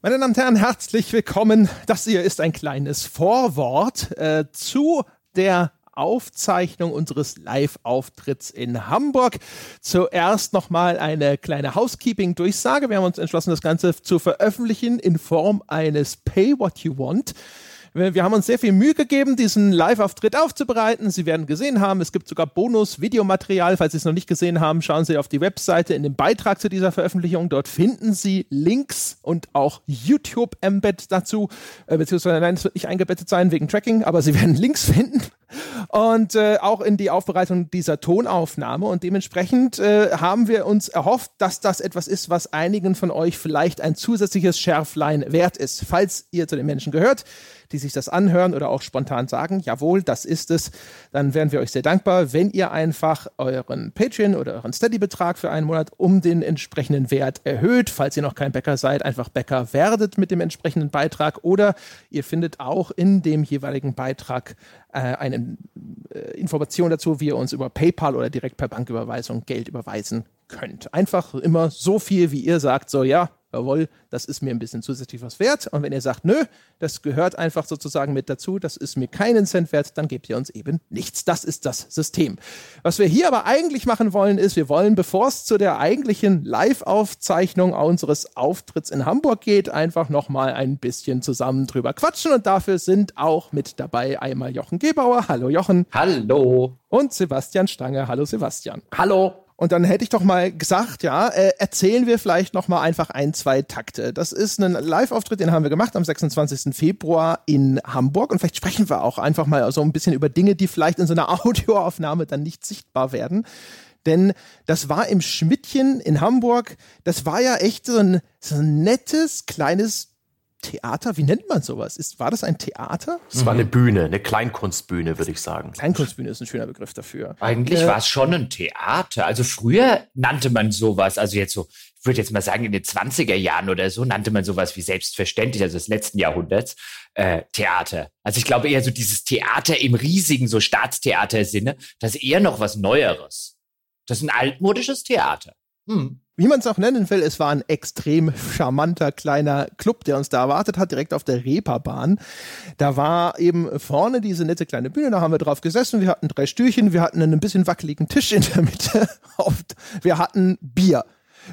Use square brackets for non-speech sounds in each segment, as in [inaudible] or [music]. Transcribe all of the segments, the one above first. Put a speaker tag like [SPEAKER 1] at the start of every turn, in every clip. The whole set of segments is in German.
[SPEAKER 1] Meine Damen und Herren, herzlich willkommen. Das hier ist ein kleines Vorwort äh, zu der Aufzeichnung unseres Live-Auftritts in Hamburg. Zuerst nochmal eine kleine Housekeeping-Durchsage. Wir haben uns entschlossen, das Ganze zu veröffentlichen in Form eines Pay What You Want. Wir haben uns sehr viel Mühe gegeben, diesen Live-Auftritt aufzubereiten. Sie werden gesehen haben, es gibt sogar Bonus-Videomaterial. Falls Sie es noch nicht gesehen haben, schauen Sie auf die Webseite in dem Beitrag zu dieser Veröffentlichung. Dort finden Sie Links und auch YouTube-Embed dazu. Äh, beziehungsweise, nein, es wird nicht eingebettet sein wegen Tracking, aber Sie werden [laughs] Links finden. Und äh, auch in die Aufbereitung dieser Tonaufnahme. Und dementsprechend äh, haben wir uns erhofft, dass das etwas ist, was einigen von euch vielleicht ein zusätzliches Schärflein wert ist. Falls ihr zu den Menschen gehört, die sich das anhören oder auch spontan sagen, jawohl, das ist es, dann wären wir euch sehr dankbar, wenn ihr einfach euren Patreon oder euren Steady-Betrag für einen Monat um den entsprechenden Wert erhöht. Falls ihr noch kein Bäcker seid, einfach Bäcker werdet mit dem entsprechenden Beitrag oder ihr findet auch in dem jeweiligen Beitrag äh, eine äh, Information dazu, wie ihr uns über PayPal oder direkt per Banküberweisung Geld überweisen könnt. Einfach immer so viel, wie ihr sagt, so ja, jawohl, das ist mir ein bisschen zusätzlich was wert. Und wenn ihr sagt, nö, das gehört einfach sozusagen mit dazu, das ist mir keinen Cent wert, dann gebt ihr uns eben nichts. Das ist das System. Was wir hier aber eigentlich machen wollen, ist, wir wollen, bevor es zu der eigentlichen Live-Aufzeichnung unseres Auftritts in Hamburg geht, einfach nochmal ein bisschen zusammen drüber quatschen. Und dafür sind auch mit dabei einmal Jochen Gebauer. Hallo Jochen.
[SPEAKER 2] Hallo.
[SPEAKER 1] Und Sebastian Stange. Hallo Sebastian.
[SPEAKER 2] Hallo.
[SPEAKER 1] Und dann hätte ich doch mal gesagt, ja, äh, erzählen wir vielleicht noch mal einfach ein, zwei Takte. Das ist ein Live-Auftritt, den haben wir gemacht am 26. Februar in Hamburg. Und vielleicht sprechen wir auch einfach mal so ein bisschen über Dinge, die vielleicht in so einer [laughs] Audioaufnahme dann nicht sichtbar werden. Denn das war im Schmidtchen in Hamburg. Das war ja echt so ein, so ein nettes, kleines Theater, wie nennt man sowas? Ist, war das ein Theater?
[SPEAKER 2] Es war eine Bühne, eine Kleinkunstbühne, würde ich sagen.
[SPEAKER 1] Kleinkunstbühne ist ein schöner Begriff dafür.
[SPEAKER 2] Eigentlich äh, war es schon ein Theater. Also früher nannte man sowas, also jetzt so, ich würde jetzt mal sagen, in den 20er Jahren oder so, nannte man sowas wie selbstverständlich, also des letzten Jahrhunderts, äh, Theater. Also ich glaube eher so dieses Theater im riesigen, so Staatstheater-Sinne, das ist eher noch was Neueres. Das ist ein altmodisches Theater.
[SPEAKER 1] Hm wie man es auch nennen will, es war ein extrem charmanter kleiner Club, der uns da erwartet hat, direkt auf der Reeperbahn. Da war eben vorne diese nette kleine Bühne, da haben wir drauf gesessen, wir hatten drei Stühlchen, wir hatten einen bisschen wackeligen Tisch in der Mitte, [laughs] wir hatten Bier.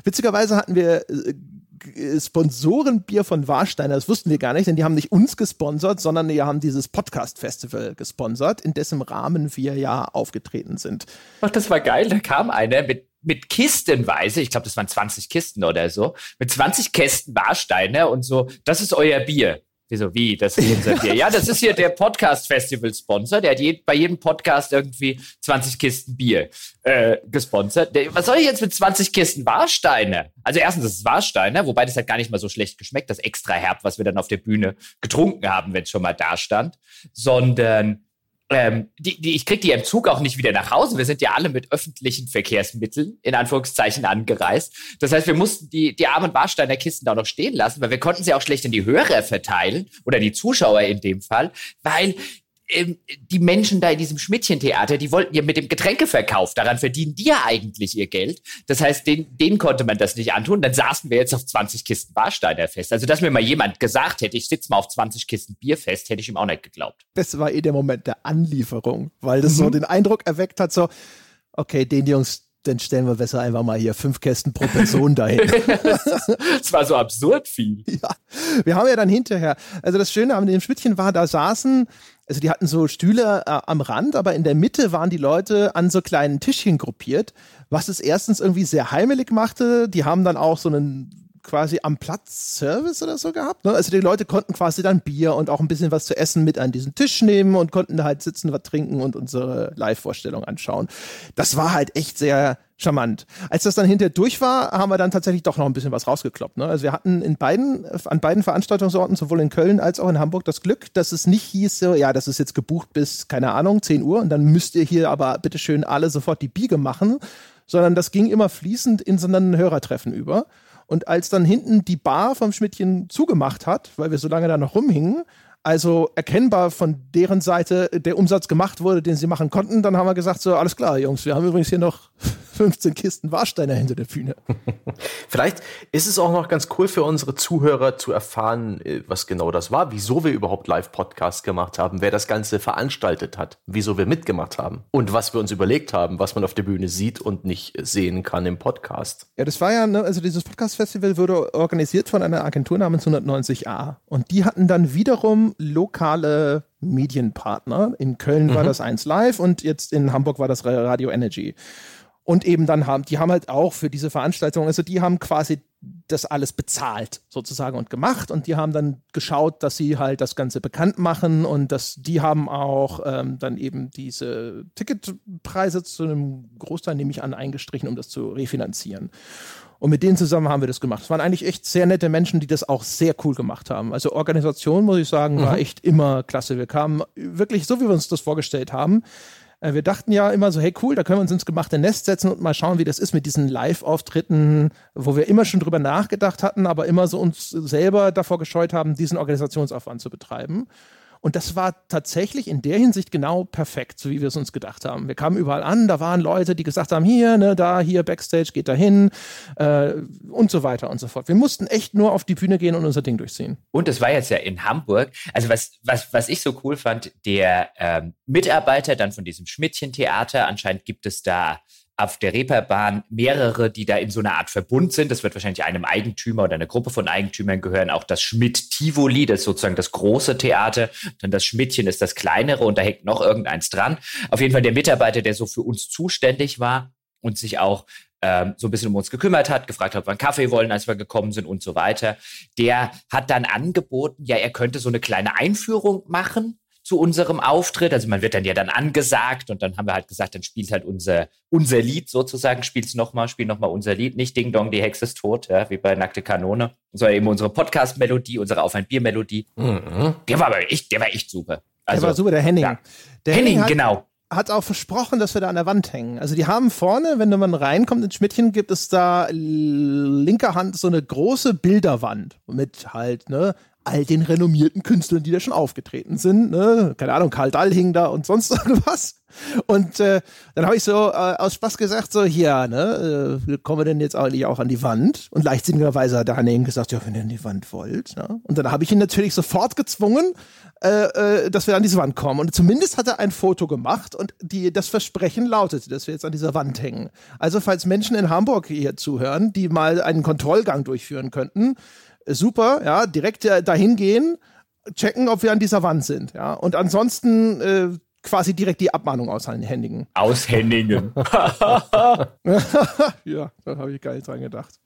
[SPEAKER 1] Witzigerweise hatten wir äh, Sponsorenbier von Warsteiner, das wussten wir gar nicht, denn die haben nicht uns gesponsert, sondern die haben dieses Podcast-Festival gesponsert, in dessen Rahmen wir ja aufgetreten sind.
[SPEAKER 2] Ach, das war geil, da kam einer mit mit kistenweise, ich glaube, das waren 20 Kisten oder so, mit 20 Kästen Warsteiner und so, das ist euer Bier. Wieso, wie? Das ist unser Bier. Ja, das ist hier der Podcast-Festival-Sponsor. Der hat je, bei jedem Podcast irgendwie 20 Kisten Bier äh, gesponsert. Der, was soll ich jetzt mit 20 Kisten Warsteiner? Also erstens, das ist Warsteiner, wobei das hat gar nicht mal so schlecht geschmeckt, das extra herb, was wir dann auf der Bühne getrunken haben, wenn es schon mal da stand. Sondern ähm, die, die, ich krieg die im Zug auch nicht wieder nach Hause. Wir sind ja alle mit öffentlichen Verkehrsmitteln in Anführungszeichen angereist. Das heißt, wir mussten die, die armen Warsteiner Kisten da noch stehen lassen, weil wir konnten sie auch schlecht in die Hörer verteilen oder die Zuschauer in dem Fall, weil die Menschen da in diesem Schmidtchen-Theater, die wollten ja mit dem Getränkeverkauf, daran verdienen die ja eigentlich ihr Geld. Das heißt, denen, denen konnte man das nicht antun. Dann saßen wir jetzt auf 20 Kisten Warsteiner fest. Also, dass mir mal jemand gesagt hätte, ich sitze mal auf 20 Kisten Bier fest, hätte ich ihm auch nicht geglaubt.
[SPEAKER 1] Das war eh der Moment der Anlieferung, weil das mhm. so den Eindruck erweckt hat, so, okay, den Jungs, dann stellen wir besser einfach mal hier fünf Kästen pro Person dahin. [laughs]
[SPEAKER 2] das war so absurd viel.
[SPEAKER 1] Ja, wir haben ja dann hinterher, also das Schöne an dem Schmidtchen war, da saßen also die hatten so Stühle äh, am Rand, aber in der Mitte waren die Leute an so kleinen Tischchen gruppiert, was es erstens irgendwie sehr heimelig machte. Die haben dann auch so einen quasi am Platz Service oder so gehabt. Ne? Also die Leute konnten quasi dann Bier und auch ein bisschen was zu essen mit an diesen Tisch nehmen und konnten halt sitzen, was trinken und unsere Live-Vorstellung anschauen. Das war halt echt sehr charmant. Als das dann hinterher durch war, haben wir dann tatsächlich doch noch ein bisschen was rausgekloppt. Ne? Also wir hatten in beiden, an beiden Veranstaltungsorten, sowohl in Köln als auch in Hamburg, das Glück, dass es nicht hieß, so, ja, das ist jetzt gebucht bis, keine Ahnung, 10 Uhr und dann müsst ihr hier aber bitteschön alle sofort die Biege machen, sondern das ging immer fließend in so ein Hörertreffen über. Und als dann hinten die Bar vom Schmidtchen zugemacht hat, weil wir so lange da noch rumhingen, also erkennbar von deren Seite der Umsatz gemacht wurde, den sie machen konnten, dann haben wir gesagt, so alles klar, Jungs, wir haben übrigens hier noch 15 Kisten Warsteiner hinter der Bühne. [laughs]
[SPEAKER 3] Vielleicht ist es auch noch ganz cool für unsere Zuhörer zu erfahren, äh, was genau das war, wieso wir überhaupt Live-Podcasts gemacht haben, wer das Ganze veranstaltet hat, wieso wir mitgemacht haben und was wir uns überlegt haben, was man auf der Bühne sieht und nicht sehen kann im Podcast.
[SPEAKER 1] Ja, das war ja, ne, also dieses Podcast-Festival wurde organisiert von einer Agentur namens 190a und die hatten dann wiederum lokale Medienpartner. In Köln mhm. war das 1 Live und jetzt in Hamburg war das Radio Energy. Und eben dann haben, die haben halt auch für diese Veranstaltung, also die haben quasi das alles bezahlt sozusagen und gemacht und die haben dann geschaut, dass sie halt das Ganze bekannt machen und dass die haben auch ähm, dann eben diese Ticketpreise zu einem Großteil, nehme ich an, eingestrichen, um das zu refinanzieren. Und mit denen zusammen haben wir das gemacht. Es waren eigentlich echt sehr nette Menschen, die das auch sehr cool gemacht haben. Also Organisation, muss ich sagen, war mhm. echt immer klasse. Wir kamen wirklich so, wie wir uns das vorgestellt haben. Äh, wir dachten ja immer so, hey cool, da können wir uns ins gemachte Nest setzen und mal schauen, wie das ist mit diesen Live-Auftritten, wo wir immer schon drüber nachgedacht hatten, aber immer so uns selber davor gescheut haben, diesen Organisationsaufwand zu betreiben. Und das war tatsächlich in der Hinsicht genau perfekt, so wie wir es uns gedacht haben. Wir kamen überall an, da waren Leute, die gesagt haben, hier, ne, da, hier, Backstage, geht dahin äh, und so weiter und so fort. Wir mussten echt nur auf die Bühne gehen und unser Ding durchziehen.
[SPEAKER 2] Und es war jetzt ja in Hamburg. Also was, was, was ich so cool fand, der ähm, Mitarbeiter dann von diesem Schmidtchen-Theater, anscheinend gibt es da auf der Reeperbahn mehrere, die da in so einer Art Verbund sind. Das wird wahrscheinlich einem Eigentümer oder einer Gruppe von Eigentümern gehören. Auch das Schmidt-Tivoli, das ist sozusagen das große Theater. Dann das Schmidtchen ist das kleinere und da hängt noch irgendeins dran. Auf jeden Fall der Mitarbeiter, der so für uns zuständig war und sich auch ähm, so ein bisschen um uns gekümmert hat, gefragt hat, ob wir einen Kaffee wollen, als wir gekommen sind und so weiter. Der hat dann angeboten, ja, er könnte so eine kleine Einführung machen zu unserem Auftritt. Also man wird dann ja dann angesagt und dann haben wir halt gesagt, dann spielt halt unser, unser Lied sozusagen, spielt's nochmal, spiel nochmal unser Lied. Nicht Ding Dong, die Hexe ist tot, ja, wie bei Nackte Kanone, sondern eben unsere Podcast-Melodie, unsere Auf ein Bier-Melodie. Mhm. Der war aber echt, der war echt super.
[SPEAKER 1] Also, der war super, der Henning. Ja.
[SPEAKER 2] Der Henning, Henning hat, genau
[SPEAKER 1] hat auch versprochen, dass wir da an der Wand hängen. Also die haben vorne, wenn man reinkommt ins Schmidtchen, gibt es da linker Hand so eine große Bilderwand mit halt ne all den renommierten Künstlern, die da schon aufgetreten sind. Ne? Keine Ahnung, Karl Dall hing da und sonst [laughs] irgendwas. Und äh, dann habe ich so äh, aus Spaß gesagt, so, hier, ne, äh, kommen wir denn jetzt eigentlich auch an die Wand? Und leichtsinnigerweise hat der Hanne gesagt, ja, wenn ihr an die Wand wollt. Ne? Und dann habe ich ihn natürlich sofort gezwungen, äh, äh, dass wir an diese Wand kommen. Und zumindest hat er ein Foto gemacht und die, das Versprechen lautete, dass wir jetzt an dieser Wand hängen. Also falls Menschen in Hamburg hier zuhören, die mal einen Kontrollgang durchführen könnten, super, ja, direkt äh, dahin gehen, checken, ob wir an dieser Wand sind, ja. Und ansonsten äh, quasi direkt die Abmahnung aushändigen.
[SPEAKER 2] Aushändigen. [laughs]
[SPEAKER 1] ja, da habe ich geil dran gedacht.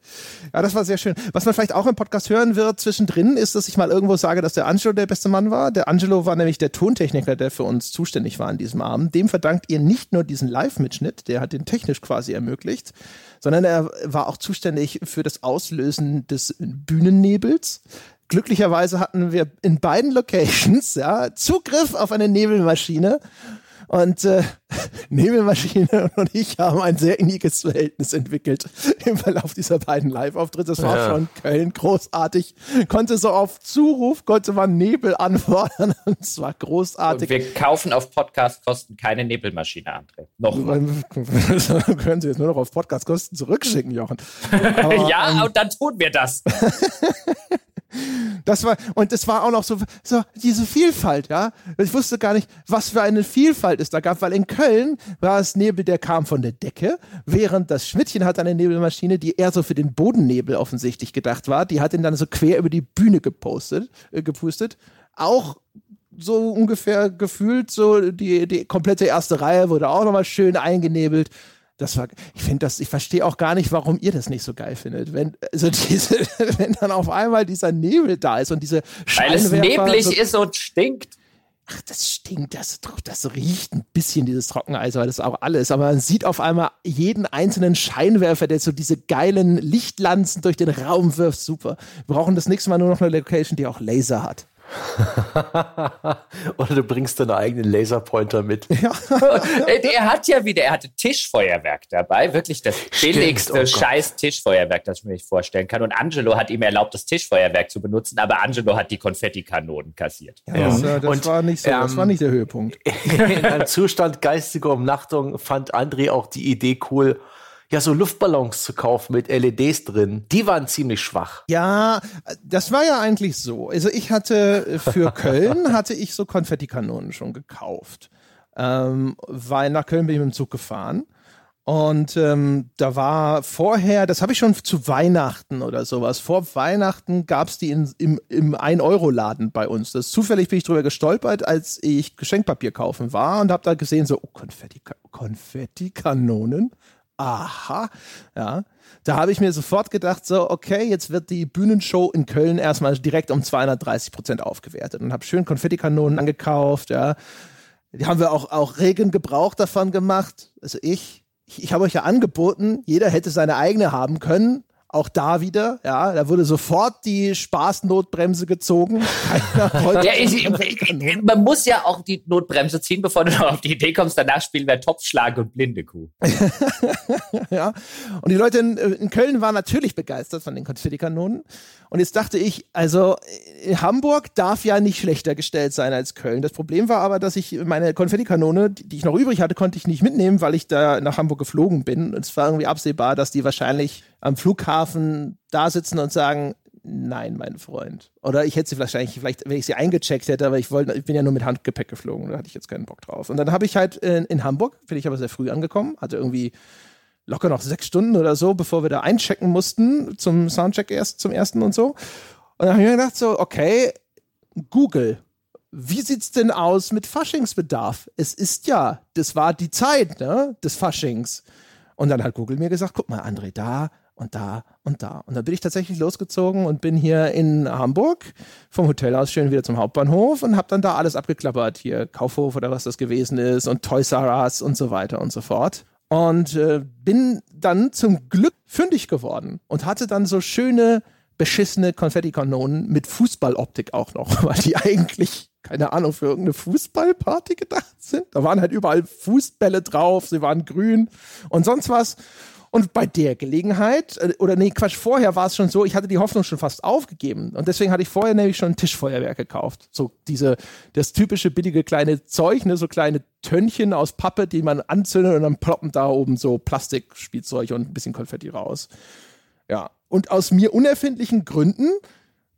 [SPEAKER 1] Ja, das war sehr schön. Was man vielleicht auch im Podcast hören wird zwischendrin, ist, dass ich mal irgendwo sage, dass der Angelo der beste Mann war. Der Angelo war nämlich der Tontechniker, der für uns zuständig war an diesem Abend. Dem verdankt ihr nicht nur diesen Live-Mitschnitt, der hat den technisch quasi ermöglicht, sondern er war auch zuständig für das Auslösen des Bühnennebels glücklicherweise hatten wir in beiden Locations ja, Zugriff auf eine Nebelmaschine. Und äh, [laughs] Nebelmaschine und ich haben ein sehr inniges Verhältnis entwickelt [laughs] im Verlauf dieser beiden Live-Auftritte. Das war ja. schon Köln großartig. Konnte so auf Zuruf, konnte man Nebel anfordern und [laughs] es war großartig.
[SPEAKER 2] Und wir kaufen auf Podcastkosten keine Nebelmaschine, André.
[SPEAKER 1] Noch können Sie jetzt nur noch auf Podcastkosten zurückschicken, Jochen.
[SPEAKER 2] Aber, ja, ähm, und dann tun wir das.
[SPEAKER 1] Das war, und es war auch noch so, so, diese Vielfalt, ja. Ich wusste gar nicht, was für eine Vielfalt es da gab, weil in Köln war es Nebel, der kam von der Decke, während das Schmidtchen hat eine Nebelmaschine, die eher so für den Bodennebel offensichtlich gedacht war. Die hat ihn dann so quer über die Bühne gepostet, äh, gepustet. Auch so ungefähr gefühlt, so die, die komplette erste Reihe wurde auch nochmal schön eingenebelt das war, ich finde das, ich verstehe auch gar nicht, warum ihr das nicht so geil findet. Wenn, also [laughs] diese, wenn dann auf einmal dieser Nebel da ist und diese
[SPEAKER 2] Weil es neblig so, ist und stinkt.
[SPEAKER 1] Ach, das stinkt, das, das riecht ein bisschen, dieses Trockeneis, weil das auch alles. Aber man sieht auf einmal jeden einzelnen Scheinwerfer, der so diese geilen Lichtlanzen durch den Raum wirft. Super. Wir brauchen das nächste Mal nur noch eine Location, die auch Laser hat. [laughs]
[SPEAKER 3] Oder du bringst deinen eigenen Laserpointer mit. [laughs] Ja.
[SPEAKER 2] er hat ja wieder, er hatte Tischfeuerwerk dabei, wirklich das Stimmt, billigste oh scheiß Tischfeuerwerk, das ich mir vorstellen kann. Und Angelo hat ihm erlaubt, das Tischfeuerwerk zu benutzen, aber Angelo hat die Konfettikanonen kassiert.
[SPEAKER 1] Ja, das, ja. das, war nicht so, ähm, das war nicht der Höhepunkt. [laughs]
[SPEAKER 3] In einem Zustand geistiger Umnachtung fand André auch die Idee cool, ja so Luftballons zu kaufen mit LEDs drin. Die waren ziemlich schwach.
[SPEAKER 1] Ja, das war ja eigentlich so. Also ich hatte für [laughs] Köln hatte ich so Konfettikanonen schon gekauft, ähm, weil nach Köln bin ich mit dem Zug gefahren. Und ähm, da war vorher, das habe ich schon zu Weihnachten oder sowas. Vor Weihnachten gab es die in, im, im 1-Euro-Laden bei uns. Das zufällig bin ich drüber gestolpert, als ich Geschenkpapier kaufen war und habe da gesehen, so, oh, Konfetti, Konfettikanonen. Aha, ja. Da habe ich mir sofort gedacht, so, okay, jetzt wird die Bühnenshow in Köln erstmal direkt um 230 Prozent aufgewertet und habe schön Konfettikanonen angekauft, ja. Die haben wir auch, auch regen Gebrauch davon gemacht. Also ich, ich, ich habe euch ja angeboten, jeder hätte seine eigene haben können. Auch da wieder, ja, da wurde sofort die Spaßnotbremse gezogen. [laughs]
[SPEAKER 2] ich, [laughs] man muss ja auch die Notbremse ziehen, bevor du noch [laughs] auf die Idee kommst, danach spielen wir Topfschlag und blinde Kuh.
[SPEAKER 1] ja, und die Leute in, in, Köln waren natürlich begeistert von den Konfettikanonen. Und jetzt dachte ich, also Hamburg darf ja nicht schlechter gestellt sein als Köln. Das Problem war aber, dass ich meine Konfettikanone, die ich noch übrig hatte, konnte ich nicht mitnehmen, weil ich da nach Hamburg geflogen bin. Und es war irgendwie absehbar, dass die wahrscheinlich am Flughafen da sitzen und sagen, nein, mein Freund. Oder ich hätte sie wahrscheinlich, vielleicht, wenn ich sie eingecheckt hätte, aber ich wollte, ich bin ja nur mit Handgepäck geflogen, da hatte ich jetzt keinen Bock drauf. Und dann habe ich halt in, in Hamburg, bin ich aber sehr früh angekommen, hatte irgendwie locker noch sechs Stunden oder so, bevor wir da einchecken mussten, zum Soundcheck erst, zum ersten und so. Und dann habe ich mir gedacht, so, okay, Google, wie sieht's denn aus mit Faschingsbedarf? Es ist ja, das war die Zeit, ne, des Faschings. Und dann hat Google mir gesagt, guck mal, André, da und da und da. Und dann bin ich tatsächlich losgezogen und bin hier in Hamburg vom Hotel aus schön wieder zum Hauptbahnhof und habe dann da alles abgeklappert. Hier Kaufhof oder was das gewesen ist und Toys R Us und so weiter und so fort. Und äh, bin dann zum Glück fündig geworden und hatte dann so schöne beschissene Konfettikanonen mit Fußballoptik auch noch, [laughs] weil die eigentlich keine Ahnung, für irgendeine Fußballparty gedacht sind. Da waren halt überall Fußbälle drauf, sie waren grün und sonst was. Und bei der Gelegenheit, äh, oder nee, Quatsch, vorher war es schon so, ich hatte die Hoffnung schon fast aufgegeben. Und deswegen hatte ich vorher nämlich schon ein Tischfeuerwerk gekauft. So diese, das typische billige kleine Zeug, ne, so kleine Tönnchen aus Pappe, die man anzündet und dann ploppen da oben so Plastikspielzeug und ein bisschen Konfetti raus. Ja. Und aus mir unerfindlichen Gründen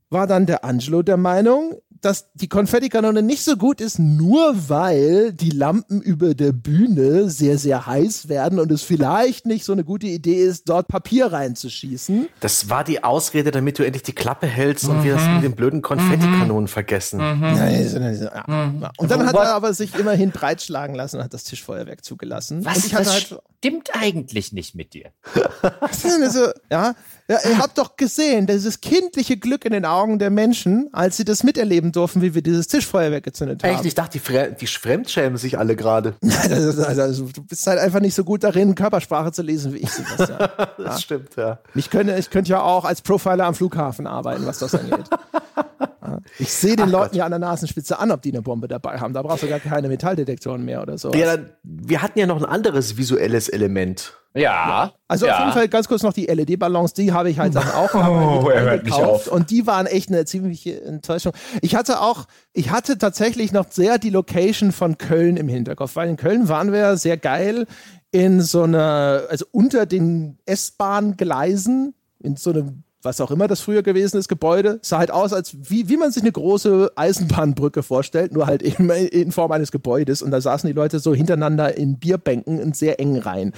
[SPEAKER 1] war dann der Angelo der Meinung, dass die Konfettikanone nicht so gut ist, nur weil die Lampen über der Bühne sehr, sehr heiß werden und es vielleicht nicht so eine gute Idee ist, dort Papier reinzuschießen.
[SPEAKER 3] Das war die Ausrede, damit du endlich die Klappe hältst mhm. und wir das mit den blöden Konfettikanonen mhm. vergessen. Mhm.
[SPEAKER 1] Ja, mhm. Und dann hat er aber sich immerhin breitschlagen lassen und hat das Tischfeuerwerk zugelassen.
[SPEAKER 2] Was,
[SPEAKER 1] und ich
[SPEAKER 2] hatte halt stimmt eigentlich nicht mit dir? [laughs]
[SPEAKER 1] also, ja, ja, ihr habt doch gesehen, dieses kindliche Glück in den Augen der Menschen, als sie das miterleben durften, wie wir dieses Tischfeuerwerk gezündet haben.
[SPEAKER 3] Echt? Ich dachte, die, Fre die fremdschämen sich alle gerade. [laughs]
[SPEAKER 1] also, also, du bist halt einfach nicht so gut darin, Körpersprache zu lesen, wie ich sie
[SPEAKER 3] das, [laughs] ja. das stimmt, ja.
[SPEAKER 1] Ich könnte, ich könnte ja auch als Profiler am Flughafen arbeiten, was das angeht. [laughs] Ich sehe den Ach Leuten Gott. ja an der Nasenspitze an, ob die eine Bombe dabei haben. Da brauchst du gar keine Metalldetektoren mehr oder so.
[SPEAKER 3] Ja, wir hatten ja noch ein anderes visuelles Element.
[SPEAKER 2] Ja.
[SPEAKER 1] Also
[SPEAKER 2] ja.
[SPEAKER 1] auf jeden Fall ganz kurz noch die LED-Ballons, die habe ich halt dann auch [laughs] oh, gekauft und die waren echt eine ziemliche Enttäuschung. Ich hatte auch, ich hatte tatsächlich noch sehr die Location von Köln im Hinterkopf, weil in Köln waren wir sehr geil in so einer, also unter den S-Bahn-Gleisen, in so einem was auch immer das früher gewesen ist, Gebäude, sah halt aus, als wie, wie man sich eine große Eisenbahnbrücke vorstellt, nur halt eben in Form eines Gebäudes. Und da saßen die Leute so hintereinander in Bierbänken in sehr engen Reihen.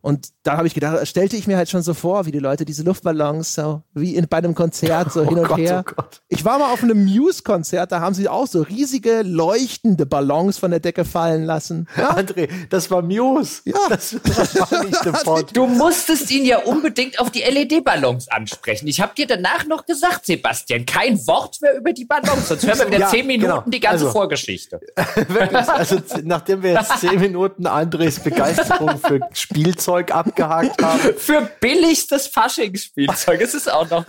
[SPEAKER 1] Und da habe ich gedacht, stellte ich mir halt schon so vor, wie die Leute diese Luftballons so wie in, bei einem Konzert so [laughs] oh hin und Gott, her. Oh ich war mal auf einem Muse-Konzert, da haben sie auch so riesige leuchtende Ballons von der Decke fallen lassen.
[SPEAKER 3] Ja? [laughs] André, das war Muse.
[SPEAKER 1] Ja. Das
[SPEAKER 2] war nicht [laughs] Du musstest ihn ja unbedingt auf die LED-Ballons ansprechen sprechen. Ich habe dir danach noch gesagt, Sebastian, kein Wort mehr über die Ballons, sonst hören wir wieder ja, zehn Minuten genau. die ganze also, Vorgeschichte. [laughs]
[SPEAKER 3] Wirklich, also nachdem wir jetzt [laughs] zehn Minuten Andres Begeisterung für Spielzeug abgehakt haben. [laughs]
[SPEAKER 2] Für billigstes Faschingsspielzeug. Es ist auch noch,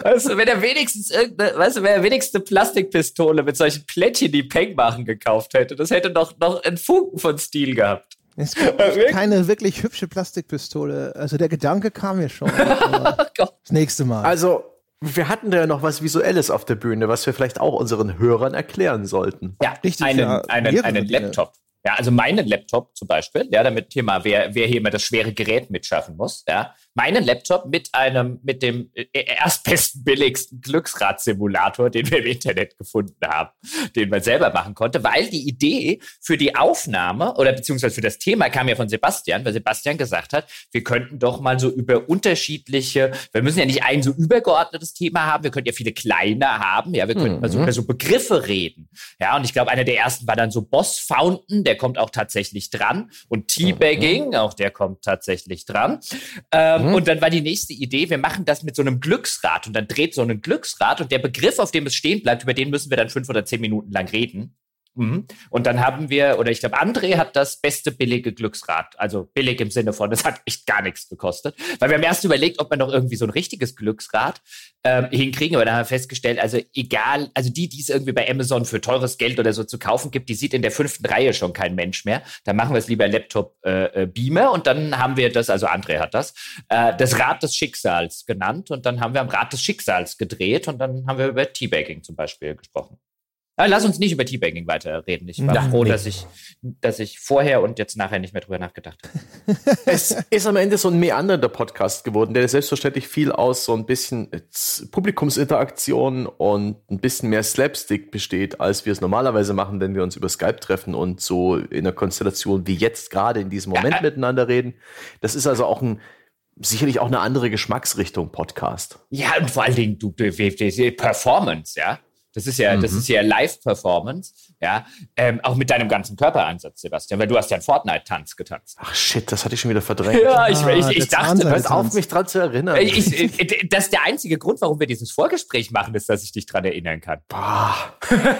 [SPEAKER 2] weißt du, wenn er wenigstens irgendeine, weißt du, wenn er wenigstens eine Plastikpistole mit solchen Plättchen, die Peng machen, gekauft hätte, das hätte doch noch einen Funken von Stil gehabt.
[SPEAKER 1] Es gibt keine wirklich hübsche Plastikpistole. Also der Gedanke kam mir schon. [laughs] das nächste Mal.
[SPEAKER 3] Also, wir hatten da ja noch was Visuelles auf der Bühne, was wir vielleicht auch unseren Hörern erklären sollten.
[SPEAKER 2] Ja, richtig. Einen, ja, einen, einen Laptop. Ja, also meinen Laptop zum Beispiel, ja, damit hier mal, wer, wer hier immer das schwere Gerät mitschaffen muss, ja, meinen Laptop mit einem, mit dem äh, erstbesten, billigsten Glücksrad-Simulator, den wir im Internet gefunden haben, den man selber machen konnte, weil die Idee für die Aufnahme oder beziehungsweise für das Thema kam ja von Sebastian, weil Sebastian gesagt hat, wir könnten doch mal so über unterschiedliche, wir müssen ja nicht ein so übergeordnetes Thema haben, wir könnten ja viele kleine haben, ja, wir könnten mhm. mal so mhm. über so Begriffe reden. Ja, und ich glaube, einer der ersten war dann so Boss Fountain, der kommt auch tatsächlich dran und Teabagging, mhm. auch der kommt tatsächlich dran. Ähm, Mhm. Und dann war die nächste Idee, wir machen das mit so einem Glücksrad und dann dreht so ein Glücksrad und der Begriff, auf dem es stehen bleibt, über den müssen wir dann fünf oder zehn Minuten lang reden. Mhm. Und dann haben wir, oder ich glaube, André hat das beste billige Glücksrad. Also billig im Sinne von, das hat echt gar nichts gekostet. Weil wir haben erst überlegt, ob wir noch irgendwie so ein richtiges Glücksrad ähm, hinkriegen, aber dann haben wir festgestellt, also egal, also die, die es irgendwie bei Amazon für teures Geld oder so zu kaufen gibt, die sieht in der fünften Reihe schon kein Mensch mehr. Dann machen wir es lieber Laptop äh, äh, Beamer und dann haben wir das, also André hat das, äh, das Rad des Schicksals genannt und dann haben wir am Rad des Schicksals gedreht und dann haben wir über Teabagging zum Beispiel gesprochen. Aber lass uns nicht über Teabagging weiterreden. Ich war ja, froh, nee. dass ich, dass ich vorher und jetzt nachher nicht mehr drüber nachgedacht habe. [laughs]
[SPEAKER 3] es ist am Ende so ein meandernder Podcast geworden, der selbstverständlich viel aus so ein bisschen Publikumsinteraktion und ein bisschen mehr Slapstick besteht, als wir es normalerweise machen, wenn wir uns über Skype treffen und so in einer Konstellation wie jetzt gerade in diesem Moment ja. miteinander reden. Das ist also auch ein sicherlich auch eine andere Geschmacksrichtung Podcast.
[SPEAKER 2] Ja, und vor allen Dingen du, Performance, ja. Das ist ja, mhm. das ist ja Live-Performance, ja, ähm, auch mit deinem ganzen Körpereinsatz, Sebastian, weil du hast ja einen Fortnite-Tanz getanzt.
[SPEAKER 3] Ach shit, das hatte ich schon wieder verdrängt.
[SPEAKER 2] Ja, ich, ich, ich, ich dachte,
[SPEAKER 3] hört auf, mich dran zu erinnern.
[SPEAKER 2] Ich, ich, das ist der einzige Grund, warum wir dieses Vorgespräch machen, ist, dass ich dich dran erinnern kann.
[SPEAKER 3] Boah,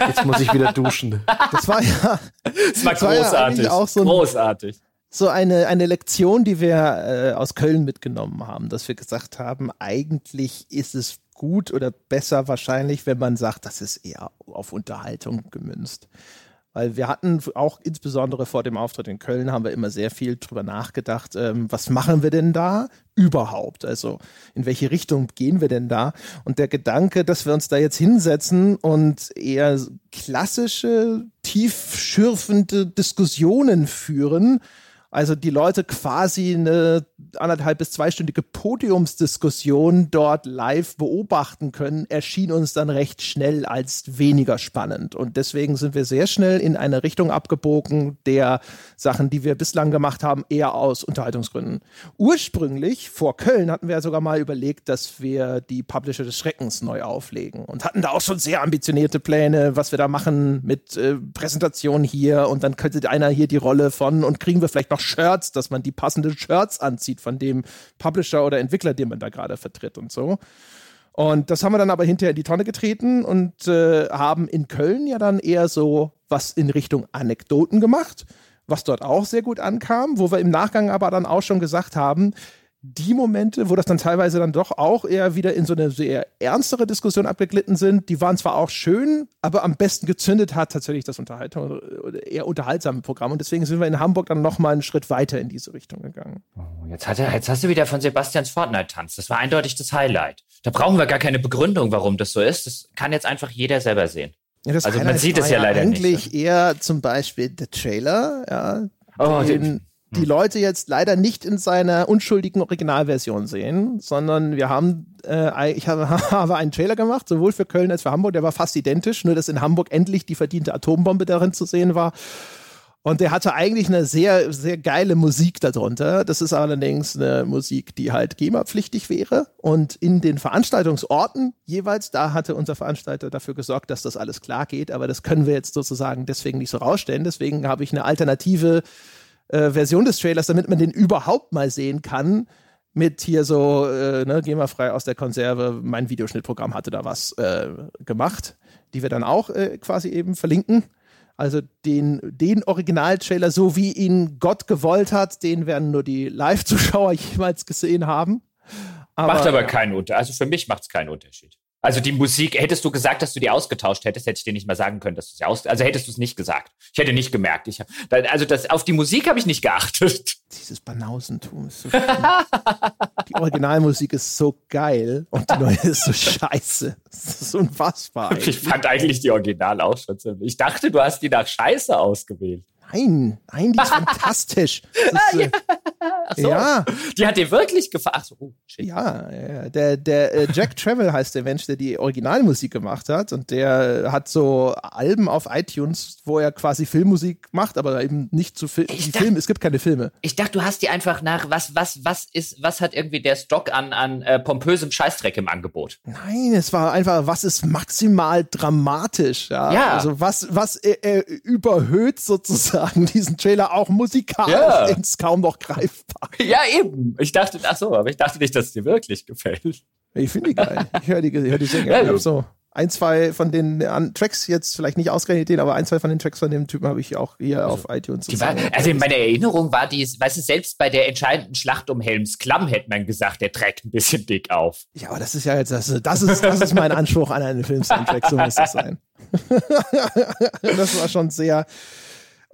[SPEAKER 3] jetzt muss ich wieder duschen.
[SPEAKER 1] Das war ja,
[SPEAKER 2] das war, das großartig, ja auch so großartig
[SPEAKER 1] so eine, eine Lektion, die wir äh, aus Köln mitgenommen haben, dass wir gesagt haben, eigentlich ist es gut oder besser wahrscheinlich, wenn man sagt, das ist eher auf Unterhaltung gemünzt. Weil wir hatten auch insbesondere vor dem Auftritt in Köln haben wir immer sehr viel drüber nachgedacht, ähm, was machen wir denn da überhaupt? Also in welche Richtung gehen wir denn da? Und der Gedanke, dass wir uns da jetzt hinsetzen und eher klassische, tiefschürfende Diskussionen führen, also die Leute quasi eine anderthalb bis zweistündige Podiumsdiskussion dort live beobachten können, erschien uns dann recht schnell als weniger spannend. Und deswegen sind wir sehr schnell in eine Richtung abgebogen der Sachen, die wir bislang gemacht haben, eher aus Unterhaltungsgründen. Ursprünglich vor Köln hatten wir ja sogar mal überlegt, dass wir die Publisher des Schreckens neu auflegen und hatten da auch schon sehr ambitionierte Pläne, was wir da machen mit äh, Präsentation hier und dann könnte einer hier die Rolle von und kriegen wir vielleicht noch Shirts, dass man die passenden Shirts anzieht von dem Publisher oder Entwickler, den man da gerade vertritt und so. Und das haben wir dann aber hinterher in die Tonne getreten und äh, haben in Köln ja dann eher so was in Richtung Anekdoten gemacht, was dort auch sehr gut ankam, wo wir im Nachgang aber dann auch schon gesagt haben, die Momente, wo das dann teilweise dann doch auch eher wieder in so eine sehr ernstere Diskussion abgeglitten sind, die waren zwar auch schön, aber am besten gezündet hat tatsächlich das Unterhaltung, eher unterhaltsame Programm. Und deswegen sind wir in Hamburg dann nochmal einen Schritt weiter in diese Richtung gegangen.
[SPEAKER 2] Oh, jetzt, hat er, jetzt hast du wieder von Sebastians Fortnite-Tanz. Das war eindeutig das Highlight. Da brauchen wir gar keine Begründung, warum das so ist. Das kann jetzt einfach jeder selber sehen.
[SPEAKER 1] Ja, also Highlight man sieht es ja leider eigentlich nicht. Eigentlich eher zum Beispiel der Trailer, ja. Oh, den, den die hm. Leute jetzt leider nicht in seiner unschuldigen Originalversion sehen, sondern wir haben, äh, ich habe, [laughs] habe einen Trailer gemacht, sowohl für Köln als für Hamburg, der war fast identisch, nur dass in Hamburg endlich die verdiente Atombombe darin zu sehen war. Und der hatte eigentlich eine sehr, sehr geile Musik darunter. Das ist allerdings eine Musik, die halt GEMA-pflichtig wäre. Und in den Veranstaltungsorten jeweils, da hatte unser Veranstalter dafür gesorgt, dass das alles klar geht. Aber das können wir jetzt sozusagen deswegen nicht so rausstellen. Deswegen habe ich eine alternative äh, Version des Trailers, damit man den überhaupt mal sehen kann. Mit hier so, äh, ne, geh mal frei aus der Konserve. Mein Videoschnittprogramm hatte da was äh, gemacht, die wir dann auch äh, quasi eben verlinken. Also den, den Original-Trailer, so wie ihn Gott gewollt hat, den werden nur die Live-Zuschauer [laughs] jemals gesehen haben.
[SPEAKER 2] Aber, macht aber keinen Unterschied. Also für mich macht es keinen Unterschied. Also die Musik, hättest du gesagt, dass du die ausgetauscht hättest, hätte ich dir nicht mal sagen können, dass du sie aus, also hättest du es nicht gesagt. Ich hätte nicht gemerkt. Ich, also das, auf die Musik habe ich nicht geachtet.
[SPEAKER 1] Dieses Banausentum ist so Die Originalmusik ist so geil und die neue ist so scheiße. Das ist unfassbar.
[SPEAKER 2] Eigentlich. Ich fand eigentlich die Original auch schon ziemlich. Ich dachte, du hast die nach Scheiße ausgewählt.
[SPEAKER 1] Nein, nein, die ist [laughs] fantastisch. Das ist, äh,
[SPEAKER 2] Ach so.
[SPEAKER 1] Ja,
[SPEAKER 2] Die hat dir wirklich gefallen. Ach so, oh, shit.
[SPEAKER 1] ja, ja, der, der äh, Jack Travel heißt der Mensch, der die Originalmusik gemacht hat und der hat so Alben auf iTunes, wo er quasi Filmmusik macht, aber eben nicht zu Fil
[SPEAKER 2] dachte-
[SPEAKER 1] Filme, es gibt keine Filme.
[SPEAKER 2] Ich dachte, du hast die einfach nach, was, was, was ist, was hat irgendwie der Stock an, an äh, pompösem Scheißdreck im Angebot?
[SPEAKER 1] Nein, es war einfach, was ist maximal dramatisch, ja.
[SPEAKER 2] Ja.
[SPEAKER 1] Also was, was äh, äh, überhöht sozusagen diesen Trailer auch musikalisch
[SPEAKER 2] Ja.
[SPEAKER 1] ins kaum noch greifbar. [laughs]
[SPEAKER 2] Ja, eben. Ich dachte, ach so, aber ich dachte nicht, dass es dir wirklich gefällt.
[SPEAKER 1] Ich finde die geil. Ich höre die, ich hör die sehr
[SPEAKER 2] Ja.
[SPEAKER 1] Ich so ein, zwei von den Tracks jetzt, vielleicht nicht ausgerechnet den, aber ein, zwei von den Tracks von dem Typen habe ich auch hier auf iTunes.
[SPEAKER 2] War, also in meiner Erinnerung war die, weißt du, selbst bei der entscheidenden Schlacht um Helms Klamm hätte man gesagt, der trägt ein bisschen dick auf.
[SPEAKER 1] ja, aber das ist ja jetzt, das, das, ist, das ist mein Anspruch an einen Film-Soundtrack, so muss das sein. [laughs] das war schon sehr,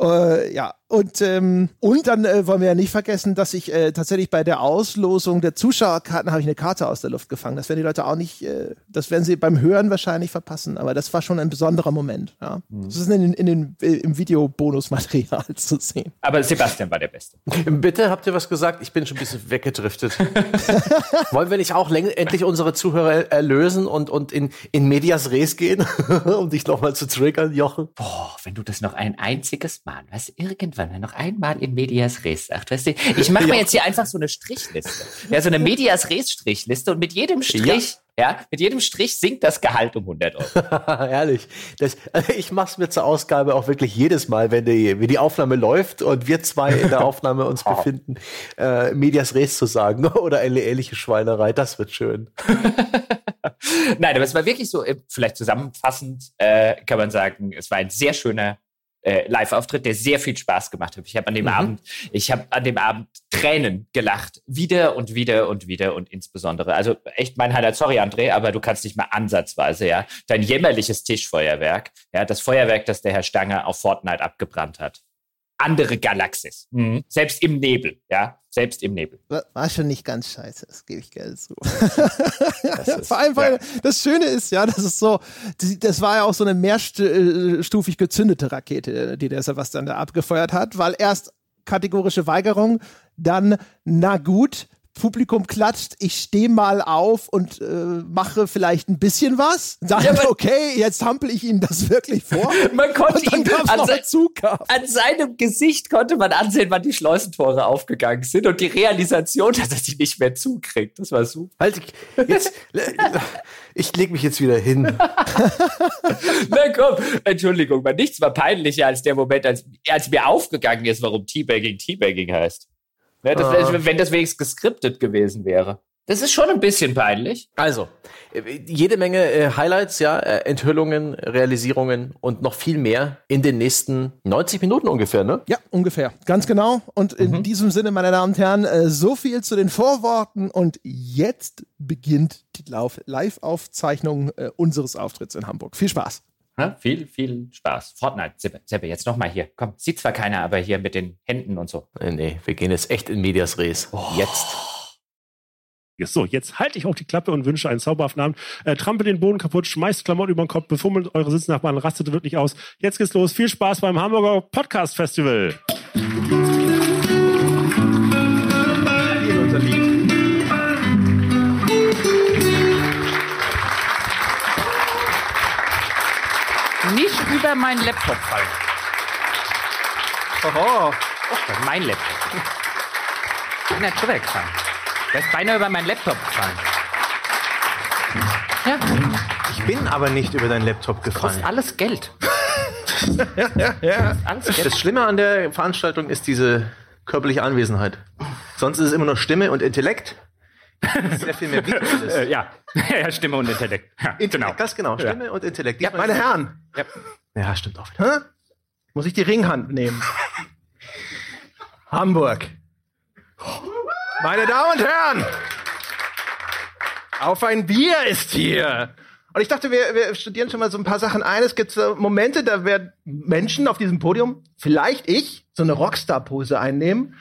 [SPEAKER 1] äh, ja, und, ähm, und dann äh, wollen wir ja nicht vergessen, dass ich äh, tatsächlich bei der Auslosung der Zuschauerkarten habe ich eine Karte aus der Luft gefangen. Das werden die Leute auch nicht, äh, das werden sie beim Hören wahrscheinlich verpassen, aber das war schon ein besonderer Moment. Ja. Das ist in, den- in den, äh, im Videobonusmaterial [laughs] zu sehen.
[SPEAKER 2] Aber Sebastian war der Beste.
[SPEAKER 3] Bitte, habt ihr was gesagt? Ich bin schon ein bisschen weggedriftet. [laughs] Wollen wir nicht auch endlich unsere Zuhörer erlösen und, und in, in Medias Res gehen, [laughs] um dich nochmal zu triggern, Jochen?
[SPEAKER 2] Boah, wenn du das noch ein einziges Mal, weißt du, irgendwann mal noch einmal in Medias Res sagt, weißt du, ich mache [laughs] mir jetzt hier einfach so eine Strichliste. Ja, so eine Medias Res Strichliste und mit jedem Strich, ja, mit jedem Strich sinkt das Gehalt um 100 Euro. [laughs]
[SPEAKER 3] Ehrlich. Das, [laughs] ich mach's mir zur Ausgabe auch wirklich jedes Mal, wenn die, wenn die Aufnahme läuft und wir zwei in der Aufnahme uns befinden, äh, Medias Res zu sagen oder eine ähnliche Schweinerei. Das wird schön.
[SPEAKER 2] Nein, aber es war wirklich so, äh, vielleicht zusammenfassend äh, kann man sagen, es war ein sehr schöner äh, Live-Auftritt, der sehr viel Spaß gemacht hat. Ich habe an dem Abend, ich habe an dem Abend Tränen gelacht, wieder und wieder und wieder und insbesondere, also echt mein Highlight, sorry André, aber du kannst nicht mal ansatzweise, ja, dein jämmerliches Tischfeuerwerk, ja, das Feuerwerk, das der Herr Stange auf Fortnite abgebrannt hat. Andere Galaxis. Selbst im Nebel, ja, selbst im Nebel.
[SPEAKER 1] War, schon nicht ganz scheiße, das gebe ich gerne zu. [laughs]
[SPEAKER 2] ist-
[SPEAKER 1] Vor allem, weil das Schöne ist, ja, das ist so, das war ja auch so eine mehrstufig gezündete Rakete, die der Sebastian da abgefeuert hat, weil erst kategorische Weigerung, dann, na gut, Publikum klatscht, ich stehe mal auf und äh, mache vielleicht ein bisschen was. Dann,
[SPEAKER 2] Ja,
[SPEAKER 1] okay, jetzt hampel ich Ihnen das wirklich vor. [laughs]
[SPEAKER 2] Man konnte
[SPEAKER 1] Und dann
[SPEAKER 2] ihn an, se an seinem Gesicht konnte man ansehen, wann die Schleusentore aufgegangen sind und die Realisation, [laughs] dass er sie nicht mehr zukriegt. Das war super.
[SPEAKER 3] Halt, ich- jetzt, [laughs] ich leg mich jetzt wieder hin.
[SPEAKER 2] Na komm, Entschuldigung, nichts war peinlicher als der Moment, als, als mir aufgegangen ist, warum Teabagging Teabagging heißt. Ne, das,
[SPEAKER 3] Ah.
[SPEAKER 2] Wenn das wenigstens geskriptet gewesen wäre. Das ist schon ein bisschen peinlich.
[SPEAKER 3] Also, äh, jede Menge äh, Highlights, ja, äh, Enthüllungen, Realisierungen und noch viel mehr in den nächsten 90 Minuten ungefähr, ne?
[SPEAKER 1] Ja, ungefähr. Ganz genau. Und in diesem Sinne, meine Damen und Herren, äh, so viel zu den Vorworten. Und jetzt beginnt die Live-Aufzeichnung unseres Auftritts in Hamburg. Viel Spaß.
[SPEAKER 2] Ja, viel, viel Spaß. Fortnite, Seppe, Seppe jetzt nochmal hier. Komm, sieht zwar keiner, aber hier mit den Händen und so.
[SPEAKER 3] Nee, wir gehen jetzt echt in Medias Res. Jetzt.
[SPEAKER 4] So, jetzt halte ich auch die Klappe und wünsche einen zauberhaften Abend. Äh, trampelt den Boden kaputt, schmeißt Klamotten über den Kopf, befummelt eure Sitznachbarn, rastet wirklich aus. Jetzt geht's los. Viel Spaß beim Hamburger Podcast Festival.
[SPEAKER 2] Über meinen Laptop fallen. Oho. Oh, das ist mein Laptop. Bin ja drüber gefallen. Der ist beinahe über meinen Laptop gefallen. Ja,
[SPEAKER 5] Ich bin aber nicht über deinen Laptop
[SPEAKER 2] kostet
[SPEAKER 5] gefallen.
[SPEAKER 2] alles Geld. [laughs] Alles Geld.
[SPEAKER 5] Das Schlimme an der Veranstaltung ist diese körperliche Anwesenheit. Sonst ist es immer nur Stimme und Intellekt. Sehr viel mehr.
[SPEAKER 2] Äh, [laughs] ja. ja, Stimme und Intellekt. Ja,
[SPEAKER 5] Intellekt, ganz genau. Stimme und Intellekt.
[SPEAKER 6] Ja, meine Herren,
[SPEAKER 2] Ja.
[SPEAKER 5] Ja, stimmt auch wieder.
[SPEAKER 6] hä? muss ich die Ringhand nehmen? Hamburg. Meine Damen und Herren, auf ein Bier ist hier. Und ich dachte, wir, wir studieren schon mal so ein paar Sachen ein. Es gibt so Momente, da werden Menschen auf diesem Podium, vielleicht ich, so eine Rockstar-Pose einnehmen.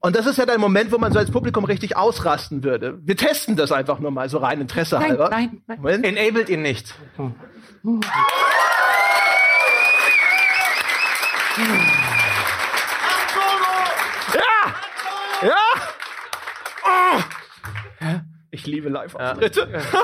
[SPEAKER 6] Und das ist ja der Moment, wo man so als Publikum richtig ausrasten würde. Wir testen das einfach nur mal so rein Interesse
[SPEAKER 2] Nein,
[SPEAKER 6] halber.
[SPEAKER 2] nein, nein.
[SPEAKER 6] Moment.
[SPEAKER 5] Enabled ihn nicht. Ja! Ja! Oh!
[SPEAKER 1] Ich liebe Live-Auftritte. Ja. [laughs]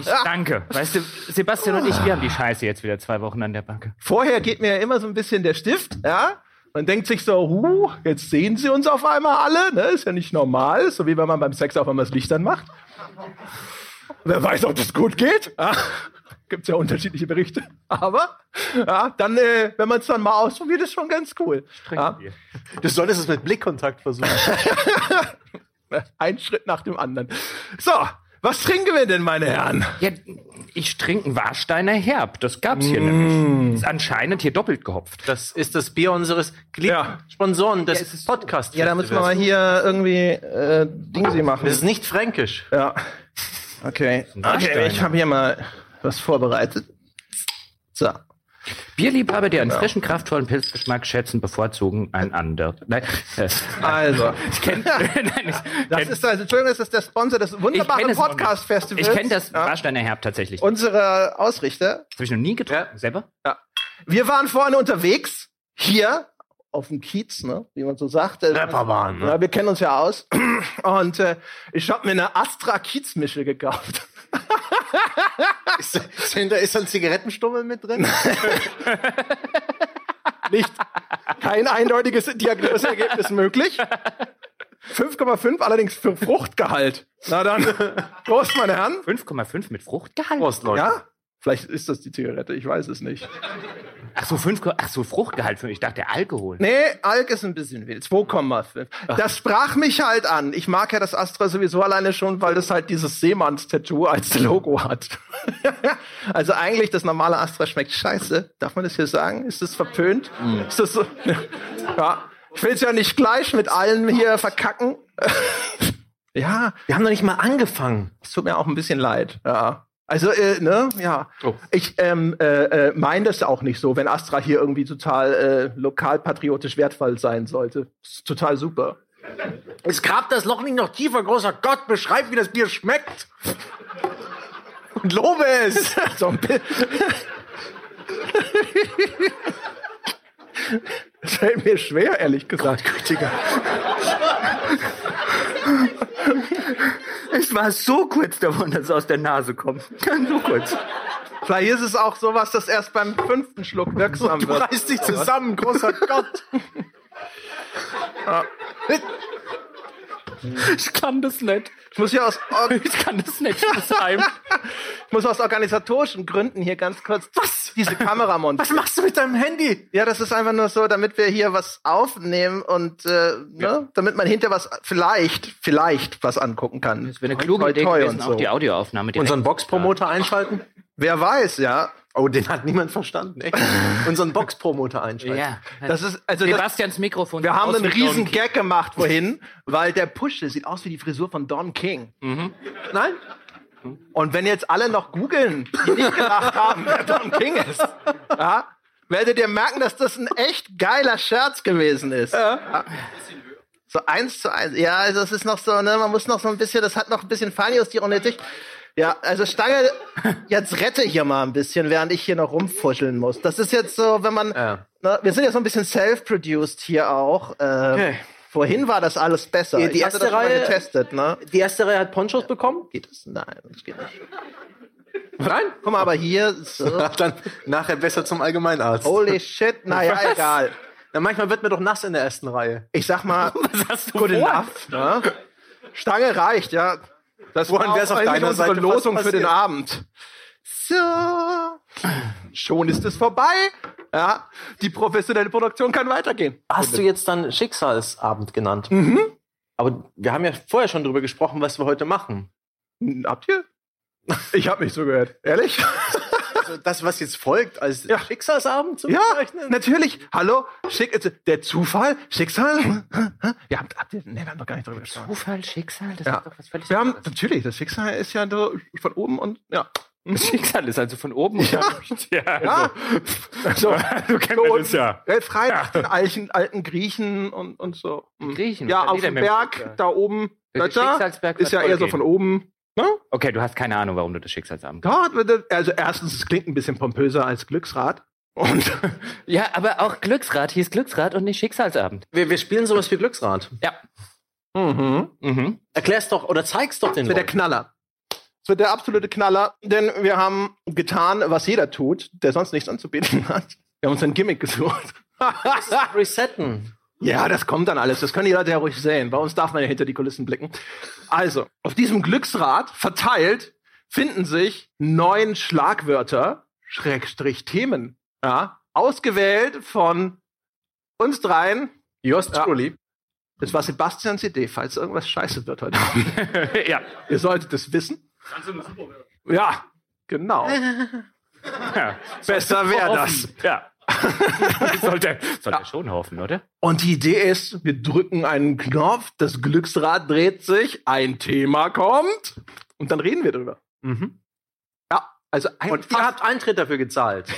[SPEAKER 2] Ich danke. Weißt du, Sebastian und ich, wir haben die Scheiße jetzt wieder zwei Wochen an der Bank.
[SPEAKER 1] Vorher geht mir ja immer so ein bisschen der Stift, ja? Man denkt sich so, huh, jetzt sehen sie uns auf einmal alle, ne? Ist ja nicht normal, so wie wenn man beim Sex auf einmal das Licht anmacht. Wer weiß, ob das gut geht. Ja. Gibt's ja unterschiedliche Berichte. Aber ja, dann, äh, wenn man es dann mal ausprobiert, ist schon ganz cool. Ja.
[SPEAKER 3] Du solltest es mit Blickkontakt versuchen. [laughs]
[SPEAKER 1] Ein Schritt nach dem anderen. So, was trinken wir denn, meine Herren?
[SPEAKER 2] Ja, ich trinke einen Warsteiner Herb. Das gab's hier nämlich. Ist anscheinend hier doppelt gehopft.
[SPEAKER 3] Das ist das Bier unseres
[SPEAKER 1] Ja.
[SPEAKER 3] Sponsoren des Podcasts.
[SPEAKER 1] Ja, da müssen wir mal hier irgendwie äh, Dingsi machen.
[SPEAKER 3] Das ist nicht fränkisch.
[SPEAKER 1] Ja. Okay. Okay, ich habe hier mal was vorbereitet. So.
[SPEAKER 2] Bierliebhaber, die einen frischen, kraftvollen Pilzgeschmack schätzen, bevorzugen ein anderes. Nein, äh, [laughs]
[SPEAKER 1] Also,
[SPEAKER 2] ich kenne [laughs] Nein, ich
[SPEAKER 1] das
[SPEAKER 2] kenn,
[SPEAKER 1] ist also, Entschuldigung, das ist der Sponsor des
[SPEAKER 2] ich
[SPEAKER 1] wunderbaren. Podcast-Festivals.
[SPEAKER 2] Ich kenne das
[SPEAKER 1] Ja.
[SPEAKER 2] Warsteiner Herb tatsächlich.
[SPEAKER 1] Unsere Ausrichter.
[SPEAKER 2] Habe ich noch nie getrunken. Selber?
[SPEAKER 1] Ja. Wir waren vorne unterwegs, hier auf dem Kiez, ne, wie man so sagt. Äh,
[SPEAKER 3] Rapperbahn, ne?
[SPEAKER 1] Ja, wir kennen uns ja aus. [clears throat] Und äh, ich habe mir eine Astra Kiezmische gekauft.
[SPEAKER 3] Ist, ist, da ist da ein Zigarettenstummel mit drin? [laughs]
[SPEAKER 1] Nicht kein eindeutiges Diagnoseergebnis möglich. 5,5 allerdings für Fruchtgehalt. Na dann, Prost, meine Herren.
[SPEAKER 2] 5,5 mit Fruchtgehalt?
[SPEAKER 3] Prost, Leute.
[SPEAKER 1] Ja? Vielleicht ist das die Zigarette, ich weiß es nicht.
[SPEAKER 2] Ach so, 5, ach so, Fruchtgehalt. Ich dachte Alkohol.
[SPEAKER 1] Nee, Alk ist ein bisschen wild. 2,5. Das sprach mich halt an. Ich mag ja das Astra sowieso alleine schon, weil das halt dieses Seemanns-Tattoo als Logo hat. [laughs] also eigentlich, das normale Astra schmeckt scheiße. Darf man das hier sagen? Ist das verpönt? Ist das so? [laughs] Ja. Ich will es ja nicht gleich mit allen hier verkacken. [laughs] ja,
[SPEAKER 3] Wir haben noch nicht mal angefangen.
[SPEAKER 1] es tut mir auch ein bisschen leid. Ja. Also, äh, ne, ja.
[SPEAKER 3] Oh.
[SPEAKER 1] Ich ähm, äh, äh, meine das auch nicht so, wenn Astra hier irgendwie total äh, lokalpatriotisch wertvoll sein sollte. Das ist total super.
[SPEAKER 3] Es grabt das Loch nicht noch tiefer, großer Gott, beschreib, wie das Bier schmeckt. Und lobe es. [laughs]
[SPEAKER 1] so ein Das fällt mir schwer, ehrlich gesagt.
[SPEAKER 2] Es war so kurz davon, dass es aus der Nase kommt. [laughs] so kurz.
[SPEAKER 1] Vielleicht ist es auch sowas, das erst beim fünften Schluck wirksam
[SPEAKER 3] Du
[SPEAKER 1] wird.
[SPEAKER 3] reißt dich zusammen, großer Gott. [laughs] [laughs]
[SPEAKER 2] Ich kann das nicht.
[SPEAKER 1] Ich muss hier aus, [laughs]
[SPEAKER 2] Ich kann das nicht beschreiben. [laughs]
[SPEAKER 1] ich muss aus organisatorischen Gründen hier ganz kurz diese Kamera montieren.
[SPEAKER 3] Was machst du mit deinem Handy?
[SPEAKER 1] Ja, das ist einfach nur so, damit wir hier was aufnehmen und äh, ne, damit man hinter was vielleicht, vielleicht was angucken kann.
[SPEAKER 2] Das wäre eine
[SPEAKER 1] Toi,
[SPEAKER 2] kluge
[SPEAKER 1] toi,
[SPEAKER 2] Idee
[SPEAKER 1] toi
[SPEAKER 2] gewesen,
[SPEAKER 1] und so.
[SPEAKER 2] auch die Audioaufnahme.
[SPEAKER 3] Unseren Box-Promoter einschalten?
[SPEAKER 1] Wer weiß, ja.
[SPEAKER 3] Oh, den hat niemand verstanden. Echt? [laughs] Unseren Box-Promoter einschalten.
[SPEAKER 2] Ja.
[SPEAKER 1] Das ist also das,
[SPEAKER 2] Sebastians Mikrofon.
[SPEAKER 1] wir haben einen riesen. Gag gemacht [laughs] vorhin, weil der Push, sieht aus wie die Frisur von Don King.
[SPEAKER 3] Nein?
[SPEAKER 1] Und wenn jetzt alle noch googeln, die nicht gedacht haben, wer Don King ist, ja, werdet ihr merken, dass das ein echt geiler Scherz gewesen ist. Ja. So eins zu eins. Ja, also es ist noch so, ne, man muss noch so ein bisschen, das hat noch ein bisschen Feinjustierung nötig. Ja, also Stange, jetzt rette hier mal ein bisschen, während ich hier noch rumfuscheln muss. Das ist jetzt so, wenn man,
[SPEAKER 3] Ja.
[SPEAKER 1] ne, wir sind ja so ein bisschen self-produced hier auch. Äh,
[SPEAKER 3] Okay.
[SPEAKER 1] Vorhin war das alles besser.
[SPEAKER 3] Die- die erste Reihe-
[SPEAKER 1] getestet, ne?
[SPEAKER 3] Die erste Reihe hat Ponchos bekommen?
[SPEAKER 1] Geht das? Nein, das geht nicht.
[SPEAKER 3] Nein?
[SPEAKER 1] Guck mal, aber hier, so, [laughs]
[SPEAKER 3] Dann nachher besser zum Allgemeinarzt.
[SPEAKER 1] holy shit, naja, egal.
[SPEAKER 3] Na, manchmal wird mir doch nass in der ersten Reihe.
[SPEAKER 1] Ich sag mal, [laughs]
[SPEAKER 2] hast du
[SPEAKER 1] good
[SPEAKER 2] vor?
[SPEAKER 1] enough. Ne? Stange reicht, ja. Das
[SPEAKER 3] Woran
[SPEAKER 1] war
[SPEAKER 3] wär's
[SPEAKER 1] auch
[SPEAKER 3] auf deiner
[SPEAKER 1] unsere
[SPEAKER 3] Seite
[SPEAKER 1] Losung für den? Abend. So. Schon ist es vorbei. Ja, die professionelle Produktion kann weitergehen.
[SPEAKER 3] Hast du jetzt dann Schicksalsabend genannt?
[SPEAKER 1] Mhm.
[SPEAKER 3] Aber wir haben ja vorher schon drüber gesprochen, was wir heute machen.
[SPEAKER 1] Habt ihr? Ich hab nicht so gehört. Ehrlich? [laughs]
[SPEAKER 3] Also das, was jetzt folgt, als
[SPEAKER 1] Ja.
[SPEAKER 3] Schicksalsabend zu
[SPEAKER 1] Ja,
[SPEAKER 3] bezeichnen?
[SPEAKER 1] natürlich. Hallo? Schick, äh, der Zufall? Schicksal? [laughs] Ja, habt, habt ihr, nee, wir haben doch gar nicht drüber gesprochen.
[SPEAKER 2] Zufall, Schicksal, das
[SPEAKER 1] Ja.
[SPEAKER 2] ist doch was völlig
[SPEAKER 1] Wir haben,
[SPEAKER 2] anderes.
[SPEAKER 1] natürlich, das Schicksal ist ja so von oben und, ja.
[SPEAKER 2] Das Schicksal ist also von oben. Ja, ja,
[SPEAKER 1] Ja, so,
[SPEAKER 4] Du [laughs] kennst
[SPEAKER 1] so
[SPEAKER 4] das ja.
[SPEAKER 1] frei nach den alten, alten Griechen und, und so.
[SPEAKER 2] Griechen,
[SPEAKER 1] Ja, auf dem Berg, da oben,
[SPEAKER 2] Der
[SPEAKER 1] da,
[SPEAKER 2] Schicksalsberg
[SPEAKER 1] ist ja eher so von oben. Ne?
[SPEAKER 2] Okay, du hast keine Ahnung, warum du das Schicksalsabend
[SPEAKER 1] Ja, also erstens, es klingt ein bisschen pompöser als Glücksrad. Und [laughs]
[SPEAKER 2] Ja, aber auch Glücksrad hieß Glücksrad und nicht Schicksalsabend.
[SPEAKER 3] Wir, wir spielen sowas wie Glücksrad.
[SPEAKER 2] Ja.
[SPEAKER 1] Mhm.
[SPEAKER 2] Mhm.
[SPEAKER 3] Erklär's doch oder zeig's doch den
[SPEAKER 1] Das wird der. Knaller. Das wird der absolute Knaller, denn wir haben getan, was jeder tut, der sonst nichts anzubieten hat. Wir haben uns ein Gimmick gesucht. [laughs]
[SPEAKER 3] Resetten.
[SPEAKER 1] Ja, das kommt dann alles. Das können die Leute ja ruhig sehen. Bei uns darf man ja hinter die Kulissen blicken. Also, auf diesem Glücksrad verteilt finden sich neun Schlagwörter, Schrägstrich Themen, ja, ausgewählt von uns dreien. Ja.
[SPEAKER 3] truly.
[SPEAKER 1] Das war Sebastians Idee, falls irgendwas scheiße wird heute. [laughs]
[SPEAKER 2] ja.
[SPEAKER 1] Ihr solltet es wissen. Ja, genau. [laughs]
[SPEAKER 2] ja.
[SPEAKER 1] Besser wäre das.
[SPEAKER 2] Ja. [laughs] sollte sollte er schon hoffen, oder?
[SPEAKER 1] Und die Idee ist, wir drücken einen Knopf, das Glücksrad dreht sich, ein Thema kommt und dann reden wir drüber.
[SPEAKER 2] Mhm.
[SPEAKER 1] Ja, also ein
[SPEAKER 3] Und ihr habt Eintritt dafür gezahlt. [laughs]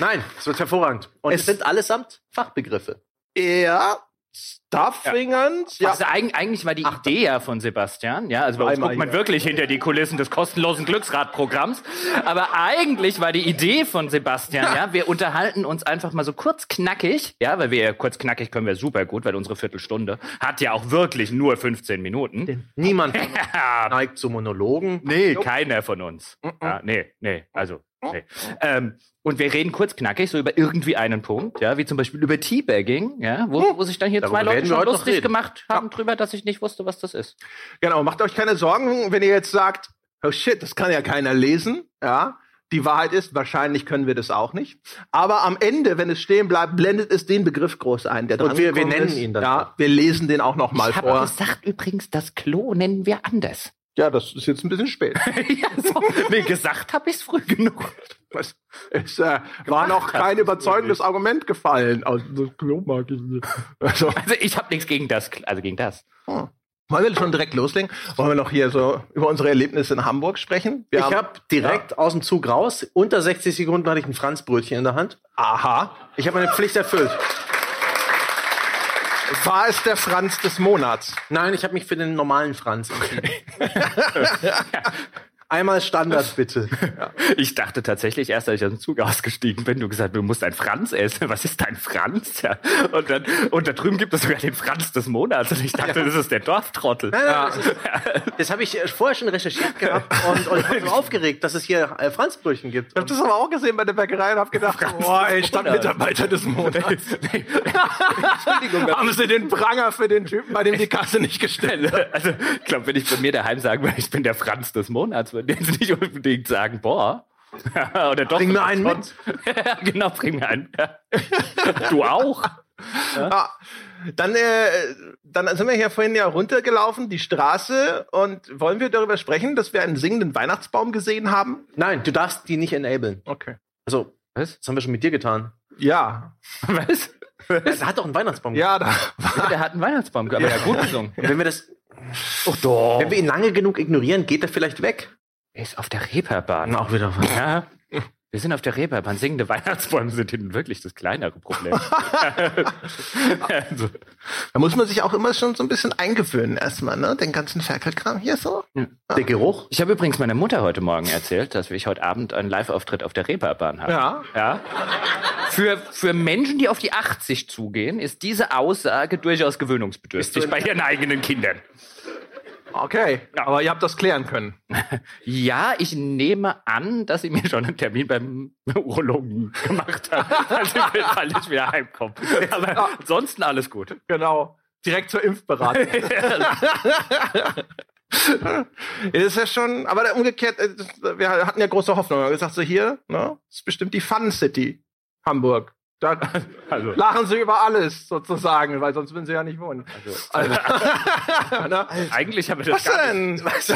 [SPEAKER 3] Nein, es wird hervorragend. Und es,
[SPEAKER 1] Es-
[SPEAKER 3] sind allesamt Fachbegriffe.
[SPEAKER 1] ja, Stuffingend. Ja.
[SPEAKER 2] Also eig eigentlich war die Idee ja von Sebastian, ja, also bei uns guckt man
[SPEAKER 1] hier.
[SPEAKER 2] wirklich hinter die Kulissen des kostenlosen Glücksradprogramms, aber eigentlich war die Idee von Sebastian, ja, wir unterhalten uns einfach mal so kurz knackig, ja, weil wir kurz knackig können wir super gut, weil unsere Viertelstunde hat ja auch wirklich nur 15 Minuten.
[SPEAKER 3] Niemand
[SPEAKER 2] Ja, [laughs]
[SPEAKER 3] neigt zu Monologen.
[SPEAKER 2] nee, keiner von uns. Ja, nee, nee, also, nee. Ähm, und wir reden kurz knackig so über irgendwie einen Punkt, ja, wie zum Beispiel über Teabagging, ja, wo, wo sich dann hier
[SPEAKER 3] Darüber
[SPEAKER 2] zwei Leute
[SPEAKER 3] wir
[SPEAKER 2] schon lustig gemacht haben drüber, dass ich nicht wusste, was das ist.
[SPEAKER 1] Genau, macht euch keine Sorgen, wenn ihr jetzt sagt, oh shit, das kann ja keiner lesen. Ja, die Wahrheit ist, wahrscheinlich können wir das auch nicht. Aber am Ende, wenn es stehen bleibt, blendet es den Begriff groß ein, der
[SPEAKER 3] Und
[SPEAKER 1] dran
[SPEAKER 3] wir- wir
[SPEAKER 1] gekommen
[SPEAKER 3] nennen
[SPEAKER 1] ist.
[SPEAKER 3] ihn dann
[SPEAKER 1] Ja, wir lesen den auch noch mal
[SPEAKER 2] Ich habe
[SPEAKER 1] vor.
[SPEAKER 2] gesagt übrigens, das Klo nennen wir anders.
[SPEAKER 1] Ja, das ist jetzt ein bisschen spät. [laughs]
[SPEAKER 2] ja, so. Nee, gesagt habe ich es früh genug.
[SPEAKER 1] Es, es äh, war noch kein überzeugendes Argument gefallen. Also, das Klo mag ich nicht. Also,
[SPEAKER 2] Also ich habe nichts gegen das, also gegen das.
[SPEAKER 1] hm. Wollen wir schon direkt loslegen? Wollen wir noch hier so über unsere Erlebnisse in Hamburg sprechen? Wir
[SPEAKER 3] Ich habe direkt aus dem Zug raus, unter 60 Sekunden hatte ich ein Franzbrötchen in der Hand.
[SPEAKER 1] Aha.
[SPEAKER 3] Ich habe meine Pflicht erfüllt.
[SPEAKER 1] War es der Franz des Monats?
[SPEAKER 3] Nein, ich habe mich für den normalen Franz entschieden. [laughs] [laughs] Einmal Standard, [laughs] bitte.
[SPEAKER 2] Ich dachte tatsächlich erst, als ich aus dem Zug ausgestiegen bin, du gesagt, du musst ein Franz essen. Was ist dein Franz? Ja. Und dann und da drüben gibt es sogar den Franz des Monats. Und ich dachte, das ist der Dorftrottel.
[SPEAKER 3] Nein, nein, das, das habe ich äh, vorher schon recherchiert gehabt und, und ich war so [laughs] aufgeregt, dass es hier äh, Franzbrötchen gibt.
[SPEAKER 1] Ich habe das aber auch gesehen bei der Bäckerei und habe gedacht, boah, ey, Stadtmitarbeiter des [laughs] Monats.
[SPEAKER 2] Entschuldigung,
[SPEAKER 1] Haben sie den Pranger für den Typen, bei dem die Kasse nicht gestellt hat?
[SPEAKER 2] Also, ich glaube, wenn ich bei mir daheim sagen würde, ich bin der Franz des Monats, würde ich jetzt nicht unbedingt sagen, boah. [laughs] Oder doch.
[SPEAKER 3] Bring mir einen
[SPEAKER 2] mit. [laughs] genau, bring mir einen. Ja. [laughs] Du auch.
[SPEAKER 1] Ja. Dann, äh, dann sind wir hier vorhin ja runtergelaufen, die Straße, und wollen wir darüber sprechen, dass wir einen singenden Weihnachtsbaum gesehen haben?
[SPEAKER 3] Nein, du darfst die nicht enablen.
[SPEAKER 1] Okay.
[SPEAKER 3] Also,
[SPEAKER 2] Was?
[SPEAKER 3] das haben wir schon mit dir getan.
[SPEAKER 1] Ja.
[SPEAKER 2] Was?
[SPEAKER 3] Er hat doch einen Weihnachtsbaum.
[SPEAKER 1] Ja, da
[SPEAKER 2] Ja, der hat einen Weihnachtsbaum gehabt. Aber ja, gut gesungen.
[SPEAKER 3] Wenn wir das,
[SPEAKER 2] Oh, doch.
[SPEAKER 3] wenn wir ihn lange genug ignorieren, geht er vielleicht weg.
[SPEAKER 2] Er ist auf der Reeperbahn.
[SPEAKER 3] Auch wieder was.
[SPEAKER 2] Ja. Wir sind auf der Reeperbahn. Singende Weihnachtsbäume sind hinten wirklich das kleinere Problem. [laughs] also,
[SPEAKER 1] Da muss man sich auch immer schon so ein bisschen eingewöhnen erstmal, ne? Den ganzen Ferkelkram hier so.
[SPEAKER 3] Der Geruch.
[SPEAKER 2] ich habe übrigens meiner Mutter heute Morgen erzählt, dass ich heute Abend einen Live-Auftritt auf der Reeperbahn habe.
[SPEAKER 1] Ja.
[SPEAKER 2] Ja. Für, für Menschen, die auf die 80 zugehen, ist diese Aussage durchaus gewöhnungsbedürftig bei ihren eigenen Kindern.
[SPEAKER 1] Okay. Aber ihr habt das klären können. [laughs]
[SPEAKER 2] Ja, ich nehme an, dass sie mir schon einen Termin beim Urologen gemacht hat, weil [laughs] ich, weil ich wieder heimkomme. Aber ansonsten alles gut.
[SPEAKER 1] Genau. Direkt zur Impfberatung. [laughs] Ja, Das ist ja schon, aber umgekehrt, äh, wir hatten ja große Hoffnung. Wir haben gesagt, so hier, ne, das ist bestimmt die Fun City, Hamburg. Da [laughs]
[SPEAKER 2] Also,
[SPEAKER 1] lachen sie über alles sozusagen, weil sonst würden sie ja nicht wohnen. Also, [laughs] [laughs] ne?
[SPEAKER 2] eigentlich haben wir das
[SPEAKER 1] Was
[SPEAKER 2] gar nicht.
[SPEAKER 1] denn?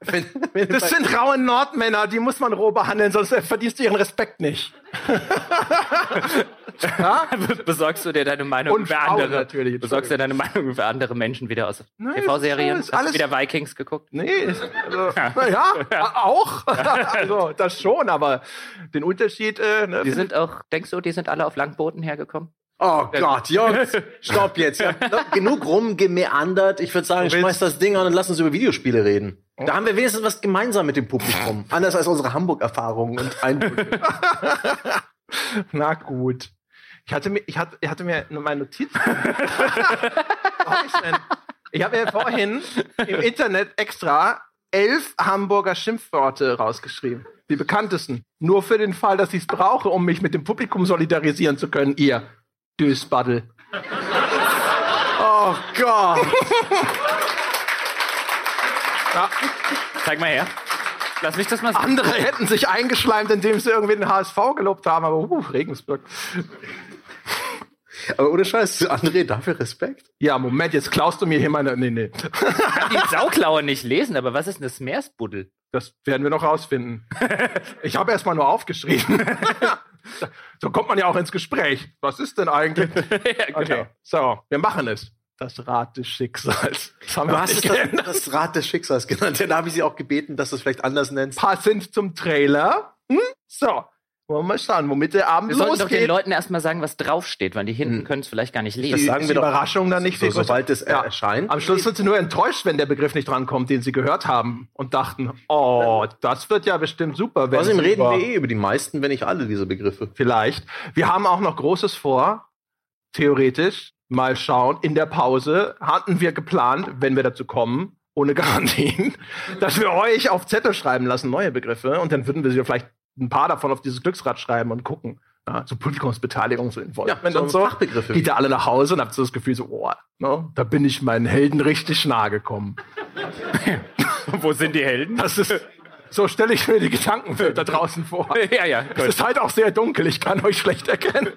[SPEAKER 3] Wenn, wenn
[SPEAKER 1] Das sind raue Nordmänner, die muss man roh behandeln, sonst verdienst du ihren Respekt nicht.
[SPEAKER 2] Besorgst du dir deine Meinung
[SPEAKER 1] Und
[SPEAKER 2] über andere?
[SPEAKER 1] natürlich,
[SPEAKER 2] Besorgst du dir deine Meinung über andere Menschen wieder aus TV-Serien? Hast
[SPEAKER 1] alles-
[SPEAKER 2] du wieder Vikings geguckt?
[SPEAKER 1] Nee, also, na ja, auch. also, das schon, aber den Unterschied, äh, ne,
[SPEAKER 2] Die sind auch, denkst du, die sind alle auf Langboten hergekommen?
[SPEAKER 3] Oh Gott, Jungs, [laughs] stopp jetzt. Noch genug rumgemeandert. Ich würde sagen, schmeiß das Ding an und lass uns über Videospiele reden. Da haben wir wenigstens was gemeinsam mit dem Publikum. [laughs] Anders als unsere Hamburg-Erfahrungen und Eindrücke. [laughs]
[SPEAKER 1] Na gut. Ich hatte mir, ich hatte, ich hatte mir meine Notiz. Ich habe mir vorhin im Internet extra elf Hamburger Schimpfworte rausgeschrieben. Die bekanntesten. Nur für den Fall, dass ich es brauche, um mich mit dem Publikum solidarisieren zu können. Ihr Dösbaddel.
[SPEAKER 3] Oh Gott.
[SPEAKER 2] Zeig mal her. Lass mich das mal sehen.
[SPEAKER 1] Andere hätten sich eingeschleimt, indem sie irgendwie den HSV gelobt haben, aber uh, Regensburg.
[SPEAKER 3] Aber ohne Scheiß, André, dafür Respekt.
[SPEAKER 1] Ja, Moment, jetzt klaust du mir hier meine. Nee, nee.
[SPEAKER 2] Ich kann die Sauklaue nicht lesen, aber was ist eine Smersbuddel?
[SPEAKER 1] Das werden wir noch rausfinden. Ich habe erst mal nur aufgeschrieben. [laughs] so kommt man ja auch ins Gespräch. Was ist denn eigentlich? [laughs]
[SPEAKER 2] ja, genau.
[SPEAKER 1] Okay, so, wir machen es. Das Rad des Schicksals. Das haben
[SPEAKER 3] Du
[SPEAKER 1] wir
[SPEAKER 3] hast es
[SPEAKER 1] nicht
[SPEAKER 3] das, das Rad des Schicksals genannt. Ja, Da habe ich sie auch gebeten, dass du es vielleicht anders nennst.
[SPEAKER 1] Passend zum Trailer. Hm? So, wollen wir mal schauen, womit der Abend
[SPEAKER 2] Wir sollten doch den
[SPEAKER 1] losgeht.
[SPEAKER 2] Leuten erstmal sagen, was draufsteht, weil die hinten
[SPEAKER 3] Hm.
[SPEAKER 2] können es vielleicht gar nicht
[SPEAKER 3] Das
[SPEAKER 2] lesen.
[SPEAKER 3] sagen
[SPEAKER 1] ist
[SPEAKER 3] wir
[SPEAKER 1] die
[SPEAKER 3] doch.
[SPEAKER 1] Überraschung dann nicht
[SPEAKER 3] So, sobald es
[SPEAKER 1] Ja.
[SPEAKER 3] erscheint.
[SPEAKER 1] Am Schluss sind sie nur enttäuscht, wenn der Begriff nicht drankommt, den sie gehört haben und dachten, oh, das wird ja bestimmt super. Wenn
[SPEAKER 3] Außerdem reden
[SPEAKER 1] über-
[SPEAKER 3] wir eh über die meisten, wenn nicht alle diese Begriffe.
[SPEAKER 1] Vielleicht. Wir haben auch noch Großes vor, theoretisch. Mal schauen. In der Pause hatten wir geplant, wenn wir dazu kommen, ohne Garantien, [laughs] dass wir euch auf Zettel schreiben lassen, neue Begriffe. Und dann würden wir sie vielleicht ein paar davon auf dieses Glücksrad schreiben und gucken. Ja, so Publikumsbeteiligung, so Involvement
[SPEAKER 3] so
[SPEAKER 1] und so.
[SPEAKER 3] Fachbegriffe.
[SPEAKER 1] Geht ihr alle nach Hause und habt so das Gefühl, so, oh, ne, da bin ich meinen Helden richtig nahe gekommen. [laughs]
[SPEAKER 2] Wo sind die Helden?
[SPEAKER 1] Das ist, so stelle ich mir die Gedankenwelt da draußen vor. [laughs]
[SPEAKER 2] ja, ja.
[SPEAKER 1] Es ist halt auch sehr dunkel, ich kann euch schlecht erkennen.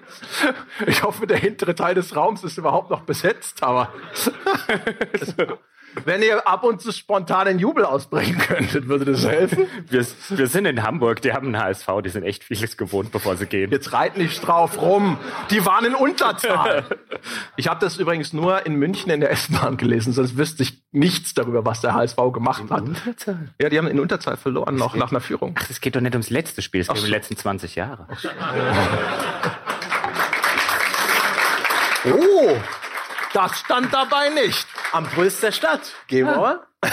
[SPEAKER 1] Ich hoffe, der hintere Teil des Raums ist überhaupt noch besetzt, aber [laughs] wenn ihr ab und zu spontan in Jubel ausbrechen könntet, würde das helfen.
[SPEAKER 2] Wir, wir sind in Hamburg, die haben einen HSV, die sind echt vieles gewohnt, bevor sie gehen.
[SPEAKER 1] Jetzt reit nicht drauf rum. Die waren in Unterzahl. [laughs] Ich habe das übrigens nur in München in der S-Bahn gelesen, sonst wüsste ich nichts darüber, was der HSV gemacht hat.
[SPEAKER 2] Unterzahl?
[SPEAKER 1] Ja, die haben in Unterzahl verloren, noch nach einer Führung.
[SPEAKER 2] Ach, es geht doch nicht ums letzte Spiel, es geht um die letzten 20 Jahre.
[SPEAKER 1] Oh, das stand dabei nicht.
[SPEAKER 3] Am Puls der Stadt. Game over. [laughs]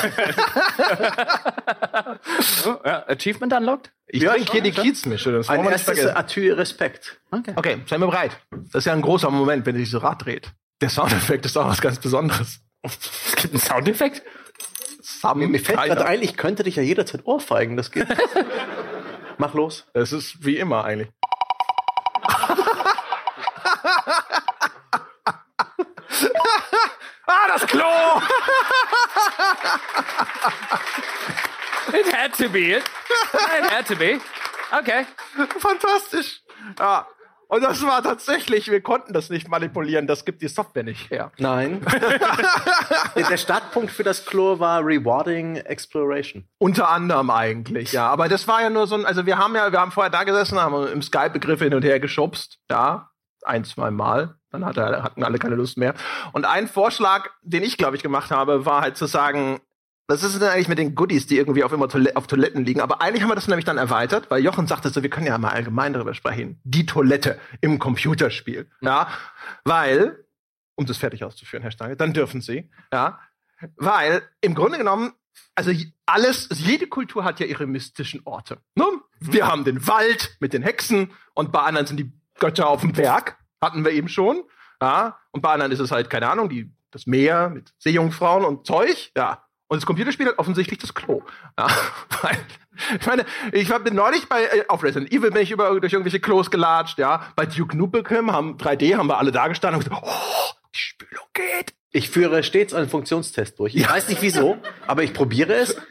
[SPEAKER 2] Ja, Achievement unlocked?
[SPEAKER 1] Ich
[SPEAKER 3] Ja,
[SPEAKER 1] trinke hier die. Kiezmische, das
[SPEAKER 3] Ein erstes. Atü Respekt.
[SPEAKER 2] Okay.
[SPEAKER 1] Okay, seien wir bereit. Das ist ja ein großer Moment, wenn sich so Rad dreht. Der Soundeffekt ist auch was ganz Besonderes.
[SPEAKER 2] Es gibt einen Soundeffekt?
[SPEAKER 1] Sam
[SPEAKER 3] Mir, mir fällt gerade ein, ich könnte dich ja jederzeit ohrfeigen. Das geht. [laughs] Mach los.
[SPEAKER 1] Es ist wie immer eigentlich. [laughs] [laughs] ah, das Klo!
[SPEAKER 2] It had to be it. It had to be. Okay.
[SPEAKER 1] Fantastisch. Ja. Und das war tatsächlich, wir konnten das nicht manipulieren, das gibt die Software nicht her.
[SPEAKER 3] Nein. [laughs] der Startpunkt für das Klo war Rewarding Exploration.
[SPEAKER 1] Unter anderem eigentlich, ja. Aber das war ja nur so ein, also wir haben ja, wir haben vorher da gesessen, haben im Skype Begriffe hin und her geschubst, ja. Ein, zwei Mal. Dann hat er, hatten alle keine Lust mehr. Und ein Vorschlag, den ich, glaube ich, gemacht habe, war halt zu sagen, was ist denn eigentlich mit den Goodies, die irgendwie auf immer Toile auf Toiletten liegen? Aber eigentlich haben wir das nämlich dann erweitert, weil Jochen sagte so, wir können ja mal allgemein darüber sprechen. Die Toilette im Computerspiel. Ja. Weil, um das fertig auszuführen, Herr Stange, dann dürfen Sie. Ja. Weil, im Grunde genommen, also alles, jede Kultur hat ja ihre mystischen Orte. Ne? Wir haben den Wald mit den Hexen und bei anderen sind die Götter auf dem Berg. Hatten wir eben schon. Ja. Und bei anderen ist es halt, keine Ahnung, die, das Meer mit Seejungfrauen und Zeug. Ja. Und das Computerspiel hat offensichtlich das Klo. Ja, [laughs] weil, ich meine, ich war bin neulich bei äh, auf Resident Evil bin ich über durch irgendwelche Klos gelatscht, ja. Bei Duke Nukem haben 3D haben wir alle da gestanden und gesagt, oh, die Spülung geht.
[SPEAKER 3] Ich führe stets einen Funktionstest durch. Ich weiß nicht wieso, aber ich probiere es. [laughs]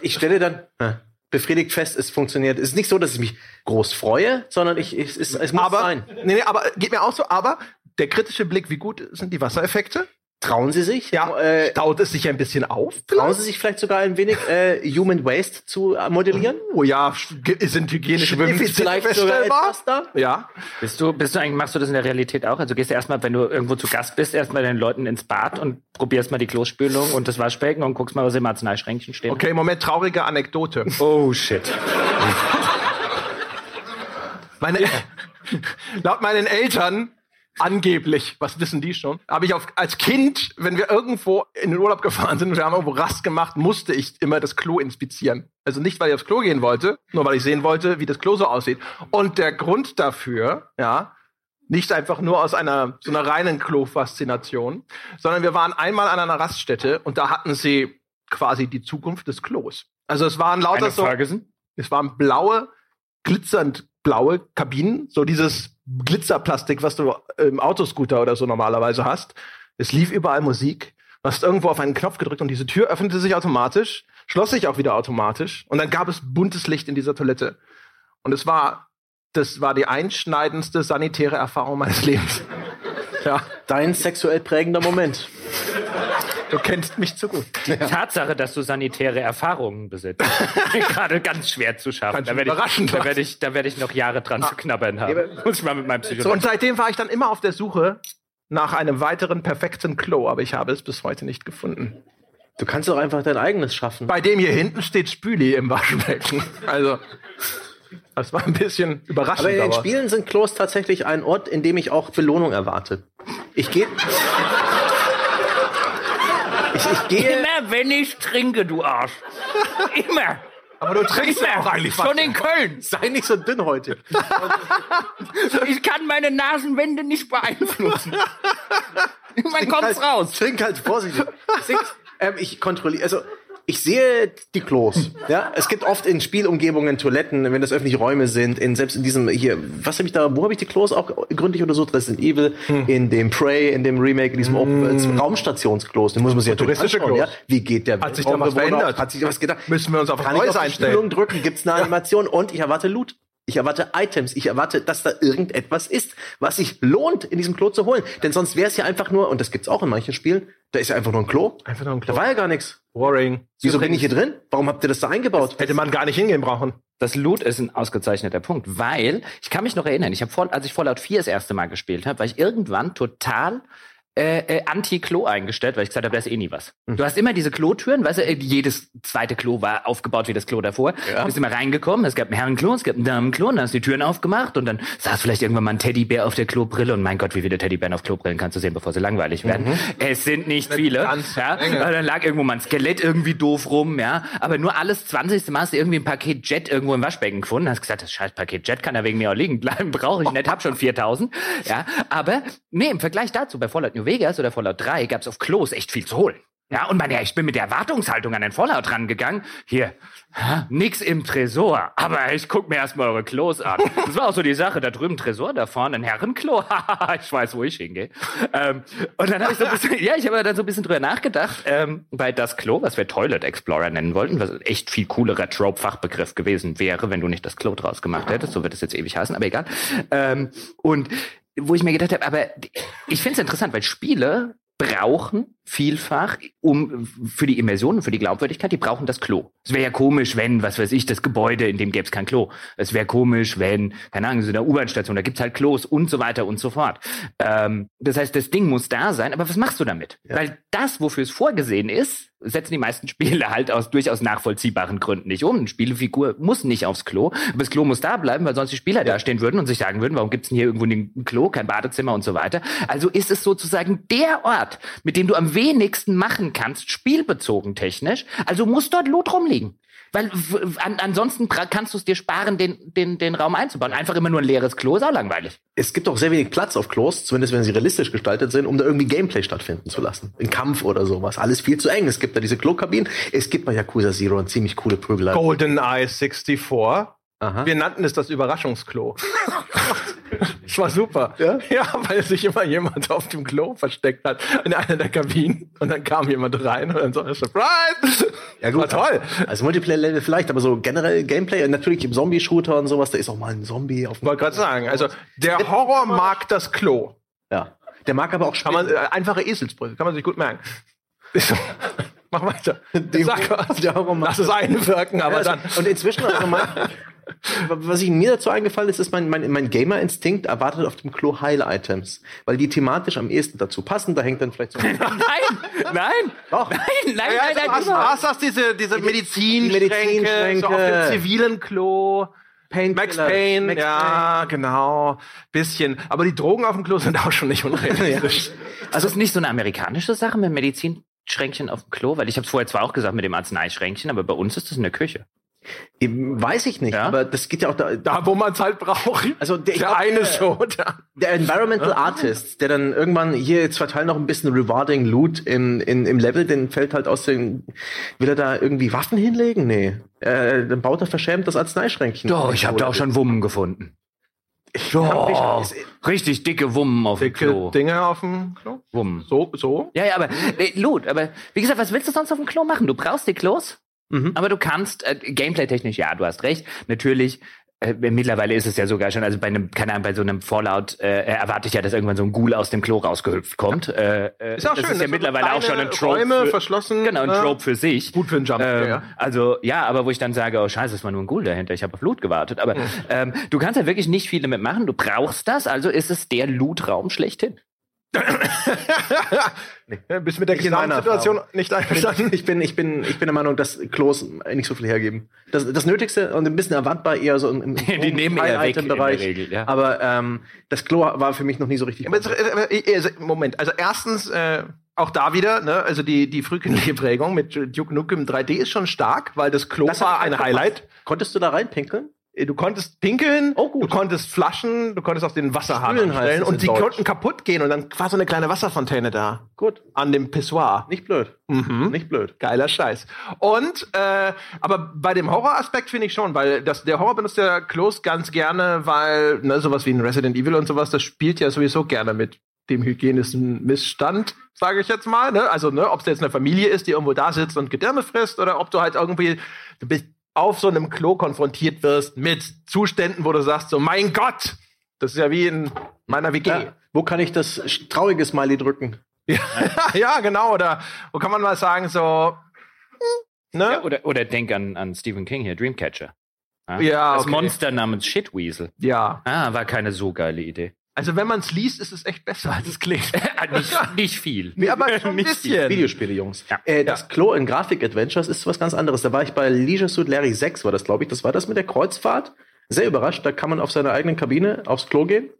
[SPEAKER 3] Ich, ich stelle dann äh, befriedigt fest, es funktioniert. Es ist nicht so, dass ich mich groß freue, sondern ich, ich, es, es muss
[SPEAKER 1] aber,
[SPEAKER 3] sein.
[SPEAKER 1] Nee, nee, aber geht mir auch so, aber der kritische Blick, wie gut sind die Wassereffekte?
[SPEAKER 3] Trauen Sie sich?
[SPEAKER 1] Ja,
[SPEAKER 3] Äh,
[SPEAKER 1] staut es sich ein bisschen auf?
[SPEAKER 3] trauen Sie sich vielleicht sogar ein wenig äh, Human Waste zu äh, modellieren?
[SPEAKER 1] Oh ja, sind hygienische
[SPEAKER 3] vielleicht sogar etwas da?
[SPEAKER 1] Ja.
[SPEAKER 2] Bist du, bist du eigentlich, machst du das in der Realität auch? Also gehst du erstmal, wenn du irgendwo zu Gast bist, erstmal den Leuten ins Bad und probierst mal die Klospülung und das Waschbecken und guckst mal, was im Arzneischränkchen steht.
[SPEAKER 1] Okay, Moment, traurige Anekdote.
[SPEAKER 2] Oh shit.
[SPEAKER 1] Meine, laut meinen Eltern, angeblich, was wissen die schon, habe ich auf, als Kind, wenn wir irgendwo in den Urlaub gefahren sind und wir haben irgendwo Rast gemacht, musste ich immer das Klo inspizieren. Also nicht, weil ich aufs Klo gehen wollte, nur weil ich sehen wollte, wie das Klo so aussieht. Und der Grund dafür, ja, Nicht einfach nur aus einer so einer reinen Klo-Faszination, sondern wir waren einmal an einer Raststätte und da hatten sie quasi die Zukunft des Klos. Also es waren lauter so, es waren blaue, glitzernd blaue Kabinen, so dieses Glitzerplastik, was du im Autoscooter oder so normalerweise hast. Es lief überall Musik. Du hast irgendwo auf einen Knopf gedrückt und diese Tür öffnete sich automatisch, schloss sich auch wieder automatisch und dann gab es buntes Licht in dieser Toilette. Und es war, das war die einschneidendste sanitäre Erfahrung meines Lebens. [laughs] Ja,
[SPEAKER 3] Dein sexuell prägender Moment.
[SPEAKER 1] Du kennst mich zu gut.
[SPEAKER 2] Tatsache, dass du sanitäre Erfahrungen besitzt. [laughs] Gerade ganz schwer zu schaffen. Da werde ich, da
[SPEAKER 1] was.
[SPEAKER 2] werd ich, da werd ich noch Jahre dran zu knabbern haben. Muss ich mal mit meinem
[SPEAKER 1] So, und
[SPEAKER 2] Psychologen.
[SPEAKER 1] seitdem war ich dann immer auf der Suche nach einem weiteren perfekten Klo, aber ich habe es bis heute nicht gefunden.
[SPEAKER 3] Du kannst doch einfach dein eigenes schaffen.
[SPEAKER 1] Bei dem hier hinten steht Spüli im Waschbecken. Also, das war ein bisschen überraschend.
[SPEAKER 3] Aber in den Spielen sind Klos tatsächlich ein Ort, in dem ich auch Belohnung erwarte. Ich gehe. Ich, ich gehe.
[SPEAKER 2] Immer wenn ich trinke, du Arsch. Immer.
[SPEAKER 1] aber du trinkst ja auch eigentlich fast.
[SPEAKER 2] Schon in Köln.
[SPEAKER 3] Sei nicht so dünn heute.
[SPEAKER 2] Ich kann meine Nasenwände nicht beeinflussen. [laughs] Man kommt's
[SPEAKER 3] halt,
[SPEAKER 2] raus.
[SPEAKER 3] Trink halt vorsichtig. Ähm, ich kontrolliere, also ich sehe die Klos. Ja, es gibt oft in Spielumgebungen Toiletten, wenn das öffentliche Räume sind. In selbst in diesem hier, was habe ich da? Wo habe ich die Klos auch gründlich untersucht? Resident Evil, in dem Prey, in dem Remake, in diesem Open, äh, Raumstationsklos. Den muss man sich natürlich
[SPEAKER 1] Touristische
[SPEAKER 3] anschauen. Ja?
[SPEAKER 1] Klos.
[SPEAKER 3] Wie geht der
[SPEAKER 1] Hat sich da was verändert?
[SPEAKER 3] Hat sich da was gedacht?
[SPEAKER 1] Müssen wir uns auf
[SPEAKER 3] Kann ich
[SPEAKER 1] Neues
[SPEAKER 3] auf
[SPEAKER 1] einstellen?
[SPEAKER 3] Spülung drücken? Gibt's eine Animation? Und ich erwarte Loot. Ich erwarte Items. Ich erwarte, dass da irgendetwas ist, was sich lohnt, in diesem Klo zu holen. Denn sonst wäre es ja einfach nur, und das gibt's auch in manchen Spielen, da ist ja einfach nur ein Klo.
[SPEAKER 1] Einfach nur ein Klo.
[SPEAKER 3] Da war ja gar nichts.
[SPEAKER 1] Boring.
[SPEAKER 3] Wieso bin ich hier drin? Warum habt ihr das da eingebaut?
[SPEAKER 1] Hätte man gar nicht hingehen brauchen.
[SPEAKER 2] Das Loot ist ein ausgezeichneter Punkt, weil ich kann mich noch erinnern, ich habe vor, als ich Fallout 4 das erste Mal gespielt habe, war ich irgendwann total äh, äh, anti-Klo eingestellt, weil ich gesagt habe, da ist eh nie was. Du hast immer diese Klotüren, weißt du, äh, jedes zweite Klo war aufgebaut wie das Klo davor. Du bist immer reingekommen, es gab ein Herrenklo, es gab ein Damenklo, und dann hast du die Türen aufgemacht und dann saß vielleicht irgendwann mal ein Teddybär auf der Klobrille und mein Gott, wie viele Teddybären auf Klobrillen kannst du sehen, bevor sie langweilig werden. Es sind nicht viele.
[SPEAKER 1] ganze
[SPEAKER 2] Ja? Dann lag irgendwo mal ein Skelett irgendwie doof rum, ja. Aber nur alles 20. Mal hast du irgendwie ein Paket Jet irgendwo im Waschbecken gefunden. Hast gesagt, das scheiß Paket Jet kann da wegen mir auch liegen bleiben. [laughs] Brauche ich nicht, hab schon 4000. Ja. Aber, nee, im Vergleich dazu, bei Fallout New Vegas oder Fallout 3 gab es auf Klos echt viel zu holen. Ja, und man, ja, ich bin mit der Erwartungshaltung an den Fallout rangegangen. Hier, ha, nix im Tresor, aber ich guck mir erstmal eure Klos an. [laughs] Das war auch so die Sache, da drüben Tresor, da vorne ein Herrenklo. [laughs] ich weiß, wo ich hingehe. Ähm, und dann habe ich so ein bisschen, ja, ich habe dann so ein bisschen drüber nachgedacht, ähm, weil das Klo, was wir Toilet Explorer nennen wollten, was echt viel coolerer Trope-Fachbegriff gewesen wäre, wenn du nicht das Klo draus gemacht hättest, so wird es jetzt ewig heißen, aber egal. Ähm, und wo ich mir gedacht habe, aber ich finde es interessant, weil Spiele brauchen vielfach, um für die Immersion und für die Glaubwürdigkeit, die brauchen das Klo. Es wäre ja komisch, wenn, was weiß ich, das Gebäude, in dem gäbe es kein Klo. Es wäre komisch, wenn, keine Ahnung, so eine U-Bahn-Station, da gibt's halt Klos und so weiter und so fort. Ähm, das heißt, das Ding muss da sein, aber was machst du damit? Weil das, wofür es vorgesehen ist, setzen die meisten [laughs] Spiele halt aus durchaus nachvollziehbaren Gründen nicht um. Eine Spielefigur muss nicht aufs Klo, aber das Klo muss da bleiben, weil sonst die Spieler da stehen würden und sich sagen würden, warum gibt's denn hier irgendwo ein Klo, kein Badezimmer und so weiter. Also ist es sozusagen der Ort, mit dem du am wenigsten machen kannst, spielbezogen technisch. Also muss dort Loot rumliegen. Weil an, ansonsten kannst du es dir sparen, den, den, den Raum einzubauen. Einfach immer nur ein leeres Klo ist auch langweilig.
[SPEAKER 3] Es gibt auch sehr wenig Platz auf Klos, zumindest wenn sie realistisch gestaltet sind, um da irgendwie Gameplay stattfinden zu lassen. Ein Kampf oder sowas. Alles viel zu eng. Es gibt da diese Klokabinen. Es gibt bei Yakuza Zero eine ziemlich coole Prügelei.
[SPEAKER 1] GoldenEye 64.
[SPEAKER 3] Aha.
[SPEAKER 1] Wir nannten es das Überraschungsklo. [laughs] das war super.
[SPEAKER 3] Ja?
[SPEAKER 1] ja, weil sich immer jemand auf dem Klo versteckt hat in einer der Kabinen und dann kam jemand rein und dann so Surprise.
[SPEAKER 3] Ja, gut.
[SPEAKER 1] War toll.
[SPEAKER 3] Also Multiplayer-Level vielleicht, aber so generell Gameplay, und natürlich im Zombie-Shooter und sowas, da ist auch mal ein Zombie auf dem.
[SPEAKER 1] Wollte gerade sagen, also der Horror mag das Klo.
[SPEAKER 3] Ja. Der mag aber auch
[SPEAKER 1] Kann man, äh,
[SPEAKER 3] Spinnen.
[SPEAKER 1] einfache Eselsbrüche, kann man sich gut merken. Mach weiter. Sag was. [laughs]
[SPEAKER 3] der Horror mag-
[SPEAKER 1] Lass es einwirken, aber
[SPEAKER 3] Ja, also-
[SPEAKER 1] dann.
[SPEAKER 3] Und inzwischen, also mein, [laughs] was ich mir dazu eingefallen ist, ist mein, mein, mein Gamer-Instinkt erwartet auf dem Klo Heil-Items. Weil die thematisch am ehesten dazu passen. Da hängt dann vielleicht so. [laughs]
[SPEAKER 2] Nein, nein,
[SPEAKER 3] Doch.
[SPEAKER 2] nein, nein, nein,
[SPEAKER 1] Ja,
[SPEAKER 2] nein,
[SPEAKER 1] du hast,
[SPEAKER 2] überhaupt
[SPEAKER 1] hast das diese, diese Medizinschränke,
[SPEAKER 3] Medizinschränke.
[SPEAKER 1] so auf dem zivilen Klo.
[SPEAKER 3] Painkiller.
[SPEAKER 1] Max Payne,
[SPEAKER 3] Max
[SPEAKER 1] ja, genau. Bisschen. Aber die Drogen auf dem Klo sind auch schon nicht unrealistisch. [laughs]
[SPEAKER 2] Also ist nicht so eine amerikanische Sache mit Medizinschränkchen auf dem Klo, weil ich habe es vorher zwar auch gesagt mit dem Arzneischränkchen, aber bei uns ist das in der Küche.
[SPEAKER 3] Weiß ich nicht,
[SPEAKER 2] Ja?
[SPEAKER 3] aber das geht ja auch da.
[SPEAKER 1] Da, wo man es halt braucht.
[SPEAKER 3] Also der,
[SPEAKER 1] Der
[SPEAKER 3] glaub,
[SPEAKER 1] eine
[SPEAKER 3] äh,
[SPEAKER 1] so. Der,
[SPEAKER 3] Der Environmental Artist, der dann irgendwann hier jetzt verteilt noch ein bisschen rewarding Loot im, in, im Level, den fällt halt aus den. Will er da irgendwie Waffen hinlegen? Nee. Äh, dann baut er verschämt das Arzneischränkchen.
[SPEAKER 2] Doch, ich habe da auch schon Wummen gefunden.
[SPEAKER 3] Oh.
[SPEAKER 2] Richtig dicke Wummen auf dem
[SPEAKER 1] dicke
[SPEAKER 2] Klo.
[SPEAKER 1] Dinge auf dem Klo.
[SPEAKER 2] Wummen.
[SPEAKER 1] So, so.
[SPEAKER 2] Ja, ja, aber äh, Loot, aber wie gesagt, was willst du sonst auf dem Klo machen? Du brauchst die Klos,
[SPEAKER 3] Mhm.
[SPEAKER 2] aber du kannst, äh, gameplay-technisch, ja, du hast recht, natürlich, äh, mittlerweile ist es ja sogar schon, also bei einem, keine Ahnung, bei so einem Fallout äh, erwarte ich ja, dass irgendwann so ein Ghoul aus dem Klo rausgehüpft kommt. Äh, äh,
[SPEAKER 1] Ist auch
[SPEAKER 2] das
[SPEAKER 1] schön.
[SPEAKER 2] ist ja mittlerweile auch schon ein Trope.
[SPEAKER 1] Räume
[SPEAKER 2] für,
[SPEAKER 1] verschlossen.
[SPEAKER 2] genau, ein
[SPEAKER 1] ne?
[SPEAKER 2] Trope für sich.
[SPEAKER 1] Gut für einen Jump.
[SPEAKER 2] Ähm,
[SPEAKER 1] ja.
[SPEAKER 2] Also ja, aber wo ich dann sage, oh scheiße, es war nur ein Ghoul dahinter, ich habe auf Loot gewartet. Aber ähm, du kannst ja wirklich nicht viel damit machen, du brauchst das, also ist es der Loot-Raum schlechthin.
[SPEAKER 1] Ja, Bist mit der Gesamtsituation nicht einverstanden?
[SPEAKER 3] Ich bin, ich bin, ich bin der Meinung, dass Klos nicht so viel hergeben. Das, das Nötigste und ein bisschen erwartbar eher so im, im [laughs]
[SPEAKER 2] Die nehmen eher weg in der
[SPEAKER 3] Bereich.
[SPEAKER 2] Regel, ja.
[SPEAKER 3] Aber ähm, das Klo war für mich noch nie so richtig.
[SPEAKER 1] Äh, äh, also, Moment, also erstens, äh, auch da wieder, ne, also die, die frühkindliche Prägung mit Duke Nukem 3D ist schon stark, weil das Klo
[SPEAKER 3] Das
[SPEAKER 1] war ein Highlight.
[SPEAKER 3] Konntest du da reinpinkeln?
[SPEAKER 1] Äh, Du konntest pinkeln,
[SPEAKER 3] Oh,
[SPEAKER 1] du konntest flaschen, du konntest auch den Wasserhahn
[SPEAKER 3] es
[SPEAKER 1] und die
[SPEAKER 3] Deutsch.
[SPEAKER 1] konnten kaputt gehen und dann war so eine kleine Wasserfontäne da
[SPEAKER 3] Gut,
[SPEAKER 1] an dem Pissoir.
[SPEAKER 3] nicht blöd.
[SPEAKER 1] Mhm.
[SPEAKER 3] Nicht blöd.
[SPEAKER 1] Geiler Scheiß. Und, äh, aber bei dem Horroraspekt finde ich schon, weil das, der Horror benutzt der Klos ganz gerne, weil, ne, sowas wie ein Resident Evil und sowas, das spielt ja sowieso gerne mit dem hygienischen Missstand, sage ich jetzt mal. Ne? Also, ne, ob es jetzt eine Familie ist, die irgendwo da sitzt und Gedärme frisst, oder ob du halt irgendwie, du bist auf so einem Klo konfrontiert wirst mit Zuständen, wo du sagst, so, mein Gott, das ist ja wie in meiner WG.
[SPEAKER 3] Ja. Wo kann ich das traurige Smiley drücken? [laughs]
[SPEAKER 1] ja, genau. Oder wo kann man mal sagen, so, ne?
[SPEAKER 2] Ja, oder, oder denk an, an Stephen King hier, Dreamcatcher.
[SPEAKER 1] Ja,
[SPEAKER 2] das
[SPEAKER 1] okay.
[SPEAKER 2] Monster namens Shitweasel.
[SPEAKER 1] Ja.
[SPEAKER 2] Ah, war keine so geile Idee.
[SPEAKER 1] Also wenn man es liest, ist es echt besser, als es klingt. [laughs]
[SPEAKER 2] nicht, nicht viel.
[SPEAKER 1] Nee, aber schon ein bisschen.
[SPEAKER 3] Videospiele, Jungs.
[SPEAKER 2] Ja.
[SPEAKER 3] Äh, das Klo in Graphic Adventures ist was ganz anderes. Da war ich bei Leisure Suit Larry 6, war das, glaube ich. Das war das mit der Kreuzfahrt. Sehr überrascht. Da kann man auf seiner eigenen Kabine aufs Klo gehen.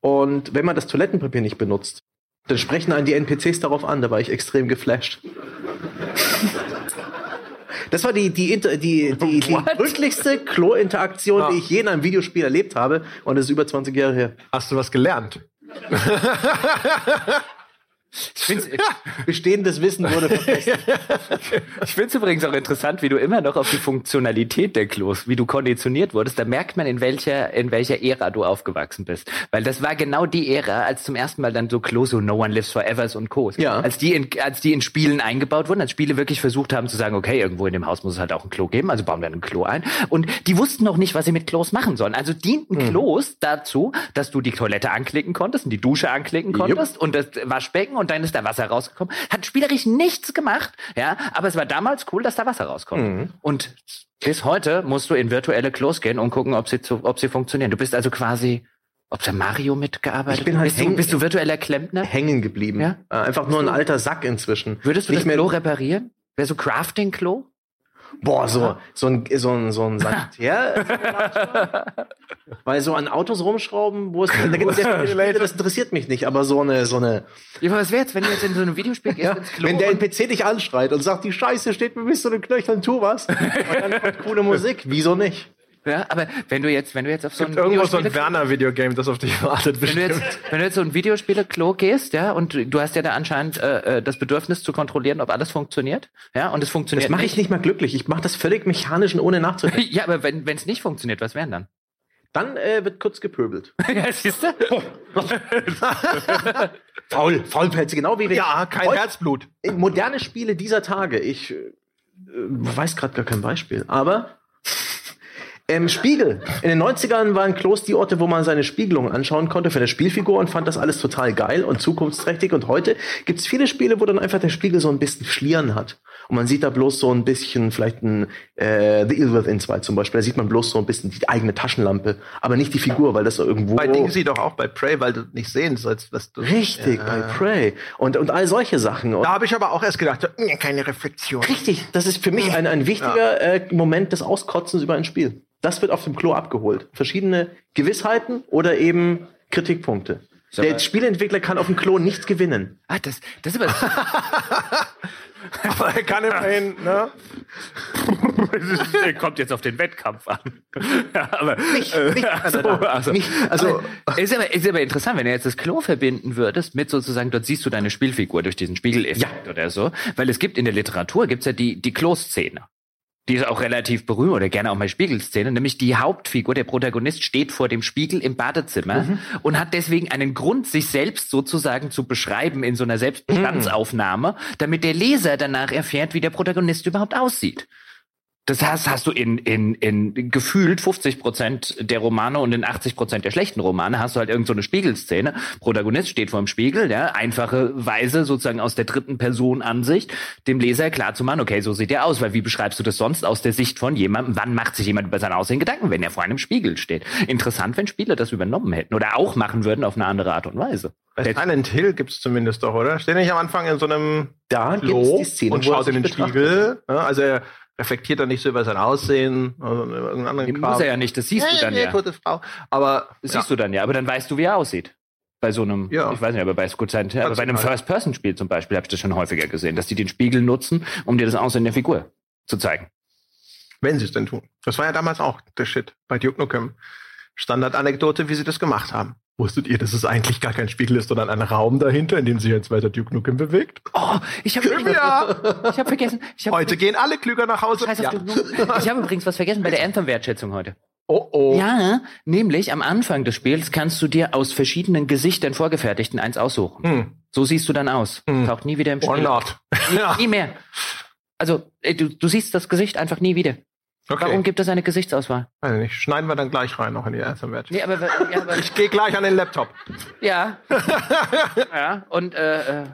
[SPEAKER 3] Und wenn man das Toilettenpapier nicht benutzt, dann sprechen einen die NPCs darauf an. Da war ich extrem geflasht. [laughs] Das war die, die, die, die, die
[SPEAKER 2] What?
[SPEAKER 3] gründlichste Klo-Interaktion,
[SPEAKER 1] Ja.
[SPEAKER 3] die ich je in einem Videospiel erlebt habe. Und das ist über 20 Jahre her.
[SPEAKER 1] Hast du was gelernt? [laughs]
[SPEAKER 2] Ich find's, [laughs]
[SPEAKER 3] Bestehendes Wissen wurde [laughs] vergessen.
[SPEAKER 2] ich find's übrigens auch interessant, wie du immer noch auf die Funktionalität der Klos, wie du konditioniert wurdest. Da merkt man, in welcher, in welcher Ära du aufgewachsen bist. Weil das war genau die Ära, als zum ersten Mal dann so Klos, so No One Lives Forevers und Co.
[SPEAKER 3] Ja.
[SPEAKER 2] Als die in, als die in Spielen eingebaut wurden, als Spiele wirklich versucht haben zu sagen, okay, irgendwo in dem Haus muss es halt auch ein Klo geben, also bauen wir ein Klo ein. Und die wussten noch nicht, was sie mit Klos machen sollen. Also dienten Klos dazu, dass du die Toilette anklicken konntest und die Dusche anklicken konntest und das Waschbecken und dann ist da Wasser rausgekommen. Hat spielerisch nichts gemacht, ja, aber es war damals cool, dass da Wasser rauskommt.
[SPEAKER 3] Mhm.
[SPEAKER 2] Und bis heute musst du in virtuelle Klos gehen und gucken, ob sie, zu, ob sie funktionieren. Du bist also quasi, ob der Mario mitgearbeitet
[SPEAKER 3] Ich bin halt
[SPEAKER 2] bist, du, bist du virtueller Klempner?
[SPEAKER 3] hängen geblieben.
[SPEAKER 2] Ja?
[SPEAKER 3] Äh, einfach nur ein alter Sack inzwischen.
[SPEAKER 2] Würdest du
[SPEAKER 3] Nicht
[SPEAKER 2] das
[SPEAKER 3] mehr-
[SPEAKER 2] Klo reparieren? Wäre so Crafting-Klo?
[SPEAKER 3] Boah, so, so ein, so ein, so ein [laughs] Sanitär. Weil so an Autos rumschrauben, wo es, da gibt es sehr viele Spiele, das interessiert mich nicht, aber so eine, so eine,
[SPEAKER 2] Ja, aber was wäre jetzt, wenn du jetzt in so einem Videospiel gehst
[SPEAKER 3] ja, wenn der NPC dich anschreit und sagt, die Scheiße steht mir bis zu den Knöcheln, tu was. Und dann kommt coole Musik, wieso nicht?
[SPEAKER 2] Ja, aber wenn du jetzt, wenn du jetzt auf so ein
[SPEAKER 1] Irgendwo so ein
[SPEAKER 2] Videospiele-
[SPEAKER 1] Werner-Videogame, das auf dich [laughs] wartet,
[SPEAKER 2] wenn du
[SPEAKER 1] bestimmt.
[SPEAKER 2] jetzt, wenn du jetzt so ein Videospiele-Klo gehst, ja, und du- hast ja da anscheinend äh, äh, das Bedürfnis zu kontrollieren, ob alles funktioniert, ja, und es funktioniert
[SPEAKER 3] Das mache ich nicht mal glücklich. Ich mache das völlig mechanisch und ohne nachzudenken. [laughs]
[SPEAKER 2] Ja, aber wenn es nicht funktioniert, was wären dann?
[SPEAKER 3] Dann äh, wird kurz gepöbelt. [laughs]
[SPEAKER 2] ja, siehst du?
[SPEAKER 3] Faul, faulpelze, genau wie wir.
[SPEAKER 1] Ja, kein
[SPEAKER 3] Heute-
[SPEAKER 1] Herzblut.
[SPEAKER 3] moderne Spiele dieser Tage, ich äh, weiß gerade gar kein Beispiel, aber ähm, Spiegel. In den 90ern waren Klos die Orte, wo man seine Spiegelung anschauen konnte für eine Spielfigur und fand das alles total geil und zukunftsträchtig. Und heute gibt es viele Spiele, wo dann einfach der Spiegel so ein bisschen Schlieren hat. Und man sieht da bloß so ein bisschen, vielleicht ein äh, The Evil Within 2 zum Beispiel, da sieht man bloß so ein bisschen die eigene Taschenlampe, aber nicht die Figur, weil das so irgendwo.
[SPEAKER 1] Bei Dingsy doch auch bei Prey, weil du nicht sehen sollst, was du.
[SPEAKER 3] Richtig, bei Prey. Und, und all solche Sachen. Und
[SPEAKER 1] Da habe ich aber auch erst gedacht, so, nee, keine Reflexion.
[SPEAKER 3] Richtig, das ist für mich ein, ein wichtiger äh, Moment des Auskotzens über ein Spiel. Das wird auf dem Klo abgeholt. Verschiedene Gewissheiten oder eben Kritikpunkte. Der Spieleentwickler kann auf dem Klo nichts gewinnen.
[SPEAKER 2] Ah, das, das ist aber. [laughs]
[SPEAKER 1] Aber er kann immerhin, ne?
[SPEAKER 2] Der [laughs] kommt jetzt auf den Wettkampf an. [laughs] ja, aber
[SPEAKER 1] Nicht,
[SPEAKER 2] äh,
[SPEAKER 1] nicht, [laughs]
[SPEAKER 2] also, also,
[SPEAKER 1] nicht, also-
[SPEAKER 2] aber ist, aber, ist aber interessant, wenn du jetzt das Klo verbinden würdest mit sozusagen, dort siehst du deine Spielfigur durch diesen Spiegeleffekt oder so, weil es gibt in der Literatur gibt's ja die die Kloszene. Die ist auch relativ berühmt oder gerne auch mal Spiegelszene, nämlich die Hauptfigur, der Protagonist steht vor dem Spiegel im Badezimmer und hat deswegen einen Grund, sich selbst sozusagen zu beschreiben in so einer Selbstbestandsaufnahme, damit der Leser danach erfährt, wie der Protagonist überhaupt aussieht. Das heißt, hast du in, in, in gefühlt 50 Prozent der Romane und in 80 Prozent der schlechten Romane hast du halt irgend so eine Spiegelszene. Protagonist steht vor dem Spiegel, ja, einfache Weise sozusagen aus der dritten Person Ansicht, dem Leser klar zu machen, okay, so sieht er aus, weil wie beschreibst du das sonst aus der Sicht von jemandem? Wann macht sich jemand über sein Aussehen Gedanken, wenn er vor einem Spiegel steht? Interessant, wenn Spieler das übernommen hätten oder auch machen würden auf eine andere Art und Weise.
[SPEAKER 1] Bei Silent Hill gibt's zumindest doch, oder? Steht nicht am Anfang in so einem
[SPEAKER 3] Da gibt's
[SPEAKER 1] Klo
[SPEAKER 3] die Szene,
[SPEAKER 1] und schaut in den. Spiegel. Ja, also er reflektiert dann nicht so über sein Aussehen oder irgendeinen anderen
[SPEAKER 2] Muss er ja nicht, das siehst du dann
[SPEAKER 1] nee,
[SPEAKER 2] ja.
[SPEAKER 1] tote Frau. Aber
[SPEAKER 2] Das
[SPEAKER 1] ja.
[SPEAKER 2] siehst du dann ja, aber dann weißt du, wie er aussieht. Bei so einem,
[SPEAKER 1] Ja.
[SPEAKER 2] ich weiß nicht, aber bei Silent Hill, aber bei einem. First-Person-Spiel zum Beispiel habe ich das schon häufiger gesehen, dass die den Spiegel nutzen, um dir das Aussehen der Figur zu zeigen.
[SPEAKER 1] wenn sie es denn tun. Das war ja damals auch der Shit bei Duke Nukem. Standardanekdote, wie sie das gemacht haben. Wusstet ihr, dass es eigentlich gar kein Spiegel ist, sondern ein Raum dahinter, in dem sich jetzt weiter Duke Nukem bewegt?
[SPEAKER 2] Oh, ich habe hab vergessen. Ich hab,
[SPEAKER 1] Heute gehen alle klüger nach Hause.
[SPEAKER 2] Scheiß
[SPEAKER 1] Ja.
[SPEAKER 2] Ich habe übrigens was vergessen bei der Anthem-Wertschätzung heute.
[SPEAKER 1] Oh oh.
[SPEAKER 2] Ja, nämlich am Anfang des Spiels kannst du dir aus verschiedenen Gesichtern vorgefertigten eins aussuchen.
[SPEAKER 1] Hm.
[SPEAKER 2] So siehst du dann aus.
[SPEAKER 1] Hm.
[SPEAKER 2] Taucht nie wieder im
[SPEAKER 1] Or
[SPEAKER 2] Spiel.
[SPEAKER 1] not. [laughs] Ja.
[SPEAKER 2] Nie mehr. Also, du, du siehst das Gesicht einfach nie wieder.
[SPEAKER 1] Okay.
[SPEAKER 2] Warum gibt es eine Gesichtsauswahl?
[SPEAKER 1] Weiß ich nicht. Schneiden wir dann gleich rein noch in die Anthem-Wert.
[SPEAKER 2] Nee, aber, ja, aber
[SPEAKER 1] Ich gehe gleich an den Laptop.
[SPEAKER 2] Ja. [laughs] ja, und äh, äh,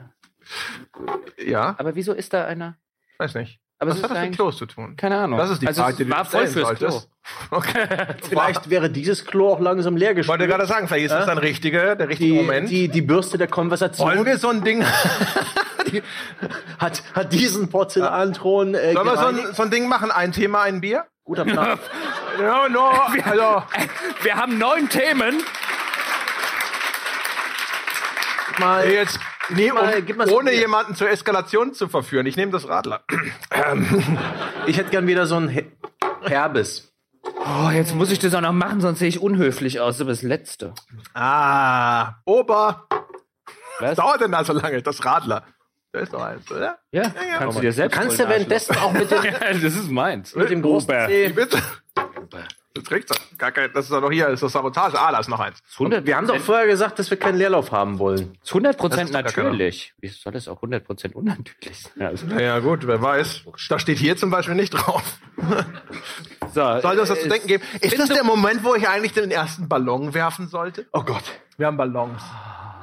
[SPEAKER 1] Ja,
[SPEAKER 2] aber wieso ist da einer?
[SPEAKER 1] weiß nicht.
[SPEAKER 2] Aber
[SPEAKER 1] Was
[SPEAKER 2] es
[SPEAKER 1] hat das mit Klos zu tun?
[SPEAKER 2] Keine Ahnung.
[SPEAKER 1] Das ist die
[SPEAKER 2] also
[SPEAKER 1] Frage, die du
[SPEAKER 2] war voll
[SPEAKER 1] stellen
[SPEAKER 2] fürs Klo.
[SPEAKER 1] Okay. [laughs]
[SPEAKER 3] Vielleicht wäre dieses Klo auch langsam leer
[SPEAKER 1] Ich wollte
[SPEAKER 3] gespült.
[SPEAKER 1] gerade sagen, vielleicht ist das dann richtige, der richtige
[SPEAKER 3] Die,
[SPEAKER 1] Moment.
[SPEAKER 3] die, die Bürste der Konversation
[SPEAKER 1] Wollen wir so ein Ding? [laughs]
[SPEAKER 3] hat, hat diesen Porzellanthron äh,
[SPEAKER 1] Sollen wir so ein, so ein Ding machen? Ein Thema, ein Bier?
[SPEAKER 3] Guter Plan. [laughs]
[SPEAKER 1] No, no. Also,
[SPEAKER 2] Wir haben neun Themen.
[SPEAKER 3] Mal,
[SPEAKER 1] jetzt, nee, um,
[SPEAKER 3] mal- gib mal so
[SPEAKER 1] ohne
[SPEAKER 3] Bier.
[SPEAKER 1] jemanden zur Eskalation zu verführen. Ich nehme das Radler. [clears throat]
[SPEAKER 3] ich hätte gern wieder so ein He Herbes.
[SPEAKER 2] Oh, jetzt muss ich das auch noch machen, sonst sehe ich unhöflich aus. Aber das Letzte.
[SPEAKER 1] Ah, Ober.
[SPEAKER 2] Was?
[SPEAKER 1] Dauert denn da so lange? Das Radler. Da ist doch eins, oder?
[SPEAKER 2] Ja, kannst du dir selbst
[SPEAKER 3] Du kannst ja
[SPEAKER 2] holen,
[SPEAKER 3] währenddessen auch mit dem. [laughs]
[SPEAKER 2] Ja, das ist meins.
[SPEAKER 3] mit dem großen
[SPEAKER 2] Ober.
[SPEAKER 3] C.
[SPEAKER 1] Bitte? Das kriegst du. Gar kein, das ist doch noch hier, das ist doch Sabotage. Ah, da ist noch eins.
[SPEAKER 2] 100
[SPEAKER 3] Wir haben doch vorher gesagt, dass wir keinen Leerlauf haben wollen.
[SPEAKER 2] ist 100
[SPEAKER 1] Das
[SPEAKER 2] Prozent
[SPEAKER 1] ist doch gar keiner.
[SPEAKER 2] natürlich. Wie soll das auch 100 Prozent unnatürlich sein? Also,
[SPEAKER 1] Naja, gut, wer weiß. Da steht hier zum Beispiel nicht drauf. [laughs]
[SPEAKER 2] so,
[SPEAKER 1] Soll das was
[SPEAKER 2] äh,
[SPEAKER 1] zu denken geben? Ist das der Moment, wo ich eigentlich den ersten Ballon werfen sollte?
[SPEAKER 3] Oh Gott.
[SPEAKER 1] Wir haben Ballons.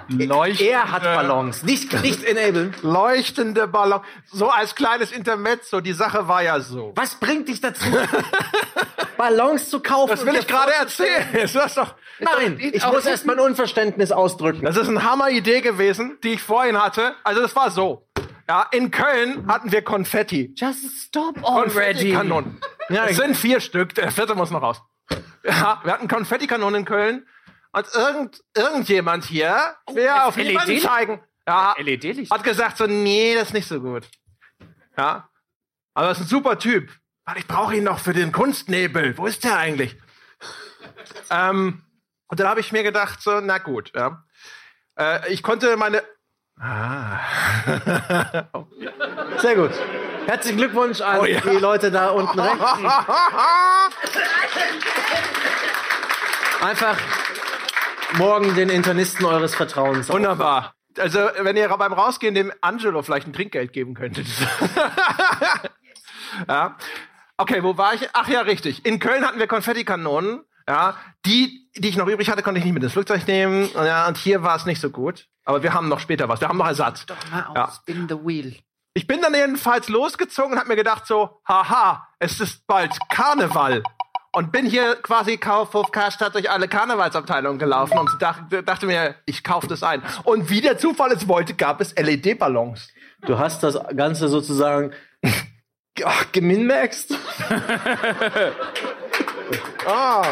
[SPEAKER 1] Leuchtende,
[SPEAKER 3] Er hat Ballons, nicht, nicht enablen.
[SPEAKER 1] Leuchtende Ballon. So als kleines Intermezzo. Die Sache war ja so.
[SPEAKER 3] Was bringt dich dazu, [laughs] Ballons zu kaufen?
[SPEAKER 1] Das will ich gerade erzählen. Ist das doch.
[SPEAKER 3] Nein, ich muss erst mein Unverständnis ausdrücken.
[SPEAKER 1] Das ist eine Hammeridee gewesen, die ich vorhin hatte. Also das war so. Ja, in Köln hatten wir Konfetti.
[SPEAKER 2] Just stop already.
[SPEAKER 1] Konfettikanonen. Ja, es sind vier Stück. Der vierte muss noch raus. Ja, wir hatten Konfettikanonen in Köln. Und irgend, irgendjemand hier will
[SPEAKER 2] ein
[SPEAKER 1] auf jemanden
[SPEAKER 2] LED?
[SPEAKER 1] zeigen. Ja,
[SPEAKER 2] LED-Licht.
[SPEAKER 1] hat gesagt so, nee, das ist nicht so gut. Ja. Aber das ist ein super Typ. Weil ich brauche ihn noch für den Kunstnebel. Wo ist der eigentlich? [laughs] ähm, und dann habe ich mir gedacht, so, na gut, ja. Äh, ich konnte meine. Ah. [laughs]
[SPEAKER 3] Sehr gut. Herzlichen Glückwunsch an
[SPEAKER 1] Oh ja.
[SPEAKER 3] die Leute da unten rechts. [laughs] Einfach morgen den Internisten eures Vertrauens.
[SPEAKER 1] Wunderbar. Also, wenn ihr beim Rausgehen dem Angelo vielleicht ein Trinkgeld geben könntet. [laughs] ja. Okay, wo war ich? Ach ja, richtig. In Köln hatten wir Konfettikanonen. Ja, die, die ich noch übrig hatte, konnte ich nicht mit ins Flugzeug nehmen. Ja, und hier war es nicht so gut. Aber wir haben noch später was. Wir haben noch Ersatz.
[SPEAKER 2] Mal
[SPEAKER 1] Ja.
[SPEAKER 2] aus, spin the wheel.
[SPEAKER 1] Ich bin dann jedenfalls losgezogen und habe mir gedacht so, haha, es ist bald Karneval. Und bin hier quasi Kaufhof Karstadt durch alle Karnevalsabteilungen gelaufen und dachte, dachte mir, ich kaufe das ein. Und wie der Zufall es wollte, gab es LED-Ballons.
[SPEAKER 3] Du hast das Ganze sozusagen ach, geminmaxt. [laughs]
[SPEAKER 1] Ah,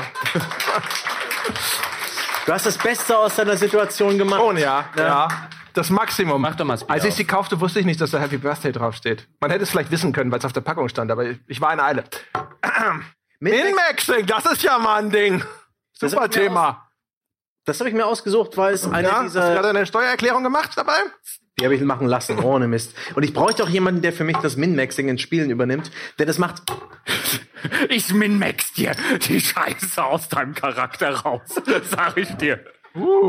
[SPEAKER 3] Du hast das Beste aus deiner Situation gemacht.
[SPEAKER 1] schon ja, ja. Das Maximum.
[SPEAKER 2] Mach doch mal Speed
[SPEAKER 1] Als ich
[SPEAKER 2] auf.
[SPEAKER 1] sie kaufte, wusste ich nicht, dass da Happy Birthday draufsteht. Man hätte es vielleicht wissen können, weil es auf der Packung stand, aber ich war in Eile. Min-Maxing, das ist ja mal ein Ding.
[SPEAKER 3] Das
[SPEAKER 1] Super
[SPEAKER 3] mir
[SPEAKER 1] Thema.
[SPEAKER 3] Das habe ich mir ausgesucht, weil es eine
[SPEAKER 1] Ja, hast du
[SPEAKER 3] dieser.
[SPEAKER 1] gerade eine Steuererklärung gemacht dabei?
[SPEAKER 3] Die habe ich machen lassen, ohne Mist. Und ich bräuchte auch jemanden, der für mich das Min-Maxing in Spielen übernimmt, der das macht.
[SPEAKER 2] Ich min-max dir die Scheiße aus deinem Charakter raus. [laughs] Sag ich dir.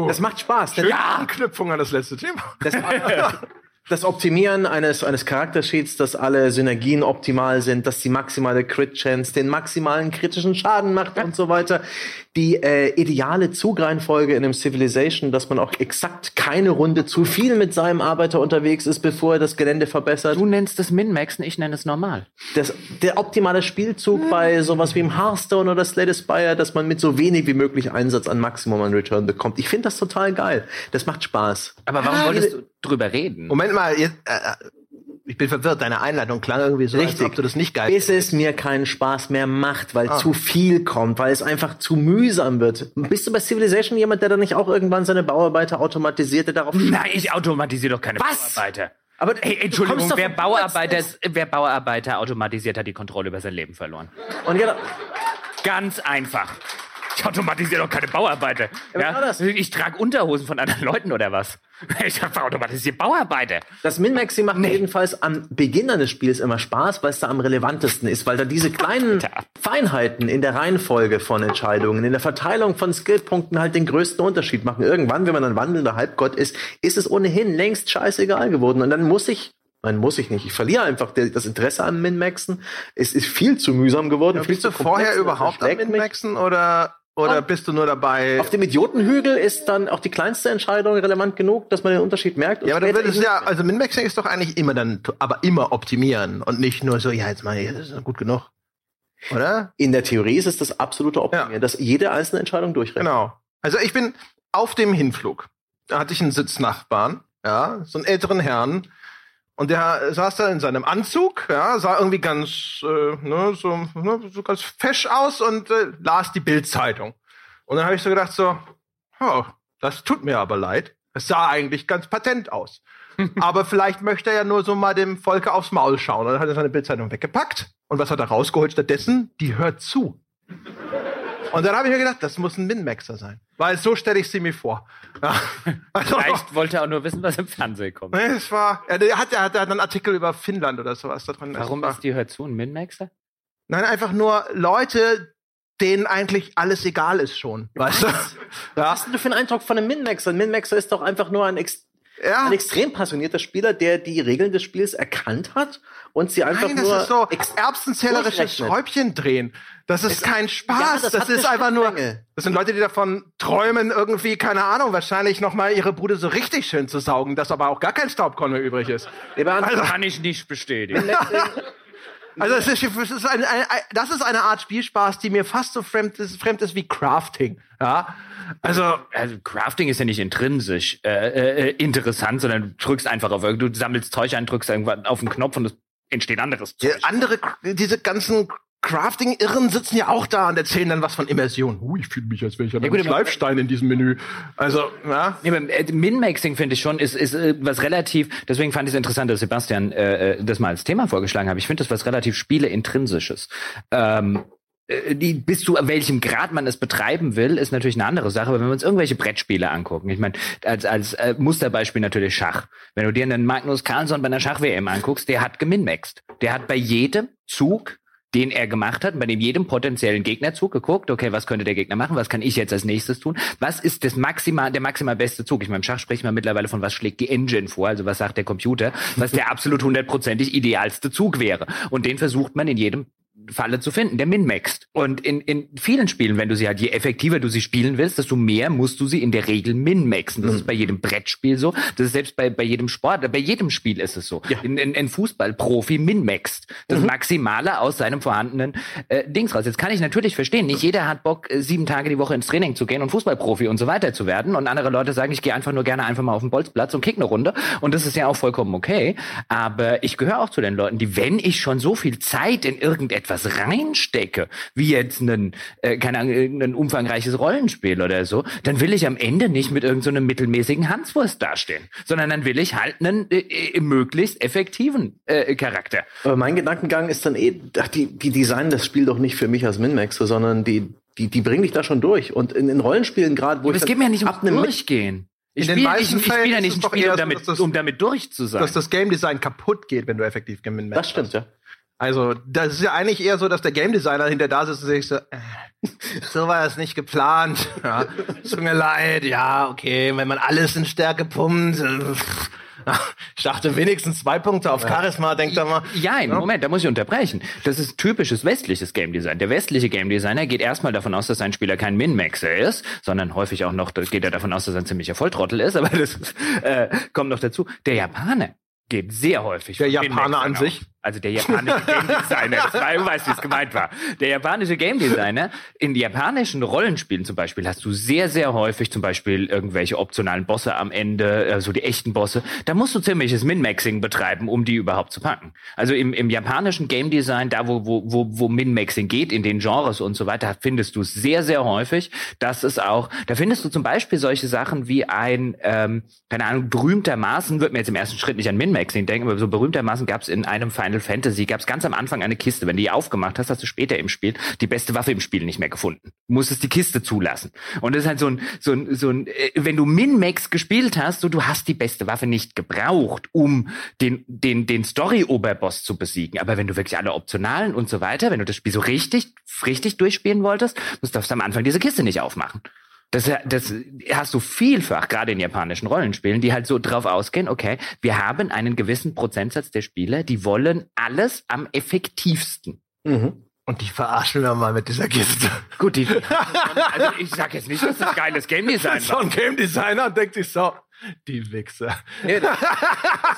[SPEAKER 3] Das macht Spaß. Denn
[SPEAKER 1] Ja. Anknüpfung an das letzte Thema.
[SPEAKER 3] das, [laughs] [laughs] das Optimieren eines, eines Charaktersheets, dass alle Synergien optimal sind, dass die maximale Crit-Chance den maximalen kritischen Schaden macht und so weiter. Die äh, ideale Zugreihenfolge in einem Civilization, dass man auch exakt keine Runde zu viel mit seinem Arbeiter unterwegs ist, bevor er das Gelände verbessert.
[SPEAKER 2] Du nennst es min-maxen, ich nenne es normal.
[SPEAKER 3] das, der optimale Spielzug bei sowas wie im Hearthstone oder Slay the Spire, dass man mit so wenig wie möglich Einsatz an Maximum an Return bekommt. Ich finde das total geil. Das macht Spaß.
[SPEAKER 2] Aber warum wolltest du drüber reden?
[SPEAKER 1] Moment mal, jetzt, äh, äh, ich bin verwirrt. Deine Einleitung klang irgendwie so, als
[SPEAKER 3] Richtig.
[SPEAKER 1] ob du das nicht geil
[SPEAKER 3] Bis es mir keinen Spaß mehr macht, weil zu viel kommt, weil es einfach zu mühsam wird. Bist du bei Civilization jemand, der dann nicht auch irgendwann seine Bauarbeiter automatisiert, der darauf
[SPEAKER 2] Nein, ich automatisiere doch keine
[SPEAKER 3] Was?
[SPEAKER 2] Bauarbeiter.
[SPEAKER 3] Aber
[SPEAKER 2] Hey, Entschuldigung, wer Bauarbeiter, wer Bauarbeiter automatisiert, hat die Kontrolle über sein Leben verloren.
[SPEAKER 3] Und genau,
[SPEAKER 2] Ganz einfach. Ich automatisiere doch keine Bauarbeiter. Ja? Ich trage Unterhosen von anderen Leuten oder was? [laughs] Ich habe automatisiert Bauarbeiter.
[SPEAKER 3] Das Min-Maxing macht mir jedenfalls am Beginn eines Spiels immer Spaß, weil es da am relevantesten ist, weil da diese kleinen
[SPEAKER 2] Alter.
[SPEAKER 3] Feinheiten in der Reihenfolge von Entscheidungen, in der Verteilung von Skillpunkten halt den größten Unterschied machen. Irgendwann, wenn man ein wandelnder Halbgott ist, ist es ohnehin längst scheißegal geworden. Und dann muss ich Nein, muss ich nicht. Ich verliere einfach das Interesse am Min-Maxen. Es ist viel zu mühsam geworden. viel
[SPEAKER 1] Bist du
[SPEAKER 3] zu komplex
[SPEAKER 1] vorher überhaupt am. Min-Maxen oder, oder
[SPEAKER 3] Ah.
[SPEAKER 1] bist du nur dabei?
[SPEAKER 3] Auf dem Idiotenhügel ist dann auch die kleinste Entscheidung relevant genug, dass man den Unterschied merkt.
[SPEAKER 1] ja, aber
[SPEAKER 3] später
[SPEAKER 1] würdest
[SPEAKER 3] eben
[SPEAKER 1] ja, also Min-Maxing ist doch eigentlich immer dann, aber immer optimieren und nicht nur so, ja, jetzt mal, das ist gut genug. Oder?
[SPEAKER 3] In der Theorie ist es das absolute Optimieren,
[SPEAKER 1] Ja.
[SPEAKER 3] dass jede einzelne Entscheidung durchrechnet.
[SPEAKER 1] Genau. Also ich bin auf dem Hinflug. Da hatte ich einen Sitznachbarn, ja, so einen älteren Herrn. Und der saß da in seinem Anzug, ja, sah irgendwie ganz, äh, ne, so, ne, so ganz fesch aus und äh, las die Bildzeitung. Und dann habe ich so gedacht so, oh, das tut mir aber leid. Es sah eigentlich ganz patent aus. [laughs] aber vielleicht möchte er ja nur so mal dem Volke aufs Maul schauen. Und dann hat er seine Bildzeitung weggepackt. Und was hat er rausgeholt stattdessen? Die hört zu. Und dann habe ich mir gedacht, das muss ein Min-Maxer sein. Weil so stelle ich sie mir vor. Ja. [laughs] Also,
[SPEAKER 2] Vielleicht wollte er auch nur wissen, was im Fernsehen kommt.
[SPEAKER 1] nee, es war, er, hat, er hat, er hat einen Artikel über Finnland oder sowas da drin.
[SPEAKER 2] Warum ist die Hör zu ein Min-Maxer?
[SPEAKER 1] Nein, einfach nur Leute, denen eigentlich alles egal ist schon. Weißt du?
[SPEAKER 3] Was
[SPEAKER 1] Ja.
[SPEAKER 3] hast denn du für einen Eindruck von einem Min-Maxer? Ein Min-Maxer ist doch einfach nur ein, ex
[SPEAKER 1] ja.
[SPEAKER 3] ein extrem passionierter Spieler, der die Regeln des Spiels erkannt hat und sie einfach
[SPEAKER 1] Nein, das
[SPEAKER 3] nur
[SPEAKER 1] ist so erbsenzählerisches. Schräubchen drehen. Das ist kein Spaß.
[SPEAKER 3] das
[SPEAKER 1] das
[SPEAKER 3] eine
[SPEAKER 1] ist einfach nur. Das sind Leute, die davon träumen, irgendwie, keine Ahnung, wahrscheinlich noch mal ihre Bude so richtig schön zu saugen, dass aber auch gar kein Staubkorn mehr übrig ist. Also-
[SPEAKER 2] Kann ich nicht bestätigen. [laughs]
[SPEAKER 1] Also es ist, es ist eine, eine, das ist eine Art Spielspaß, die mir fast so fremd ist, fremd ist wie Crafting. Ja, also
[SPEAKER 2] Also Crafting ist ja nicht intrinsisch äh, äh, interessant, sondern du drückst einfach auf du sammelst Zeug ein, drückst irgendwann auf den Knopf und es entsteht anderes Zeug.
[SPEAKER 1] andere, diese ganzen Crafting-Irren sitzen ja auch da und erzählen dann was von Immersion. Uh, ich fühle mich, als wäre ich an
[SPEAKER 2] Ja,
[SPEAKER 1] einem Schleifstein in diesem Menü. Also, ja.
[SPEAKER 2] Aber, äh, Min-Maxing finde ich schon ist, ist äh, was relativ, deswegen fand ich es interessant, dass Sebastian äh, äh, das mal als Thema vorgeschlagen hat. Ich finde das was relativ Spiele-Intrinsisches. Ähm, äh, die, bis zu welchem Grad man es betreiben will, ist natürlich eine andere Sache. Aber wenn wir uns irgendwelche Brettspiele angucken, ich meine, als, als äh, Musterbeispiel natürlich Schach. Wenn du dir einen Magnus Carlsson bei einer Schach-WM anguckst, der hat geminmaxt. Der hat bei jedem Zug den er gemacht hat, bei dem jedem potenziellen Gegnerzug geguckt, okay, was könnte der Gegner machen, was kann ich jetzt als nächstes tun, was ist das maximal, der maximal beste Zug? Ich meine, im Schach spricht man mittlerweile von, was schlägt die Engine vor, also was sagt der Computer, was der absolut hundertprozentig idealste Zug wäre. Und den versucht man in jedem Falle zu finden, der min-maxt. Und in, in vielen Spielen, wenn du sie halt, je effektiver du sie spielen willst, desto mehr musst du sie in der Regel min-maxen. Das ist bei jedem Brettspiel so, das ist selbst bei, bei jedem Sport, bei jedem Spiel ist es so. Ein, ein, ein Fußballprofi min-maxt. Das Maximale aus seinem vorhandenen äh, Dings raus. Jetzt kann ich natürlich verstehen, nicht jeder hat Bock, äh, sieben Tage die Woche ins Training zu gehen und Fußballprofi und so weiter zu werden. Und andere Leute sagen, ich gehe einfach nur gerne einfach mal auf den Bolzplatz und kick eine Runde. Und das ist ja auch vollkommen okay. Aber ich gehöre auch zu den Leuten, die, wenn ich schon so viel Zeit in irgendetwas was reinstecke, wie jetzt ein, äh, keine Ahnung, ein umfangreiches Rollenspiel oder so, dann will ich am Ende nicht mit irgendeinem so mittelmäßigen Hanswurst dastehen, sondern dann will ich halt einen äh, äh, möglichst effektiven äh, Charakter.
[SPEAKER 3] Aber mein Gedankengang ist dann eh, ach, die, die designen das Spiel doch nicht für mich als Minmaxer, sondern die, die, die bringen dich da schon durch. Und in, in Rollenspielen gerade, wo
[SPEAKER 2] Aber
[SPEAKER 3] ich
[SPEAKER 2] es geht mir ja nicht ums
[SPEAKER 3] einem-
[SPEAKER 2] Durchgehen. Ich
[SPEAKER 1] In den
[SPEAKER 2] ich, ich
[SPEAKER 1] Fällen
[SPEAKER 2] ja nicht ein Spiel, um
[SPEAKER 1] so,
[SPEAKER 2] damit,
[SPEAKER 1] das-
[SPEAKER 2] um damit durch zu sein.
[SPEAKER 1] Dass das Game Design kaputt geht, wenn du effektiv geminmaxed
[SPEAKER 3] Das stimmt, ja.
[SPEAKER 1] Also, das ist ja eigentlich eher so, dass der Game Designer hinter da sitzt und sich so, äh, [laughs] so war das nicht geplant. [laughs] Ja, tut mir leid, ja, okay, wenn man alles in Stärke pumpt. äh, [laughs] Ich dachte wenigstens zwei Punkte auf Charisma, denkt er mal.
[SPEAKER 2] Ja, einen Moment, da muss ich unterbrechen. Das ist typisches westliches Game Design. Der westliche Game Designer geht erstmal davon aus, dass sein Spieler kein Min-Maxer ist, sondern häufig auch noch, geht er davon aus, dass er ein ziemlicher Volltrottel ist, aber das äh, kommt noch dazu. Der Japaner geht sehr häufig.
[SPEAKER 1] Der Japaner an sich?
[SPEAKER 2] Also der japanische Game Designer, das war, du wie es gemeint war. Der japanische Game Designer, in japanischen Rollenspielen zum Beispiel, hast du sehr, sehr häufig zum Beispiel irgendwelche optionalen Bosse am Ende, so die echten Bosse. Da musst du ziemliches Min-Maxing betreiben, um die überhaupt zu packen. Also im, im japanischen Game Design, da wo, wo, wo, wo Min-Maxing geht, in den Genres und so weiter, findest du es sehr, sehr häufig. Das ist auch, da findest du zum Beispiel solche Sachen wie ein, ähm, keine Ahnung, berühmtermaßen, wird mir jetzt im ersten Schritt nicht an Min-Maxing denken, aber so berühmtermaßen gab es in einem Final Fantasy, gab es ganz am Anfang eine Kiste. Wenn du die aufgemacht hast, hast du später im Spiel die beste Waffe im Spiel nicht mehr gefunden. Du musstest die Kiste zulassen. Und das ist halt so ein, so ein, so ein, äh, wenn du Min-Max gespielt hast, so du hast die beste Waffe nicht gebraucht, um den, den, den Story-Oberboss zu besiegen. Aber wenn du wirklich alle optionalen und so weiter, wenn du das Spiel so richtig, richtig durchspielen wolltest, musst du am Anfang diese Kiste nicht aufmachen. Das, das hast du vielfach, gerade in japanischen Rollenspielen, die halt so drauf ausgehen, okay, wir haben einen gewissen Prozentsatz der Spieler, die wollen alles am effektivsten.
[SPEAKER 3] Mhm.
[SPEAKER 1] Und die verarschen wir mal mit dieser Kiste.
[SPEAKER 2] Gut, die, [laughs] also ich sag jetzt nicht, dass das geiles Game Design
[SPEAKER 1] So
[SPEAKER 2] war.
[SPEAKER 1] ein Game Designer denkt sich so, die Wichser.
[SPEAKER 3] Nee, das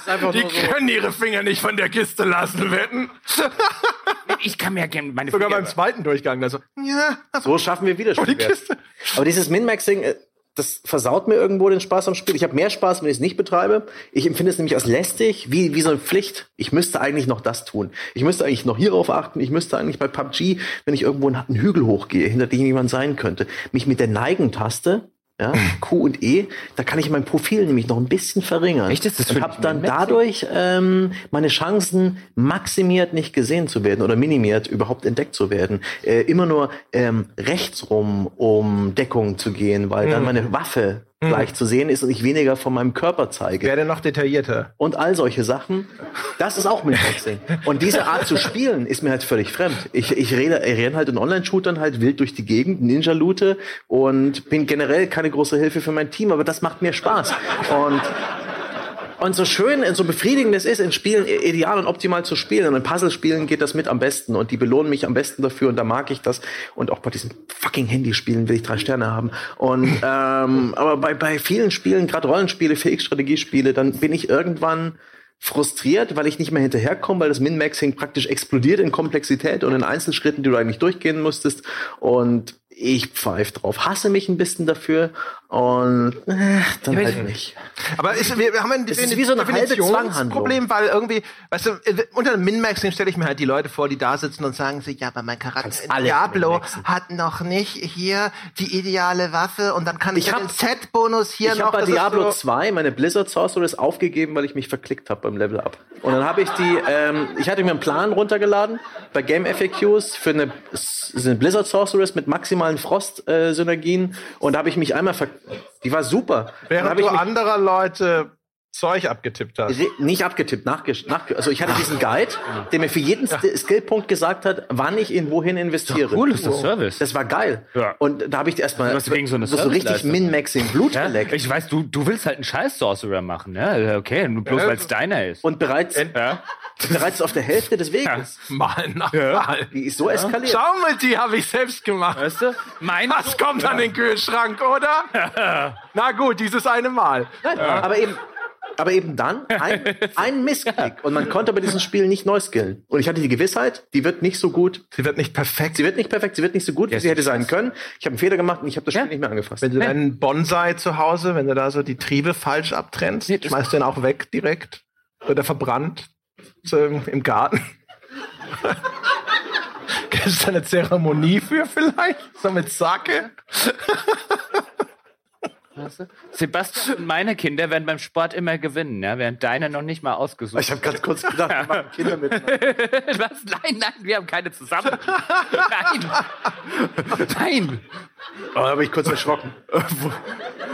[SPEAKER 3] ist einfach
[SPEAKER 1] Die
[SPEAKER 3] nur so.
[SPEAKER 1] können ihre Finger nicht von der Kiste lassen, wetten.
[SPEAKER 2] Ich kann mir gerne meine
[SPEAKER 1] Sogar
[SPEAKER 2] Finger-
[SPEAKER 1] beim zweiten Durchgang. Also, ja,
[SPEAKER 3] So schaffen wir
[SPEAKER 1] die
[SPEAKER 3] Widerspielwert.
[SPEAKER 1] Kiste.
[SPEAKER 3] Aber dieses Min-Maxing, äh, das versaut mir irgendwo den Spaß am Spiel. Ich habe mehr Spaß, wenn ich es nicht betreibe. Ich empfinde es nämlich als lästig, wie, wie so eine Pflicht. Ich müsste eigentlich noch das tun. Ich müsste eigentlich noch hierauf achten. Ich müsste eigentlich bei PUBG, wenn ich irgendwo einen einen Hügel hochgehe, hinter dem jemand sein könnte, mich mit der Neigen-Taste, ja, Q und E, da kann ich mein Profil nämlich noch ein bisschen verringern.
[SPEAKER 2] Echt? Ist das
[SPEAKER 3] und habe dann dadurch ähm, meine Chancen maximiert, nicht gesehen zu werden oder minimiert, überhaupt entdeckt zu werden. Äh, immer nur ähm, rechts rum, um Deckung zu gehen, weil dann meine Waffe gleich zu sehen ist und ich weniger von meinem Körper zeige.
[SPEAKER 1] Werde noch detaillierter.
[SPEAKER 3] Und all solche Sachen, das ist auch Minboxing. Und diese Art zu spielen ist mir halt völlig fremd. Ich, ich, rede, ich renne halt in Online-Shootern halt wild durch die Gegend, Ninja-Loote und bin generell keine große Hilfe für mein Team, aber das macht mir Spaß. Und und so schön, so befriedigend es ist, in Spielen ideal und optimal zu spielen. Und in Puzzlespielen geht das mit am besten. Und die belohnen mich am besten dafür. Und da mag ich das. Und auch bei diesen fucking Handyspielen will ich drei Sterne haben. Und [laughs] ähm, aber bei, bei vielen Spielen, gerade Rollenspiele, Fähigstrategiespiele, dann bin ich irgendwann frustriert, weil ich nicht mehr hinterherkomme, weil das Min-Maxing praktisch explodiert in Komplexität und in Einzelschritten, die du eigentlich durchgehen musstest. Und ich pfeif drauf, hasse mich ein bisschen dafür und äh, dann
[SPEAKER 2] Ja,
[SPEAKER 3] halt
[SPEAKER 2] aber-
[SPEAKER 3] nicht.
[SPEAKER 1] Aber ist, wir, wir haben ein
[SPEAKER 3] ist wie so eine halbe
[SPEAKER 1] Definitionsproblem, weil irgendwie, weißt du, äh, unter dem Min-Maxing stelle ich mir halt die Leute vor, die da sitzen und sagen sich, ja, aber mein Charakter in
[SPEAKER 3] alles
[SPEAKER 1] Diablo hat noch nicht hier die ideale Waffe und dann kann ich,
[SPEAKER 3] Ich hab-
[SPEAKER 1] den Set-Bonus hier
[SPEAKER 3] Ich
[SPEAKER 1] noch.
[SPEAKER 3] habe bei Diablo
[SPEAKER 1] so,
[SPEAKER 3] 2 meine Blizzard Sorceress aufgegeben, weil ich mich verklickt habe beim Level Up. Und dann habe ich die, ähm, ich hatte mir einen Plan runtergeladen bei Game FAQs für eine, eine Blizzard Sorceress mit maximalen Frost-Synergien. und da habe ich mich einmal ver die war super.
[SPEAKER 1] Während du
[SPEAKER 3] mich
[SPEAKER 1] anderer Leute Zeug abgetippt hast.
[SPEAKER 3] nicht abgetippt, nachge nach, also ich hatte diesen Guide, der mir für jeden Sk- Skillpunkt gesagt hat, wann ich in wohin investiere.
[SPEAKER 2] Cool ist das Service.
[SPEAKER 3] Das war geil.
[SPEAKER 2] Ja.
[SPEAKER 3] Und da habe ich erstmal
[SPEAKER 2] so eine
[SPEAKER 3] so richtig. Min-Maxing, Blut
[SPEAKER 2] Ja?
[SPEAKER 3] geleckt.
[SPEAKER 2] Ich weiß, du, du willst halt einen scheiß Sorcerer machen, ja? Okay, nur bloß
[SPEAKER 1] Ja.
[SPEAKER 2] weil es deiner ist.
[SPEAKER 3] Und bereits,
[SPEAKER 2] ja? [laughs]
[SPEAKER 3] bereits auf der Hälfte des Weges.
[SPEAKER 1] Mal nach
[SPEAKER 2] Ja.
[SPEAKER 1] mal.
[SPEAKER 3] Die ist so eskaliert.
[SPEAKER 1] Schau mal, die habe ich selbst gemacht.
[SPEAKER 2] Weißt du? Mein
[SPEAKER 1] Was kommt an den Kühlschrank, oder? [laughs] Na gut, dieses eine Mal.
[SPEAKER 3] Nein, aber eben, aber eben dann ein, ein Missklick. Und man konnte bei diesem Spiel nicht neu skillen. Und ich hatte die Gewissheit, die wird nicht so gut.
[SPEAKER 1] Sie wird nicht perfekt.
[SPEAKER 3] Sie wird nicht perfekt, sie wird nicht so gut, wie sie hätte sein können. Ich habe einen Fehler gemacht und ich habe das Spiel
[SPEAKER 2] Ja.
[SPEAKER 3] nicht mehr angefasst.
[SPEAKER 1] Wenn du deinen Bonsai zu Hause, wenn du da so die Triebe falsch abtrennst,
[SPEAKER 2] Nee,
[SPEAKER 1] schmeißt du den auch weg direkt. Wird er verbrannt so im, im Garten. [laughs] Gibt es da eine Zeremonie für vielleicht? So mit Sake? [laughs]
[SPEAKER 2] Weißt du? Sebastian und meine Kinder werden beim Sport immer gewinnen, ja, während deine noch nicht mal ausgesucht
[SPEAKER 3] Ich habe ganz kurz gedacht, wir machen Kinder mit. [laughs]
[SPEAKER 2] Was? Nein, nein, wir haben keine zusammen. Nein. Nein.
[SPEAKER 3] Oh, da bin ich kurz erschrocken.
[SPEAKER 2] Wo,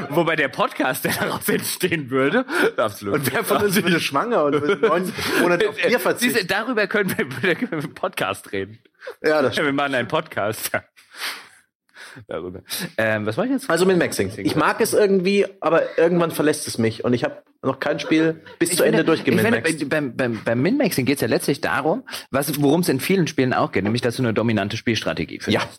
[SPEAKER 2] wobei der Podcast, der daraus entstehen würde, absolut.
[SPEAKER 3] Und wer von uns würde schwanger und neun Monate auf Bier verzichten?
[SPEAKER 2] darüber können wir, [laughs] können wir im Podcast reden.
[SPEAKER 3] Ja, das
[SPEAKER 2] Ja, wir machen einen Podcast. Darüber. Ähm, was war ich jetzt?
[SPEAKER 3] Also mit Maxing. Ich mag es irgendwie, aber irgendwann verlässt es mich und ich habe noch kein Spiel bis zu Ende
[SPEAKER 2] ich finde,
[SPEAKER 3] durchgeminmaxt.
[SPEAKER 2] beim, beim, beim Min-Maxing geht es ja letztlich darum, was, worum es in vielen Spielen auch geht, nämlich dass du eine dominante Spielstrategie findest.
[SPEAKER 3] Ja.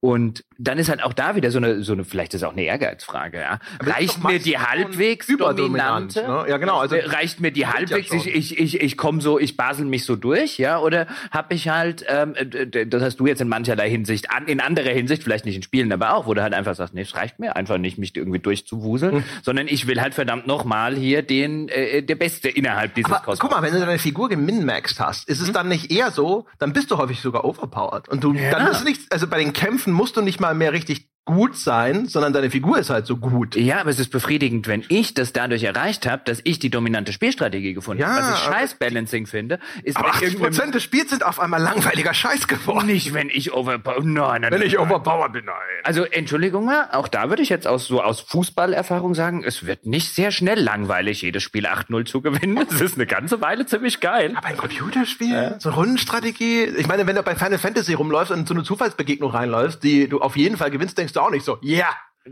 [SPEAKER 2] Und dann ist halt auch da wieder so eine, so eine vielleicht ist auch eine Ehrgeizfrage, ja. Reicht mir die halbwegs dominante?
[SPEAKER 1] ne? Ja, genau, also-
[SPEAKER 2] Äh, reicht mir die halbwegs,
[SPEAKER 1] ja
[SPEAKER 2] ich, ich, ich, ich komme so, ich basel mich so durch, ja, oder habe ich halt, ähm, äh, das hast du jetzt in mancherlei Hinsicht, an, in anderer Hinsicht, vielleicht nicht in Spielen, aber auch, wo du halt einfach sagst, nee, es reicht mir einfach nicht, mich irgendwie durchzuwuseln,
[SPEAKER 1] Hm.
[SPEAKER 2] sondern ich will halt verdammt nochmal hier den, äh, der Beste innerhalb dieses
[SPEAKER 1] Aber
[SPEAKER 2] Kosmos.
[SPEAKER 1] guck mal, wenn du deine Figur geminmaxt hast, ist es dann nicht eher so, dann bist du häufig sogar overpowered. Und du, dann ist nicht, also bei den Kämpfen musst du nicht mal mehr richtig gut sein, sondern deine Figur ist halt so gut.
[SPEAKER 2] Ja, aber es ist befriedigend, wenn ich das dadurch erreicht habe, dass ich die dominante Spielstrategie gefunden
[SPEAKER 1] Ja,
[SPEAKER 2] habe. Was ich scheiß Balancing finde, ist
[SPEAKER 1] Aber
[SPEAKER 2] wenn
[SPEAKER 1] 80
[SPEAKER 2] irgendeinem-
[SPEAKER 1] Prozent des Spiels sind auf einmal langweiliger Scheiß geworden.
[SPEAKER 2] nicht, wenn ich overpowered. Nein, nein,
[SPEAKER 1] Wenn
[SPEAKER 2] nein,
[SPEAKER 1] ich
[SPEAKER 2] nein.
[SPEAKER 1] overpowered bin, nein.
[SPEAKER 2] Also Entschuldigung mal, auch da würde ich jetzt aus so aus Fußballerfahrung sagen, es wird nicht sehr schnell langweilig, jedes Spiel 8-0 zu gewinnen. Es ist eine ganze Weile ziemlich geil.
[SPEAKER 1] Aber ein Computerspiel, so eine Rundenstrategie. Ich meine, wenn du bei Final Fantasy rumläufst und in so eine Zufallsbegegnung reinläufst, die du auf jeden Fall gewinnst, denkst du auch nicht so, ja,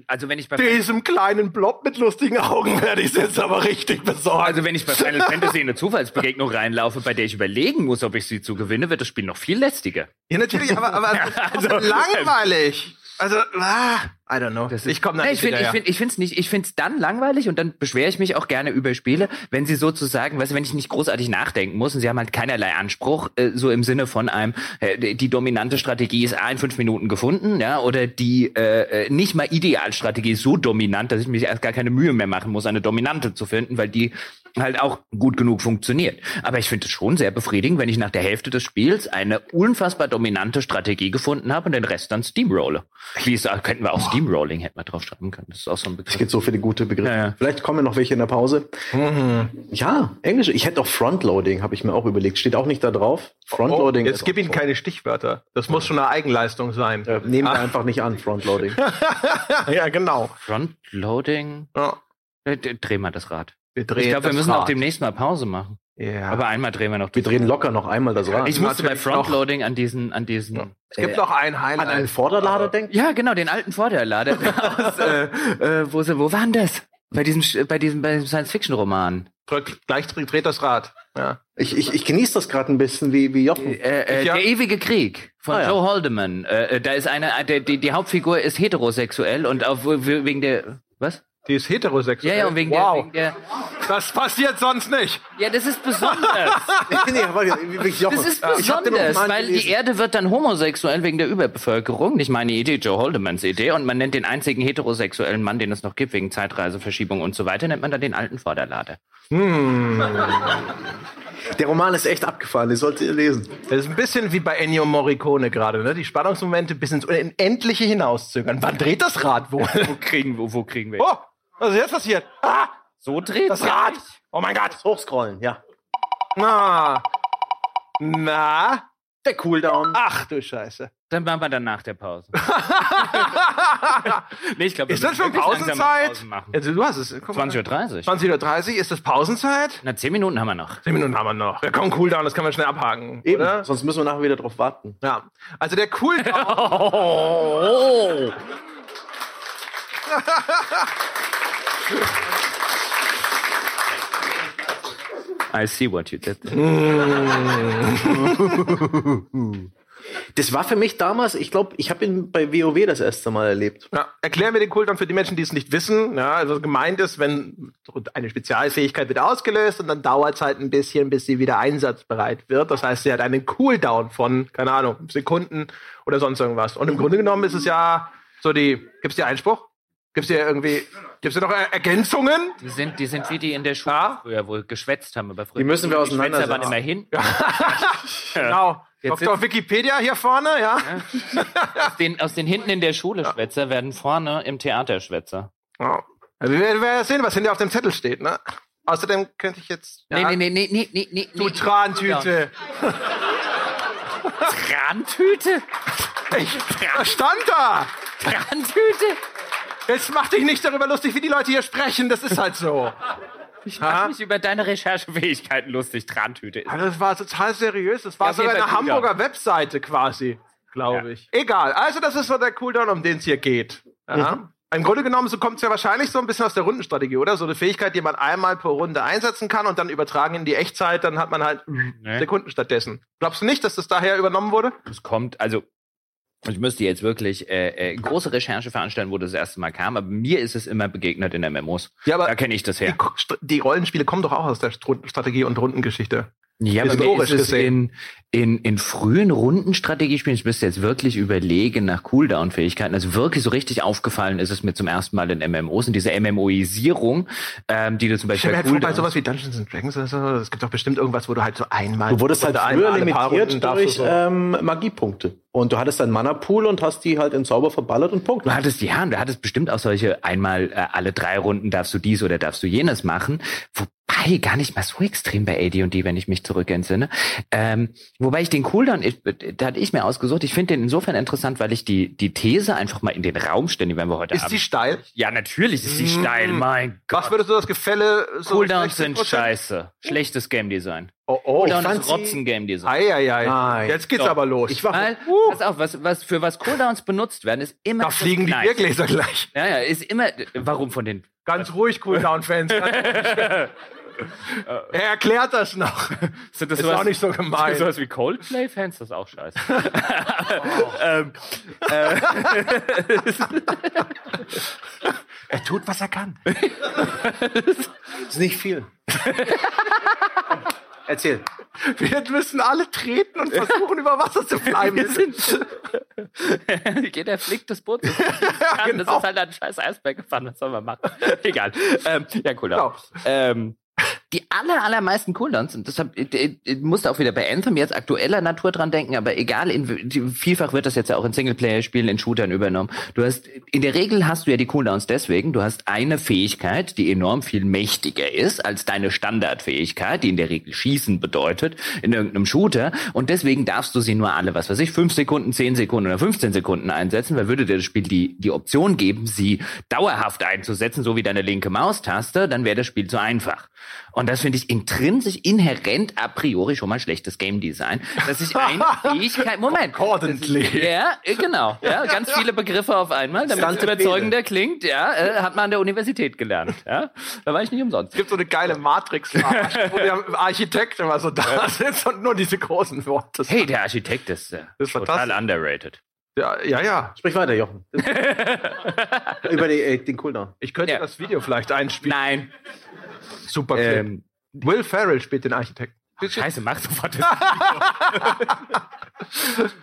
[SPEAKER 2] Also wenn ich bei
[SPEAKER 1] diesem kleinen Blob mit lustigen Augen werde ich jetzt aber richtig besorgt.
[SPEAKER 2] also wenn ich bei Final Fantasy in eine Zufallsbegegnung reinlaufe, bei der ich überlegen muss, ob ich sie zu gewinne, wird das Spiel noch viel lästiger.
[SPEAKER 1] ja, natürlich, aber, aber [laughs]
[SPEAKER 2] also-
[SPEAKER 1] langweilig. Also, ah, I don't know. ich komme da
[SPEAKER 2] Ja,
[SPEAKER 1] nicht
[SPEAKER 2] ich finde, ich
[SPEAKER 1] hinterher.
[SPEAKER 2] finde, ich finde es nicht. Ich finde es dann langweilig und dann beschwere ich mich auch gerne über Spiele, wenn sie sozusagen, weißt du, wenn ich nicht großartig nachdenken muss und sie haben halt keinerlei Anspruch, äh, so im Sinne von einem, äh, die- dominante Strategie ist A in fünf Minuten gefunden, ja, oder die äh, äh, nicht mal Idealstrategie ist so dominant, dass ich mich erst gar keine Mühe mehr machen muss, eine dominante zu finden, weil die halt auch gut genug funktioniert. Aber ich finde es schon sehr befriedigend, wenn ich nach der Hälfte des Spiels eine unfassbar dominante Strategie gefunden habe und den Rest dann Steamrolle. Wie es, könnten wir auch Steamrolling hätten wir drauf schreiben können. Das ist auch so ein Begriff.
[SPEAKER 3] Es gibt so viele gute Begriffe.
[SPEAKER 2] Ja, ja.
[SPEAKER 3] Vielleicht kommen noch welche in der Pause. Ja, Englisch. Ich hätte auch Frontloading, habe ich mir auch überlegt. Steht auch nicht da drauf. Frontloading.
[SPEAKER 1] Jetzt
[SPEAKER 3] ist
[SPEAKER 1] gib
[SPEAKER 3] auch
[SPEAKER 1] ihnen keine Stichwörter. Das muss schon eine Eigenleistung sein.
[SPEAKER 3] so. Äh, Nehmen wir einfach nicht an, Frontloading. [laughs]
[SPEAKER 1] ja, genau.
[SPEAKER 2] Frontloading.
[SPEAKER 1] Ja,
[SPEAKER 2] Äh, Drehen wir das Rad.
[SPEAKER 1] wir drehen
[SPEAKER 2] Ich glaube, wir müssen auch
[SPEAKER 1] Rad.
[SPEAKER 2] demnächst mal Pause machen.
[SPEAKER 1] Ja.
[SPEAKER 2] Aber einmal drehen wir noch.
[SPEAKER 3] Wir drehen locker noch einmal das Rad.
[SPEAKER 2] ich musste bei Frontloading an diesen, an diesen.
[SPEAKER 1] Es gibt
[SPEAKER 2] äh,
[SPEAKER 1] noch ein
[SPEAKER 3] an einen
[SPEAKER 1] Highlight.
[SPEAKER 3] Vorderlader denkt.
[SPEAKER 2] ja, genau, den alten Vorderlader. [laughs] aus, äh, äh, wo, sie- wo waren das? Bei diesem, Sch- bei diesem, bei diesem Science-Fiction-Roman.
[SPEAKER 1] Gleich dreht das Rad. Ja.
[SPEAKER 3] Ich, ich, ich genieße das gerade ein bisschen wie, wie Jochen.
[SPEAKER 2] Äh, äh,
[SPEAKER 1] Ja.
[SPEAKER 2] Der ewige Krieg von
[SPEAKER 3] Ah, ja.
[SPEAKER 2] Joe Haldeman. Äh, äh, da ist eine, äh, der, die, die Hauptfigur ist heterosexuell und auf, wegen der, was?
[SPEAKER 1] Die ist heterosexuell.
[SPEAKER 2] Ja, ja, und wegen,
[SPEAKER 1] wow.
[SPEAKER 2] der, wegen der,
[SPEAKER 1] Das passiert sonst nicht.
[SPEAKER 2] ja, das ist besonders. [laughs]
[SPEAKER 3] nee.
[SPEAKER 2] Das ist besonders, weil die. Erde wird dann homosexuell wegen der Überbevölkerung. Nicht meine Idee, Joe Holdemans Idee. Und man nennt den einzigen heterosexuellen Mann, den es noch gibt, wegen Zeitreiseverschiebung und so weiter, nennt man dann den alten Vorderlader.
[SPEAKER 3] Der Roman ist echt abgefahren, den solltet ihr lesen.
[SPEAKER 1] Das ist ein bisschen wie bei Ennio Morricone gerade, ne? Die Spannungsmomente bis ins Unendliche hinauszögern. Wann dreht das Rad wohl?
[SPEAKER 2] Wo kriegen, wo, wo kriegen wir?
[SPEAKER 1] oh, was ist jetzt passiert? Ah,
[SPEAKER 2] so dreht
[SPEAKER 1] das Rad. Oh mein Gott.
[SPEAKER 3] Hochscrollen, ja.
[SPEAKER 1] Na. Na.
[SPEAKER 3] Der Cooldown.
[SPEAKER 1] Ach du Scheiße.
[SPEAKER 2] Dann machen wir dann nach der Pause. [laughs] nee, ich glaube,
[SPEAKER 1] Ist das schon Pausenzeit? Also, du hast es. Guck mal.
[SPEAKER 2] 20.30 Uhr.
[SPEAKER 1] 20.30 Uhr, ist das Pausenzeit?
[SPEAKER 2] Na, 10 Minuten haben wir noch.
[SPEAKER 1] Zehn Minuten haben wir noch. Ja, komm, Cooldown, das kann man schnell abhaken.
[SPEAKER 3] Eben,
[SPEAKER 1] Oder?
[SPEAKER 3] sonst müssen wir nachher wieder drauf warten.
[SPEAKER 1] Ja. Also der Cooldown. [laughs] [laughs]
[SPEAKER 2] Oh. I see what you did. [laughs]
[SPEAKER 3] Das war für mich damals, ich glaube, ich habe ihn bei WoW das erste Mal erlebt.
[SPEAKER 1] Ja, erklären wir den Cooldown für die Menschen, die es nicht wissen. Ja, also gemeint ist, wenn eine Spezialfähigkeit wird ausgelöst und dann dauert es halt ein bisschen, bis sie wieder einsatzbereit wird. Das heißt, sie hat einen Cooldown von, keine Ahnung, Sekunden oder sonst irgendwas. Und im Grunde genommen ist es ja so die, gibt's dir Einspruch? Gibt's dir irgendwie, gibt's dir noch Er- Ergänzungen?
[SPEAKER 2] Die sind, die sind wie die in der Schule
[SPEAKER 1] Ja.
[SPEAKER 2] früher, wo geschwätzt haben. Aber früher
[SPEAKER 3] Die müssen wir
[SPEAKER 2] Die Schwätzer waren immer hin. [laughs]
[SPEAKER 1] Genau.
[SPEAKER 2] Jetzt
[SPEAKER 1] Dr. Wikipedia hier vorne, ja?
[SPEAKER 2] aus den, aus den hinten in der Schule Schwätzer werden vorne im Theater Schwätzer.
[SPEAKER 1] Ja. Also wir werden ja sehen, was hinter auf dem Zettel steht, ne? Außerdem könnte ich jetzt.
[SPEAKER 2] Nee, nee, nee, nee, nee, nee, nee.
[SPEAKER 1] Du
[SPEAKER 2] nee.
[SPEAKER 1] Trantüte.
[SPEAKER 2] Trantüte?
[SPEAKER 1] Ich, was stand da?
[SPEAKER 2] Trantüte?
[SPEAKER 1] Jetzt mach dich nicht darüber lustig, wie die Leute hier sprechen. Das ist halt so.
[SPEAKER 2] Ich
[SPEAKER 1] Aha.
[SPEAKER 2] mach mich über deine Recherchefähigkeiten lustig. Trantüte.
[SPEAKER 1] Aber das war total seriös. Das war
[SPEAKER 2] Ja,
[SPEAKER 1] sogar eine. Hamburger Webseite quasi, glaube
[SPEAKER 2] Ja.
[SPEAKER 1] ich. Egal. Also das ist so der Cooldown, um den es hier geht. Ja. Im Grunde genommen, so kommt es ja wahrscheinlich so ein bisschen aus der Rundenstrategie, oder? So eine Fähigkeit, die man einmal pro Runde einsetzen kann und dann übertragen in die Echtzeit, dann hat man halt
[SPEAKER 2] Ne?
[SPEAKER 1] Sekunden stattdessen. Glaubst du nicht, dass das daher übernommen wurde?
[SPEAKER 2] Es kommt, also ich müsste jetzt wirklich äh, äh, große Recherche veranstalten, wo das erste Mal kam, aber mir ist es immer begegnet in MMOs.
[SPEAKER 1] Ja, aber
[SPEAKER 2] Da kenne ich das
[SPEAKER 1] die,
[SPEAKER 2] her.
[SPEAKER 1] St- die Rollenspiele kommen doch auch aus der Strategie- und Rundengeschichte.
[SPEAKER 2] Ja, aber mir ist es
[SPEAKER 1] gesehen.
[SPEAKER 2] in, in, in frühen Rundenstrategiespielen, ich müsste jetzt wirklich überlegen nach Cooldown-Fähigkeiten, also wirklich so richtig aufgefallen ist es mir zum ersten Mal in MMOs und diese MMOisierung, ähm, die du zum
[SPEAKER 1] Ich
[SPEAKER 2] Beispiel bei
[SPEAKER 1] halt vor, bei sowas wie Dungeons and Dragons oder so, es gibt doch bestimmt irgendwas, wo du halt so einmal.
[SPEAKER 3] Du wurdest halt früher limitiert durch
[SPEAKER 1] so.
[SPEAKER 3] ähm, Magiepunkte. Und du hattest deinen Mana-Pool und hast die halt in Zauber verballert und Punkt.
[SPEAKER 2] Du hattest ja, du hattest bestimmt auch solche einmal äh, alle drei Runden darfst du dies oder darfst du jenes machen. Wobei gar nicht mal so extrem bei AD&D, wenn ich mich zurückentsinne. Ähm, wobei ich den Cooldown, ich, da hatte ich mir ausgesucht, ich finde den insofern interessant, weil ich die die These einfach mal in den Raum stelle, die werden wir heute
[SPEAKER 1] Ist
[SPEAKER 2] Abend.
[SPEAKER 1] die steil?
[SPEAKER 2] ja, natürlich ist die
[SPEAKER 1] Mm.
[SPEAKER 2] steil, mein Gott.
[SPEAKER 1] Was würdest du das Gefälle so
[SPEAKER 2] Cooldowns
[SPEAKER 1] 60%?
[SPEAKER 2] sind scheiße. Schlechtes Game Design.
[SPEAKER 1] Oh, oh.
[SPEAKER 2] Cooldown ist Rotzen Game Design.
[SPEAKER 1] Ei, ei, ei.
[SPEAKER 3] Nein.
[SPEAKER 1] Jetzt geht's
[SPEAKER 2] Doch.
[SPEAKER 1] aber los.
[SPEAKER 3] Ich war
[SPEAKER 2] Weil, pass auf, was, was, für was Cooldowns benutzt werden, ist immer.
[SPEAKER 1] da fliegen die. Biergläser gleich.
[SPEAKER 2] Ja, ja, ist immer. Warum von den
[SPEAKER 1] Ganz ruhig, Cooldown-Fans. [laughs] er erklärt das noch.
[SPEAKER 2] Sind das
[SPEAKER 1] Ist
[SPEAKER 2] sowas,
[SPEAKER 1] auch nicht so gemein.
[SPEAKER 2] Ist sowas wie Coldplay-Fans? Das ist auch scheiße. [laughs] ähm, [laughs]
[SPEAKER 1] Er tut, was er kann. [laughs]
[SPEAKER 3] ist nicht viel. Erzähl.
[SPEAKER 1] Wir müssen alle treten und versuchen, über Wasser zu bleiben.
[SPEAKER 2] wir sind. Jeder flickt das Boot. Das, das
[SPEAKER 1] genau.
[SPEAKER 2] ist halt ein scheiß Eisberg gefahren. Was soll man machen? Egal. Ähm, ja, cool.
[SPEAKER 1] Genau.
[SPEAKER 2] Ähm, die aller, allermeisten Cooldowns, und deshalb ich, ich musste auch wieder bei Anthem jetzt aktueller Natur dran denken, aber egal, in, vielfach wird das jetzt ja auch in Singleplayer-Spielen, in Shootern übernommen. Du hast, in der Regel hast du ja die Cooldowns deswegen, du hast eine Fähigkeit, die enorm viel mächtiger ist als deine Standardfähigkeit, die in der Regel Schießen bedeutet, in irgendeinem Shooter, und deswegen darfst du sie nur alle, was weiß ich, fünf Sekunden, zehn Sekunden oder 15 Sekunden einsetzen, weil würde dir das Spiel die, die Option geben, sie dauerhaft einzusetzen, so wie deine linke Maustaste, dann wäre das Spiel zu einfach. Und das finde ich intrinsisch, inhärent a priori schon mal schlechtes Game Design, dass ich eine [laughs] Fähigkeit, Moment.
[SPEAKER 1] Concordantly.
[SPEAKER 2] Ja, äh, genau. Ja, [laughs] ganz viele Begriffe auf einmal, damit es überzeugender klingt. Ja, äh, hat man an der Universität gelernt. Ja, da war ich nicht umsonst.
[SPEAKER 1] Es gibt so eine geile matrix wo der Architekt immer so da sitzt und nur diese großen Worte.
[SPEAKER 2] Hey, der Architekt ist, äh,
[SPEAKER 1] ist
[SPEAKER 2] total underrated.
[SPEAKER 1] Ja, ja, ja.
[SPEAKER 3] Sprich weiter, Jochen. [laughs] Über die, äh, den Cooldown.
[SPEAKER 1] Ich könnte
[SPEAKER 2] Ja.
[SPEAKER 1] das Video vielleicht einspielen.
[SPEAKER 2] Nein.
[SPEAKER 1] Super.
[SPEAKER 2] Ähm,
[SPEAKER 1] Will Ferrell spielt den Architekt.
[SPEAKER 2] scheiße, mach sofort das. [laughs]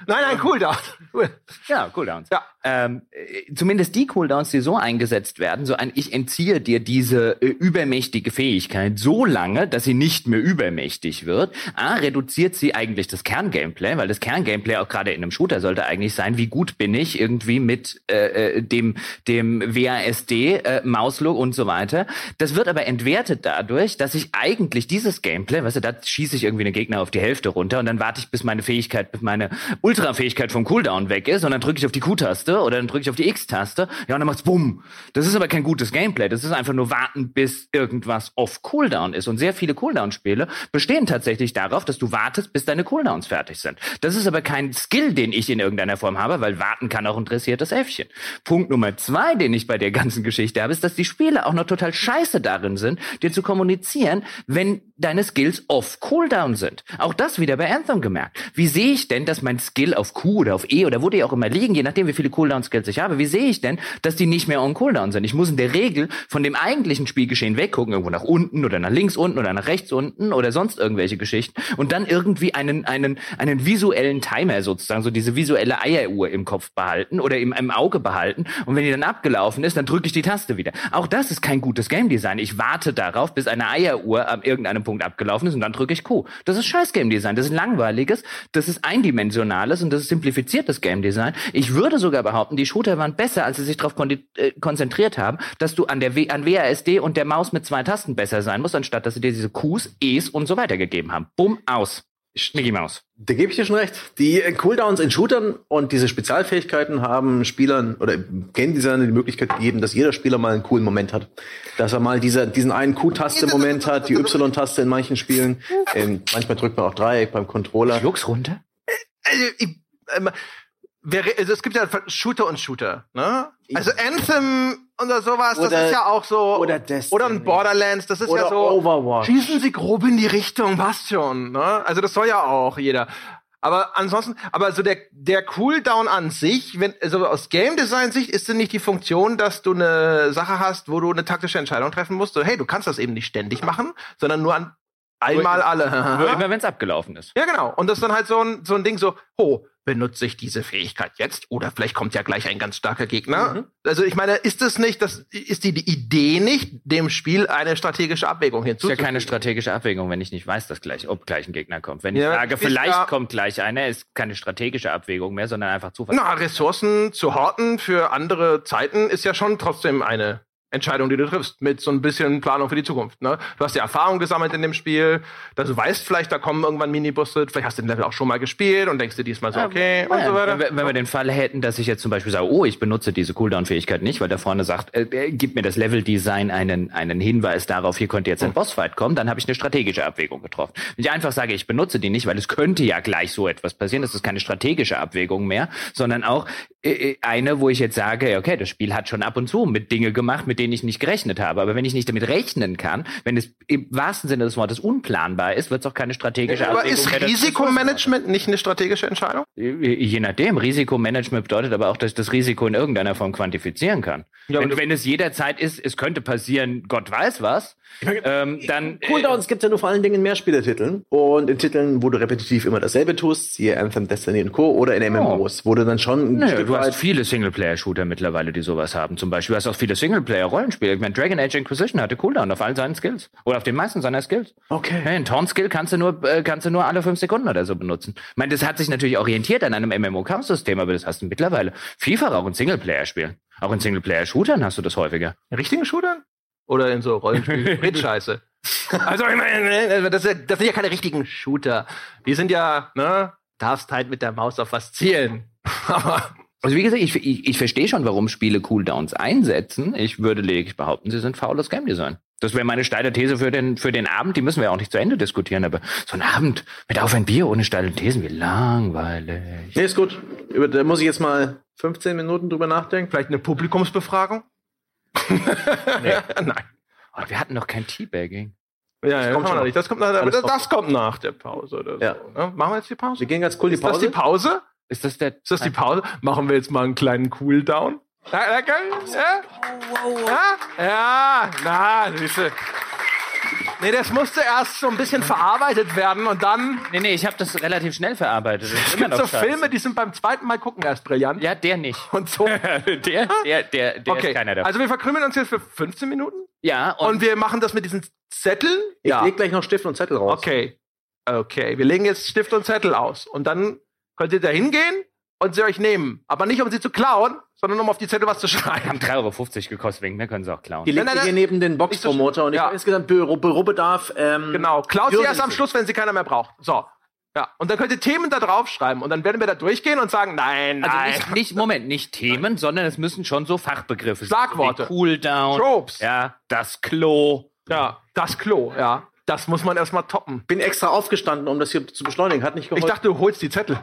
[SPEAKER 1] Nein, nein, cool da. Cool.
[SPEAKER 2] Ja, Cooldowns.
[SPEAKER 1] Ja.
[SPEAKER 2] Ähm, äh, zumindest die Cooldowns, die so eingesetzt werden, so ein Ich entziehe dir diese äh, übermächtige Fähigkeit so lange, dass sie nicht mehr übermächtig wird. A, reduziert sie eigentlich das Kerngameplay, weil das Kerngameplay auch gerade in einem Shooter sollte eigentlich sein, wie gut bin ich irgendwie mit äh, äh, dem, dem WASD, äh, Mauslook und so weiter. Das wird aber entwertet dadurch, dass ich eigentlich dieses Gameplay, weißt du, da schieße ich irgendwie einen Gegner auf die Hälfte runter und dann warte ich, bis meine Fähigkeit, meine Ultra-Fähigkeit vom Cooldown weg ist und dann drücke ich auf die Q-Taste oder dann drücke ich auf die X-Taste, ja, und dann macht's bumm. Das ist aber kein gutes Gameplay. Das ist einfach nur warten, bis irgendwas auf Cooldown ist. Und sehr viele Cooldown-Spiele bestehen tatsächlich darauf, dass du wartest, bis deine Cooldowns fertig sind. Das ist aber kein Skill, den ich in irgendeiner Form habe, weil warten kann auch ein dressiertes Äffchen. Punkt Nummer zwei, den ich bei der ganzen Geschichte habe, ist, dass die Spiele auch noch total scheiße darin sind, dir zu kommunizieren, wenn deine Skills off Cooldown sind. Auch das wieder bei Anthem gemerkt. Wie sehe ich denn, dass mein Skill auf Q oder auf E oder wo die auch immer liegen, je nachdem wie viele Cooldown-Skills ich habe, wie sehe ich denn, dass die nicht mehr on Cooldown sind? Ich muss in der Regel von dem eigentlichen Spielgeschehen weggucken, irgendwo nach unten oder nach links unten oder nach rechts unten oder sonst irgendwelche Geschichten und dann irgendwie einen, einen, einen visuellen Timer sozusagen, so diese visuelle Eieruhr im Kopf behalten oder im, im Auge behalten und wenn die dann abgelaufen ist, dann drücke ich die Taste wieder. Auch das ist kein gutes Game Design. Ich warte darauf, bis eine Eieruhr an irgendeinem Punkt abgelaufen ist und dann drücke ich Q. Das ist scheiß Game Design. Das ist langweiliges, das ist eindimensionales und das ist simplifiziertes Game Design. Ich würde sogar behaupten, die Shooter waren besser, als sie sich darauf kon äh, konzentriert haben, dass du an der w an WASD und der Maus mit zwei Tasten besser sein musst, anstatt dass sie dir diese Qs, Es und so weiter gegeben haben. Bumm, aus. Mickey Maus.
[SPEAKER 3] Da gebe ich dir schon recht. Die äh, Cooldowns in Shootern und diese Spezialfähigkeiten haben Spielern oder Game Designern die Möglichkeit gegeben, dass jeder Spieler mal einen coolen Moment hat. Dass er mal diese, diesen einen Q-Taste-Moment hat, die Y-Taste in manchen Spielen. Ähm, manchmal drückt man auch Dreieck beim Controller.
[SPEAKER 2] Schluck's runter.
[SPEAKER 1] Also, ich, ähm, wer, also es gibt ja Shooter und Shooter, ne? Also Anthem oder sowas, das
[SPEAKER 3] Oder-
[SPEAKER 1] ist ja auch so.
[SPEAKER 3] oder Destiny.
[SPEAKER 1] Oder ein Borderlands, das ist
[SPEAKER 3] Oder
[SPEAKER 1] ja so.
[SPEAKER 3] Overwatch.
[SPEAKER 1] Schießen Sie grob in die Richtung, passt schon, ne? Also das soll ja auch jeder. Aber ansonsten, aber so der, der Cooldown an sich, wenn, also aus Game Design Sicht ist denn nicht die Funktion, dass du eine Sache hast, wo du eine taktische Entscheidung treffen musst, so, hey, du kannst das eben nicht ständig machen, sondern nur an einmal alle.
[SPEAKER 2] Nur [laughs] immer, wenn es abgelaufen ist.
[SPEAKER 1] Ja, genau. Und das ist dann halt so ein, so ein Ding so, oh, benutze ich diese Fähigkeit jetzt? Oder vielleicht kommt ja gleich ein ganz starker Gegner. Also ich meine, ist es nicht, das ist die, die Idee nicht, dem Spiel eine strategische Abwägung
[SPEAKER 2] ist ja
[SPEAKER 1] hinzuzufügen?
[SPEAKER 2] keine strategische Abwägung, wenn ich nicht weiß, dass gleich, ob gleich ein Gegner kommt. Wenn
[SPEAKER 1] Ja,
[SPEAKER 2] ich sage, vielleicht
[SPEAKER 1] ja-
[SPEAKER 2] kommt gleich einer, ist keine strategische Abwägung mehr, sondern einfach Zufall.
[SPEAKER 1] Na, Ressourcen zu horten für andere Zeiten ist ja schon trotzdem eine Entscheidung, die du triffst, mit so ein bisschen Planung für die Zukunft. Ne? Du hast ja Erfahrung gesammelt in dem Spiel, dass du weißt vielleicht, da kommen irgendwann Minibusse, vielleicht hast du den Level auch schon mal gespielt und denkst dir diesmal so, okay, und
[SPEAKER 2] Ja,
[SPEAKER 1] so weiter.
[SPEAKER 2] Wenn, wir- wenn wir den Fall hätten, dass ich jetzt zum Beispiel sage, oh, ich benutze diese Cooldown-Fähigkeit nicht, weil da vorne sagt, äh, äh, gibt mir das Level-Design einen, einen Hinweis darauf, hier könnte jetzt ein Bossfight kommen, dann habe ich eine strategische Abwägung getroffen. Wenn ich einfach sage, ich benutze die nicht, weil es könnte ja gleich so etwas passieren, das ist keine strategische Abwägung mehr, sondern auch eine, wo ich jetzt sage, okay, das Spiel hat schon ab und zu mit Dinge gemacht, mit denen ich nicht gerechnet habe. Aber wenn ich nicht damit rechnen kann, wenn es im wahrsten Sinne des Wortes unplanbar ist, wird es auch keine strategische
[SPEAKER 1] Aber
[SPEAKER 2] Abwägung
[SPEAKER 1] ist Risikomanagement nicht eine strategische Entscheidung?
[SPEAKER 2] Je nachdem. Risikomanagement bedeutet aber auch, dass ich das Risiko in irgendeiner Form quantifizieren kann.
[SPEAKER 1] Ja,
[SPEAKER 2] wenn, wenn es jederzeit ist, es könnte passieren, Gott weiß was, ähm, dann. äh,
[SPEAKER 3] Cooldowns gibt es ja nur vor allen Dingen in Mehrspielertiteln und in Titeln, wo du repetitiv immer dasselbe tust, siehe Anthem, Destiny und Co. oder in MMOs, wo du dann schon ein
[SPEAKER 2] Nö,
[SPEAKER 3] Stück
[SPEAKER 2] du hast viele Singleplayer-Shooter mittlerweile, die sowas haben. Zum Beispiel du hast auch viele Singleplayer-Rollenspiele. Ich meine, Dragon Age Inquisition hatte Cooldown auf all seinen Skills. Oder auf den meisten seiner Skills.
[SPEAKER 3] Okay.
[SPEAKER 2] Ja, Ein Taunt-Skill kannst du nur, äh, kannst du nur alle fünf Sekunden oder so benutzen. Ich meine, das hat sich natürlich orientiert an einem MMO-Kampfsystem, aber das hast du mittlerweile vielfach auch in Singleplayer-Spielen. Auch in Singleplayer-Shootern hast du das häufiger.
[SPEAKER 1] In richtigen Shootern? Oder in so Rollenspiel [laughs] scheiße Also ich meine, das, ist ja- das sind ja keine richtigen Shooter. Die sind ja, ne, darfst halt mit der Maus auf was zielen. [laughs] Aber
[SPEAKER 2] Also wie gesagt, ich, ich, ich verstehe schon, warum Spiele Cooldowns einsetzen. Ich würde lediglich behaupten, sie sind faules Game Design. Das wäre meine steile These für den, für den Abend. Die müssen wir auch nicht zu Ende diskutieren, aber so ein Abend mit auf ein Bier ohne steile Thesen, wie langweilig.
[SPEAKER 3] Nee, ist gut. Über, da muss ich jetzt mal 15 Minuten drüber nachdenken.
[SPEAKER 1] vielleicht eine Publikumsbefragung? [laughs] [laughs] Nein.
[SPEAKER 2] Oh, wir hatten noch kein Teabagging.
[SPEAKER 1] Ja, ja,
[SPEAKER 3] kommt
[SPEAKER 1] kommt
[SPEAKER 3] schon
[SPEAKER 1] noch nicht. Das kommt nach, das, das kommt nach der Pause oder so.
[SPEAKER 3] Ja.
[SPEAKER 1] Ne? Machen wir jetzt die Pause?
[SPEAKER 3] Wir gehen ganz cool die
[SPEAKER 1] Ist das
[SPEAKER 3] Pause.
[SPEAKER 1] die Pause?
[SPEAKER 2] Ist das der?
[SPEAKER 1] Ist das die Pause? Machen wir jetzt mal einen kleinen Cooldown? Ja, ja. Ja? Ja? Ja, na, siehste. Nee, das musste erst so ein bisschen verarbeitet werden und dann
[SPEAKER 2] Nee, nee, ich habe das relativ schnell verarbeitet. Das
[SPEAKER 1] es gibt so
[SPEAKER 2] scheiße.
[SPEAKER 1] Filme, die sind beim zweiten Mal gucken erst brillant.
[SPEAKER 2] Ja, der nicht. [laughs]
[SPEAKER 1] Und so. [laughs]
[SPEAKER 2] der, der, der, der
[SPEAKER 1] okay,
[SPEAKER 2] ist keiner davon.
[SPEAKER 1] also wir verkrümmeln uns jetzt für 15 Minuten
[SPEAKER 2] ja,
[SPEAKER 1] und,
[SPEAKER 2] und,
[SPEAKER 1] wir machen das mit diesen Zetteln.
[SPEAKER 3] Ich leg gleich noch Stift und Zettel raus.
[SPEAKER 1] Okay. Okay, wir legen jetzt Stift und Zettel aus. Und dann könnt ihr da hingehen und sie euch nehmen. Aber nicht, um sie zu klauen, sondern um auf die Zettel was zu schreiben.
[SPEAKER 2] haben 3,50 Euro gekostet, wegen mehr können sie auch klauen.
[SPEAKER 3] Die
[SPEAKER 1] Nein, nein,
[SPEAKER 3] hier neben den Boxpromoter und ich
[SPEAKER 1] Ja.
[SPEAKER 3] habe insgesamt Büro, Bürobedarf. Ähm,
[SPEAKER 1] Genau. Klaut sie erst am. Schluss, wenn sie keiner mehr braucht. So. Ja. Und dann könnt ihr Themen da draufschreiben. Und dann werden wir da durchgehen und sagen, nein,
[SPEAKER 2] Also
[SPEAKER 1] nein.
[SPEAKER 2] nicht, nicht, Moment, nicht Themen, sondern es müssen schon so Fachbegriffe
[SPEAKER 1] Schlagworte.
[SPEAKER 2] sein. wie Cooldown.
[SPEAKER 1] Tropes.
[SPEAKER 2] Ja, das Klo.
[SPEAKER 1] ja. Das Klo, ja. Das muss man erstmal toppen.
[SPEAKER 3] bin extra aufgestanden, um das hier zu beschleunigen. Hat nicht
[SPEAKER 1] Ich
[SPEAKER 3] geholfen.
[SPEAKER 1] dachte, du holst die Zettel.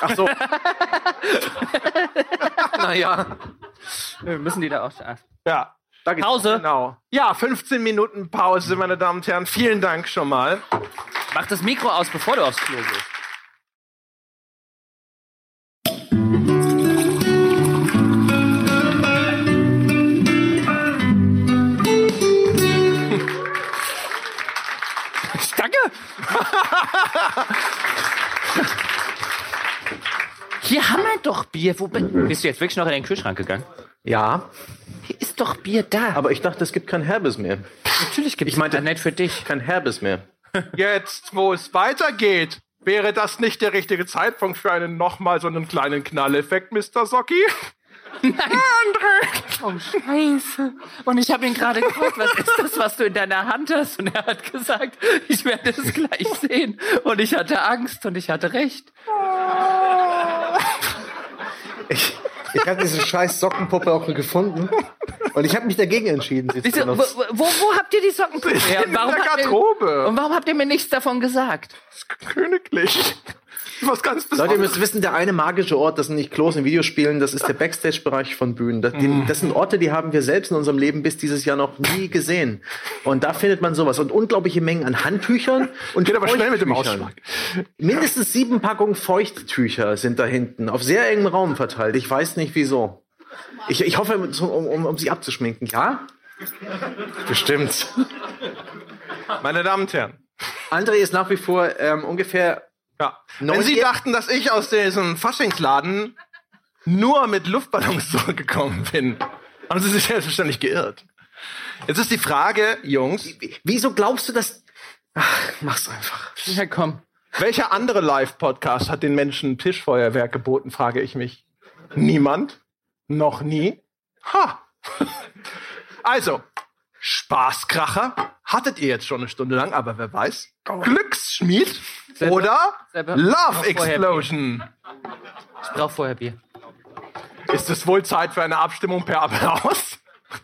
[SPEAKER 3] ach so. [laughs]
[SPEAKER 1] naja.
[SPEAKER 2] Äh, Müssen die da auch.
[SPEAKER 1] Ja.
[SPEAKER 3] Da geht's.
[SPEAKER 2] Pause.
[SPEAKER 1] Genau. Ja, 15 Minuten Pause, meine Damen und Herren. Vielen Dank schon mal.
[SPEAKER 2] Mach das Mikro aus, bevor du aufs Klo gehst. [laughs] Hier haben wir doch Bier. Wo bin, bist du jetzt wirklich noch in den Kühlschrank gegangen?
[SPEAKER 3] Ja,
[SPEAKER 2] Hier ist doch Bier da.
[SPEAKER 3] aber ich dachte, es gibt kein Herbes mehr.
[SPEAKER 2] natürlich gibt es
[SPEAKER 3] Ich meinte-
[SPEAKER 2] nett für dich.
[SPEAKER 3] Kein Herbes mehr. [laughs]
[SPEAKER 1] Jetzt, wo es weitergeht, wäre das nicht der richtige Zeitpunkt für einen nochmal so einen kleinen Knalleffekt, Mr. Socki?
[SPEAKER 2] Nein. Oh, scheiße. Und ich habe ihn gerade gefragt, was ist das, was du in deiner Hand hast? Und er hat gesagt, ich werde es gleich sehen. Und ich hatte Angst und ich hatte recht.
[SPEAKER 3] Ich, ich habe diese scheiß Sockenpuppe auch gefunden. Und ich habe mich dagegen entschieden, sie zu
[SPEAKER 2] Wieso, wo,
[SPEAKER 3] benutzen.
[SPEAKER 2] wo, wo habt ihr die Sockenpuppe her?
[SPEAKER 1] In der
[SPEAKER 2] habt ihr,
[SPEAKER 1] Garderobe.
[SPEAKER 2] und warum habt ihr mir nichts davon gesagt?
[SPEAKER 1] Königlich. [laughs] Was ganz
[SPEAKER 3] Leute, ihr
[SPEAKER 1] Besonderes.
[SPEAKER 3] müsst wissen, der eine magische Ort, das sind nicht Klos in Videospielen, das ist der Backstage-Bereich von Bühnen. Das, die, das sind Orte, die haben wir selbst in unserem Leben bis dieses Jahr noch nie gesehen. Und da findet man sowas. Und unglaubliche Mengen an Handtüchern [laughs] und
[SPEAKER 1] Geht aber schnell mit dem. Ausschlag. [laughs]
[SPEAKER 3] Mindestens sieben Packungen Feuchttücher sind da hinten, auf sehr engem Raum verteilt. Ich weiß nicht wieso. Ich, ich hoffe, um, um, um sie abzuschminken. Ja? Bestimmt.
[SPEAKER 1] Meine Damen und Herren.
[SPEAKER 3] André ist nach wie vor ähm, ungefähr
[SPEAKER 1] Ja. Wenn Sie dachten, dass ich aus diesem Faschingsladen nur mit Luftballons [laughs] zurückgekommen bin, haben Sie sich selbstverständlich geirrt. Jetzt ist die Frage, Jungs,
[SPEAKER 3] Wieso glaubst du, dass. Ach, mach's einfach.
[SPEAKER 2] Ja, komm.
[SPEAKER 1] welcher andere Live-Podcast hat den Menschen Tischfeuerwerk geboten, frage ich mich. Niemand? Noch nie? Ha! [laughs] Also, Spaßkracher hattet ihr jetzt schon eine Stunde lang, aber wer weiß? Glücksschmied
[SPEAKER 2] Selber-
[SPEAKER 1] oder
[SPEAKER 2] selber-
[SPEAKER 1] Love Explosion?
[SPEAKER 2] Ich brauch vorher Bier.
[SPEAKER 1] Ist es wohl Zeit für eine Abstimmung per Applaus?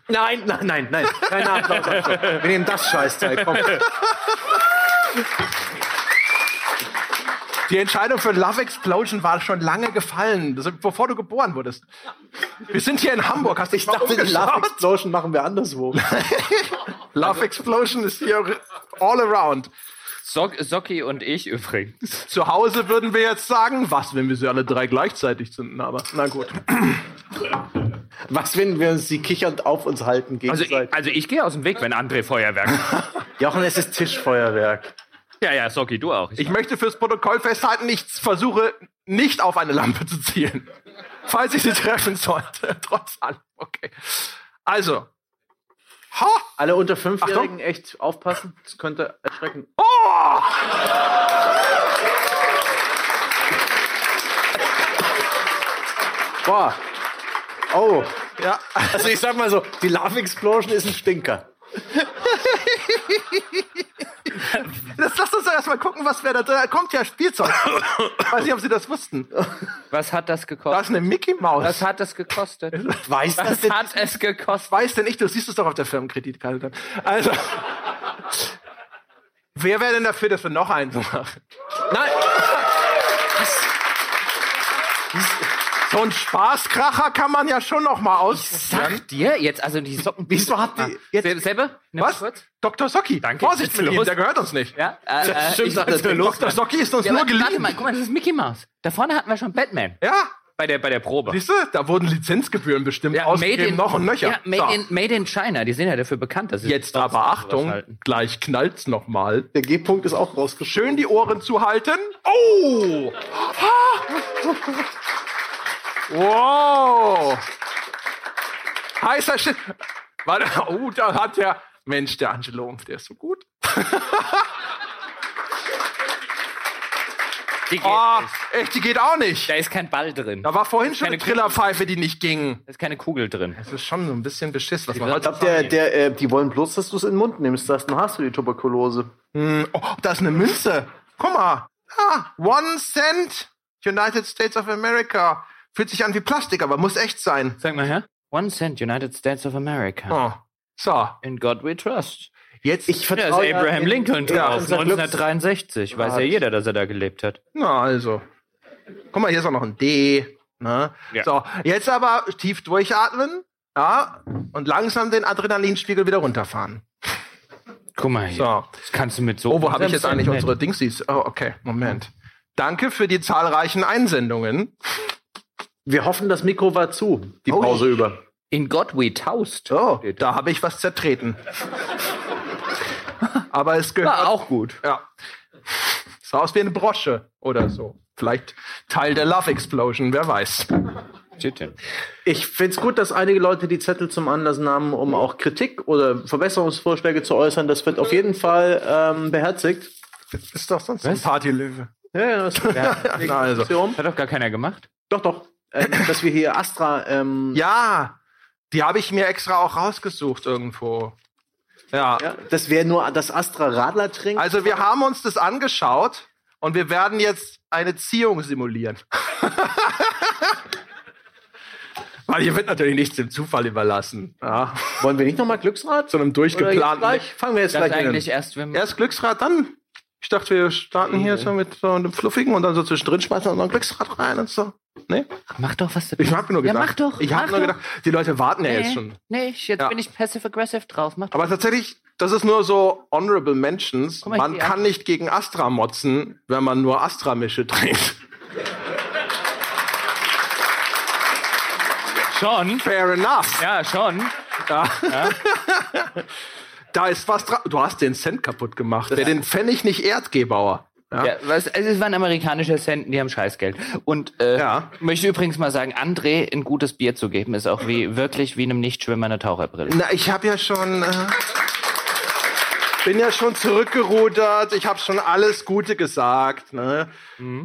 [SPEAKER 3] Nein, nein, nein, nein. Kein Applaus. Wir nehmen das Scheißteil. Komm.
[SPEAKER 1] Die Entscheidung für Love Explosion war schon lange gefallen, bevor du geboren wurdest. Wir sind hier in Hamburg. Hast du
[SPEAKER 3] Ich dachte, die Love? Explosion machen wir anderswo. [laughs]
[SPEAKER 1] Love Explosion ist hier all around.
[SPEAKER 2] Sock, Socki und ich übrigens.
[SPEAKER 1] Zu Hause würden wir jetzt sagen, was, wenn wir sie alle drei gleichzeitig zünden, aber na gut. [clears throat]
[SPEAKER 3] Was, wenn wir uns die kichernd auf uns halten
[SPEAKER 2] Also,
[SPEAKER 3] gegenseitig?
[SPEAKER 2] ich, also ich gehe aus dem Weg, wenn André Feuerwerk. [laughs]
[SPEAKER 3] Jochen, es ist Tischfeuerwerk.
[SPEAKER 2] ja, ja, Socki, du auch.
[SPEAKER 1] Ich möchte fürs Protokoll festhalten, ich versuche nicht auf eine Lampe zu zielen. Falls ich sie treffen sollte. [laughs] Trotz allem. Okay. Also. Ha!
[SPEAKER 3] Alle unter Fünfjährigen echt aufpassen. Das könnte erschrecken.
[SPEAKER 1] Oh!
[SPEAKER 3] Boah. Oh.
[SPEAKER 1] Ja.
[SPEAKER 3] Also ich sag mal so, die Love Explosion ist ein Stinker.
[SPEAKER 1] Das, lass uns doch erstmal gucken, was wer da drin Da kommt ja Spielzeug. Weiß nicht, ob Sie das wussten.
[SPEAKER 2] Was hat das
[SPEAKER 1] Da
[SPEAKER 2] gekostet?
[SPEAKER 1] ist eine Mickey Maus.
[SPEAKER 2] Was hat das gekostet?
[SPEAKER 3] Weiß das
[SPEAKER 2] Was
[SPEAKER 3] denn?
[SPEAKER 2] hat es gekostet?
[SPEAKER 1] weiß denn ich, du siehst es doch auf der Firmenkreditkarte dann. Also. Wer wäre denn dafür, dass wir noch eins machen?
[SPEAKER 3] Nein.
[SPEAKER 1] So ein Spaßkracher kann man ja schon noch mal ausprobieren.
[SPEAKER 2] Sag dir jetzt, also die Socken.
[SPEAKER 3] Wieso habt ihr jetzt-
[SPEAKER 2] Sel- Selber? Nimm
[SPEAKER 1] Was?
[SPEAKER 2] Kurz.
[SPEAKER 1] Dr. Socki.
[SPEAKER 2] Danke.
[SPEAKER 1] Vorsicht mit ihm, der gehört uns nicht.
[SPEAKER 2] Ja, äh, äh,
[SPEAKER 3] Stimmt,
[SPEAKER 2] ich,
[SPEAKER 3] der
[SPEAKER 1] Dr. Socki ist uns
[SPEAKER 2] ja,
[SPEAKER 1] nur
[SPEAKER 2] warte, warte mal, guck mal, das ist Mickey Mouse. Da vorne hatten wir schon Batman.
[SPEAKER 1] Ja,
[SPEAKER 2] Bei der, bei der Probe.
[SPEAKER 1] siehst du, da wurden Lizenzgebühren bestimmt
[SPEAKER 2] Ja,
[SPEAKER 1] ausgegeben, noch und nöcher.
[SPEAKER 2] Ja, made,
[SPEAKER 1] So.
[SPEAKER 2] in, made in China. Die sind ja dafür bekannt, dass sie
[SPEAKER 1] Jetzt aber Achtung,
[SPEAKER 2] halten.
[SPEAKER 1] gleich knallt's noch mal.
[SPEAKER 3] Der G-Punkt ist auch rausgeschoben.
[SPEAKER 1] Schön die Ohren zuhalten. Oh! Wow! Heißer Shit. Warte, oh, da hat der Mensch, der Angelo, der ist so gut.
[SPEAKER 2] Die geht
[SPEAKER 1] Oh,
[SPEAKER 2] nicht.
[SPEAKER 1] echt, die geht auch nicht.
[SPEAKER 2] Da ist kein Ball drin.
[SPEAKER 1] Da war vorhin schon eine Trillerpfeife, die nicht ging.
[SPEAKER 2] Da ist keine Kugel drin.
[SPEAKER 1] Das ist schon so ein bisschen beschiss, was man
[SPEAKER 3] Ich glaub, der, der, äh, die wollen bloß, dass du es in den Mund nimmst. Das, dann hast du die Tuberkulose.
[SPEAKER 1] Hm, oh, da ist eine Münze. Guck mal. Ah, one cent. United States of America. Fühlt sich an wie Plastik, aber muss echt sein.
[SPEAKER 2] Sag mal her. One cent, United States of America.
[SPEAKER 1] Oh. So,
[SPEAKER 2] In God we trust.
[SPEAKER 1] jetzt.
[SPEAKER 3] Ich vertraue ja
[SPEAKER 2] Abraham
[SPEAKER 3] in-
[SPEAKER 2] Lincoln
[SPEAKER 3] ja,
[SPEAKER 2] drauf,
[SPEAKER 3] Glücks-
[SPEAKER 2] 1963. Weiß ja jeder, dass er da gelebt hat.
[SPEAKER 1] Na, also. Guck mal, hier ist auch noch ein D. Ne?
[SPEAKER 2] Ja.
[SPEAKER 1] So, jetzt aber tief durchatmen. Ja, und langsam den Adrenalinspiegel wieder runterfahren.
[SPEAKER 2] Guck mal hier.
[SPEAKER 1] So.
[SPEAKER 2] Das kannst du mit so.
[SPEAKER 1] Oh, wo habe ich jetzt eigentlich
[SPEAKER 2] unsere
[SPEAKER 1] unsere Dingsies? Oh, okay, Moment. Danke für die zahlreichen Einsendungen.
[SPEAKER 3] Wir hoffen, das Mikro war zu, die
[SPEAKER 1] Oh,
[SPEAKER 3] Pause
[SPEAKER 1] ich-
[SPEAKER 3] über.
[SPEAKER 2] In God we toast.
[SPEAKER 1] Oh, da habe ich was zertreten. Aber es gehört
[SPEAKER 2] War auch gut.
[SPEAKER 1] Ja. Sah aus wie eine Brosche oder so. Vielleicht Teil der Love Explosion, wer weiß.
[SPEAKER 3] Ich find's gut, dass einige Leute die Zettel zum Anlass nahmen, um auch Kritik oder Verbesserungsvorschläge zu äußern. Das wird auf jeden Fall ähm, beherzigt.
[SPEAKER 1] Das ist doch sonst ein Partylöwe.
[SPEAKER 3] Ja, ja, das [laughs]
[SPEAKER 1] Ja, na also.
[SPEAKER 2] Hat doch gar keiner gemacht.
[SPEAKER 3] Doch, doch. Ähm, [clears throat] dass wir hier Astra. Ähm,
[SPEAKER 1] Ja, die habe ich mir extra auch rausgesucht irgendwo. Ja.
[SPEAKER 3] ja, dass wir nur das Astra Radler trinken.
[SPEAKER 1] Also wir haben uns das angeschaut und wir werden jetzt eine Ziehung simulieren. [laughs] Weil hier wird natürlich nichts dem Zufall überlassen. Ja.
[SPEAKER 3] Wollen wir nicht nochmal Glücksrad?
[SPEAKER 1] Zu einem durchgeplanten.
[SPEAKER 3] gleich? Fangen wir jetzt
[SPEAKER 2] Das
[SPEAKER 3] gleich
[SPEAKER 2] eigentlich
[SPEAKER 3] dem-
[SPEAKER 2] erst, wenn
[SPEAKER 1] Erst Glücksrad, dann. Ich dachte, wir starten hier so mit so einem Fluffigen und dann so zwischendrin schmeißen wir noch ein Glücksrad rein und so. Nee?
[SPEAKER 2] Mach doch, was du
[SPEAKER 1] Ich hab nur
[SPEAKER 2] Ja,
[SPEAKER 1] gedacht.
[SPEAKER 2] mach doch.
[SPEAKER 1] Ich
[SPEAKER 2] mach
[SPEAKER 1] nur
[SPEAKER 2] doch.
[SPEAKER 1] gedacht, die Leute warten ja jetzt schon.
[SPEAKER 2] Nee, ich, jetzt
[SPEAKER 1] Ja.
[SPEAKER 2] bin ich passive-aggressive drauf. Mach doch.
[SPEAKER 1] Aber tatsächlich, das ist nur so honorable mentions.
[SPEAKER 2] Mal,
[SPEAKER 1] Man kann nicht gegen Astra motzen, wenn man nur Astra-Mische trinkt.
[SPEAKER 2] Schon?
[SPEAKER 1] Fair enough.
[SPEAKER 2] Ja, schon.
[SPEAKER 1] Ja. [laughs] da ist was dran. Du hast den Cent kaputt gemacht. Wer den Pfennig nicht ehrt, Gebauer. Ja.
[SPEAKER 2] Ja, was, also es waren amerikanische Centen, die haben Scheißgeld. Und äh,
[SPEAKER 1] Ja.
[SPEAKER 2] möchte übrigens mal sagen, André ein gutes Bier zu geben, ist auch wie wirklich wie einem Nichtschwimmer eine Taucherbrille.
[SPEAKER 1] Na, ich habe ja schon. Äh, bin ja schon zurückgerudert. Ich habe schon alles Gute gesagt. Ne?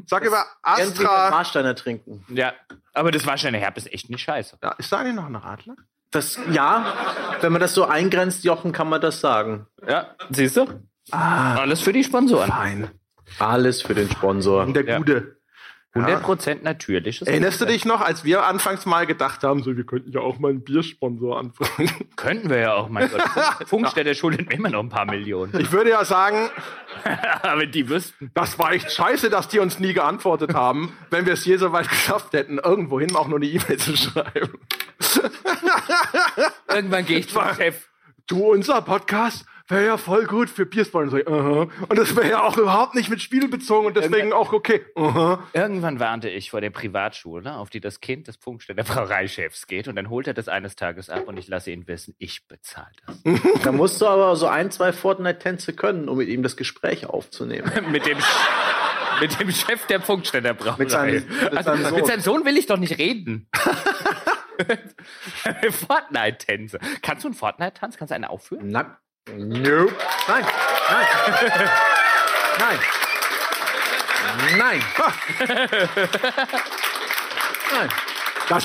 [SPEAKER 1] Sag über
[SPEAKER 3] Während wir
[SPEAKER 1] Astra.
[SPEAKER 3] Marsteiner trinken.
[SPEAKER 2] Ja, aber das Warsteiner Herb ist echt nicht scheiße.
[SPEAKER 1] Ja, ist da eigentlich noch ein Radler?
[SPEAKER 3] Das, ja, wenn man das so eingrenzt, Jochen, kann man das sagen.
[SPEAKER 2] Ja, siehst du? Alles für die Sponsoren.
[SPEAKER 1] Nein.
[SPEAKER 3] Alles für den Sponsor.
[SPEAKER 1] Der
[SPEAKER 2] Ja.
[SPEAKER 1] Gute.
[SPEAKER 2] 100% natürliches.
[SPEAKER 1] Erinnerst du dich noch, als wir anfangs mal gedacht haben, so, wir könnten ja auch mal einen Biersponsor anfangen? [laughs]
[SPEAKER 2] Könnten wir ja auch, mein Gott. [laughs] Funkstätter schuldet mir immer noch ein paar Millionen.
[SPEAKER 1] Ich würde ja sagen, [laughs]
[SPEAKER 2] aber die wüssten.
[SPEAKER 1] das war echt scheiße, dass die uns nie geantwortet haben, wenn wir es je so weit geschafft hätten, irgendwohin auch nur eine E-Mail zu schreiben.
[SPEAKER 2] Irgendwann gehe ich zum Chef.
[SPEAKER 1] Du, unser Podcast wäre ja voll gut für Biersponsor. Aha. Und das wäre ja auch überhaupt nicht mit Spiel bezogen und deswegen auch okay. Aha.
[SPEAKER 2] Irgendwann warnte ich vor der Privatschule, auf die das Kind des Funkstätter Brauereichefs geht. Und dann holt er das eines Tages ab und ich lasse ihn wissen, ich bezahle das. [laughs]
[SPEAKER 3] Da musst du aber so ein, zwei Fortnite-Tänze können, um mit ihm das Gespräch aufzunehmen. [laughs]
[SPEAKER 2] mit, dem, Sch- mit dem Chef der Funkstätter Brauerei.
[SPEAKER 3] Mit seinem- mit
[SPEAKER 2] also,
[SPEAKER 3] seinem
[SPEAKER 2] mit seinem Sohn will ich doch nicht reden. [laughs] Fortnite-Tänze. Kannst du einen Fortnite-Tanz? Kannst du einen aufführen?
[SPEAKER 3] Na, nope. Nein, nein. Nein. Nein. Nein.
[SPEAKER 1] Das,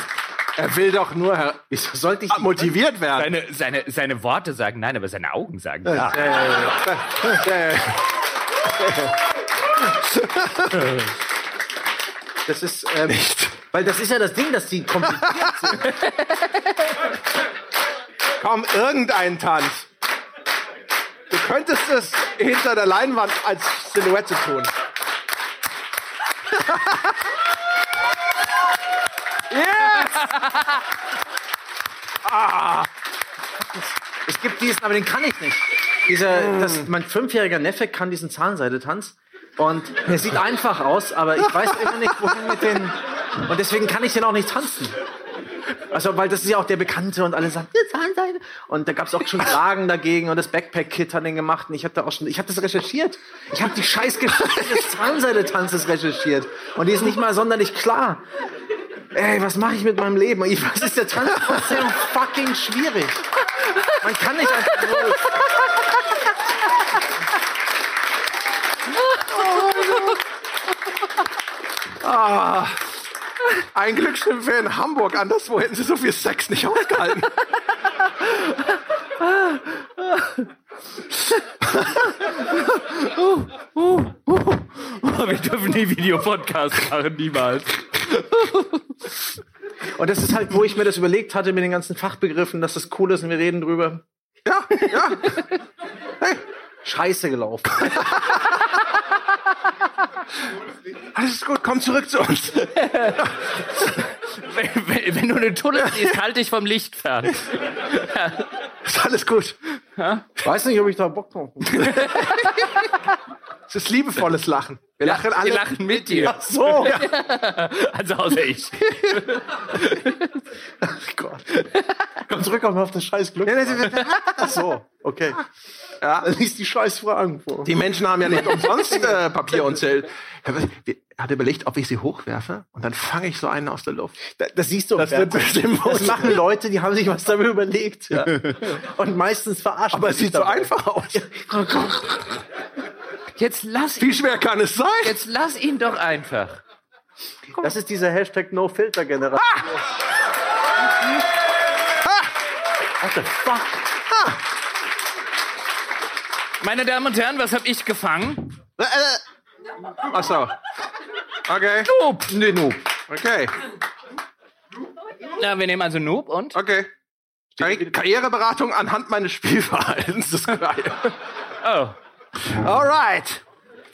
[SPEAKER 1] er will doch nur her-
[SPEAKER 3] Wieso sollte ich
[SPEAKER 1] motiviert werden.
[SPEAKER 2] Seine, seine, seine Worte sagen nein, aber seine Augen sagen ja.
[SPEAKER 1] Äh,
[SPEAKER 3] Das ist, ähm, weil das ist ja das Ding, dass die kompliziert sind. [laughs]
[SPEAKER 1] Komm, irgendein Tanz. Du könntest es hinter der Leinwand als Silhouette tun. [laughs]
[SPEAKER 3] Es gibt diesen, aber den kann ich nicht. Dieser, das, mein fünfjähriger Neffe kann diesen Zahnseidetanz. Und er sieht einfach aus, aber ich weiß immer nicht, wohin mit den. Und deswegen kann ich den auch nicht tanzen. Also, weil das ist ja auch der Bekannte und alle sagen, der Zahnseide. Und da gab es auch schon Fragen dagegen und das Backpack-Kit hat den gemacht. Und ich habe da auch schon, ich habe das recherchiert. Ich habe die scheiß Geschichte des Zahnseidetanzes recherchiert. Und die ist nicht mal sonderlich klar. Ey, was mache ich mit meinem Leben? Ich weiß, ist der Tanz trotzdem fucking schwierig. Man kann nicht einfach so.
[SPEAKER 1] Ein Glücksschlimm für in Hamburg. Anderswo hätten sie so viel Sex nicht ausgehalten.
[SPEAKER 2] Wir dürfen nie Videopodcast machen, niemals.
[SPEAKER 3] Und das ist halt, wo ich mir das überlegt hatte mit den ganzen Fachbegriffen, dass das cool ist und wir reden drüber.
[SPEAKER 1] Ja, ja.
[SPEAKER 3] Scheiße gelaufen. [laughs]
[SPEAKER 1] Alles gut, komm zurück zu uns. [laughs]
[SPEAKER 2] Wenn, wenn, wenn du einen Tunnel siehst, halt dich vom Licht fern.
[SPEAKER 1] Ist alles gut.
[SPEAKER 3] Ich weiß nicht, ob ich da Bock drauf habe.
[SPEAKER 1] Es ist liebevolles Lachen. Wir lachen alle.
[SPEAKER 2] Wir lachen mit dir.
[SPEAKER 3] So. [laughs]
[SPEAKER 2] Also außer ich.
[SPEAKER 3] Gott. Komm zurück auf das scheiß Glück. Ach so, okay.
[SPEAKER 1] Ja.
[SPEAKER 3] Dann liest die scheiß Fragen vor.
[SPEAKER 1] Die Menschen haben ja nicht umsonst äh, Papier und Zelt. Hat überlegt, ob ich sie hochwerfe und dann fange ich so einen aus der Luft.
[SPEAKER 3] Da- Das siehst du.
[SPEAKER 1] Das wird bestimmt
[SPEAKER 3] Das machen Leute, die haben sich was darüber überlegt. [laughs] Und meistens verarschen
[SPEAKER 1] Aber es sieht so einfach aus.
[SPEAKER 2] Jetzt lass
[SPEAKER 1] Wie
[SPEAKER 2] ihn,
[SPEAKER 1] schwer kann es sein?
[SPEAKER 2] jetzt lass ihn doch einfach.
[SPEAKER 3] Das ist dieser Hashtag No-Filter-Generation. What the fuck?
[SPEAKER 2] Meine Damen und Herren, was habe ich gefangen?
[SPEAKER 1] Äh, äh. Ach so. Okay.
[SPEAKER 2] Noob.
[SPEAKER 3] Nee, no.
[SPEAKER 1] Okay.
[SPEAKER 2] Ja, wir nehmen also Noob und?
[SPEAKER 1] Okay. Karri Karriereberatung anhand meines Spielverhaltens. Das ist geil.
[SPEAKER 2] Oh.
[SPEAKER 1] Alright.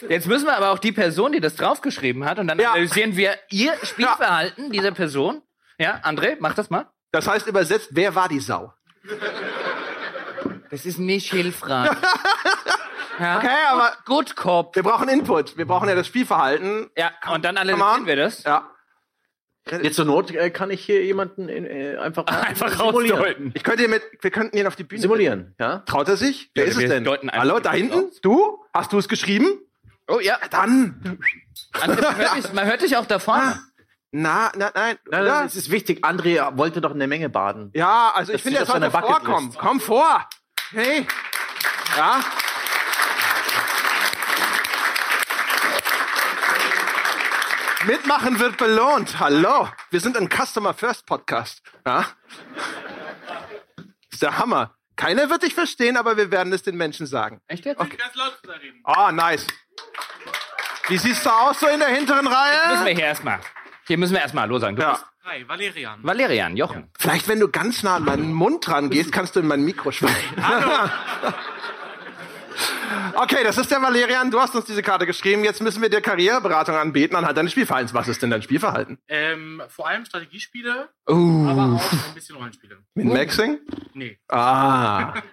[SPEAKER 2] Jetzt müssen wir aber auch die Person, die das draufgeschrieben hat, und dann
[SPEAKER 1] Ja.
[SPEAKER 2] analysieren wir ihr Spielverhalten dieser Person. Ja, André, mach das mal.
[SPEAKER 1] Das heißt übersetzt, wer war die Sau?
[SPEAKER 2] Das ist nicht hilfreich. [laughs] Ja.
[SPEAKER 1] Okay, aber
[SPEAKER 2] Gut, Cop.
[SPEAKER 1] wir brauchen Input. Wir brauchen ja das Spielverhalten.
[SPEAKER 2] Ja, und dann analysieren wir das.
[SPEAKER 1] Ja.
[SPEAKER 3] Jetzt zur Not äh, kann ich hier jemanden in, äh, einfach, [laughs]
[SPEAKER 2] Einfach
[SPEAKER 3] simulieren.
[SPEAKER 2] rausdeuten.
[SPEAKER 1] Ich könnte ihn mit, wir könnten ihn auf die Bühne.
[SPEAKER 3] Simulieren, ja?
[SPEAKER 1] Traut er sich? Wer
[SPEAKER 2] Ja,
[SPEAKER 1] ist es
[SPEAKER 2] wir
[SPEAKER 1] denn?
[SPEAKER 2] deuten einfach
[SPEAKER 1] Hallo, da hinten?
[SPEAKER 2] aus.
[SPEAKER 1] Du? Hast du es geschrieben?
[SPEAKER 2] Oh ja,
[SPEAKER 1] Dann.
[SPEAKER 2] André, man, hört dich, man hört dich auch da vorne.
[SPEAKER 1] Na, na, nein.
[SPEAKER 3] Nein, nein, es ist wichtig. André wollte doch in der Menge baden.
[SPEAKER 1] Ja, also ich
[SPEAKER 3] Das
[SPEAKER 1] finde, er sollte vorkommen. Komm vor. Hey. Ja. Mitmachen wird belohnt. Hallo. Wir sind ein Customer First Podcast. Ja. ist der Hammer. Keiner wird dich verstehen, aber wir werden es den Menschen sagen.
[SPEAKER 2] Echt jetzt?
[SPEAKER 1] Okay.
[SPEAKER 7] Ganz laut zu reden.
[SPEAKER 1] Oh, nice. Wie siehst du aus so in der hinteren
[SPEAKER 2] Müssen
[SPEAKER 1] Reihe?
[SPEAKER 2] wir hier erstmal. Hier müssen wir erstmal los sagen. Du
[SPEAKER 1] Ja.
[SPEAKER 2] bist
[SPEAKER 7] Hi, Valerian.
[SPEAKER 2] Valerian, Jochen.
[SPEAKER 1] Vielleicht, wenn du ganz nah an meinen Mund dran gehst, kannst du in mein Mikro sprechen. [laughs] okay, das ist der Valerian. Du hast uns diese Karte geschrieben. Jetzt müssen wir dir Karriereberatung anbieten anhand deines Spielverhaltens. Was ist denn dein Spielverhalten?
[SPEAKER 7] Ähm, vor allem Strategiespiele,
[SPEAKER 1] Uh,
[SPEAKER 7] aber auch ein bisschen Rollenspiele.
[SPEAKER 1] mit Maxing?
[SPEAKER 7] Nee.
[SPEAKER 1] Ah. [laughs]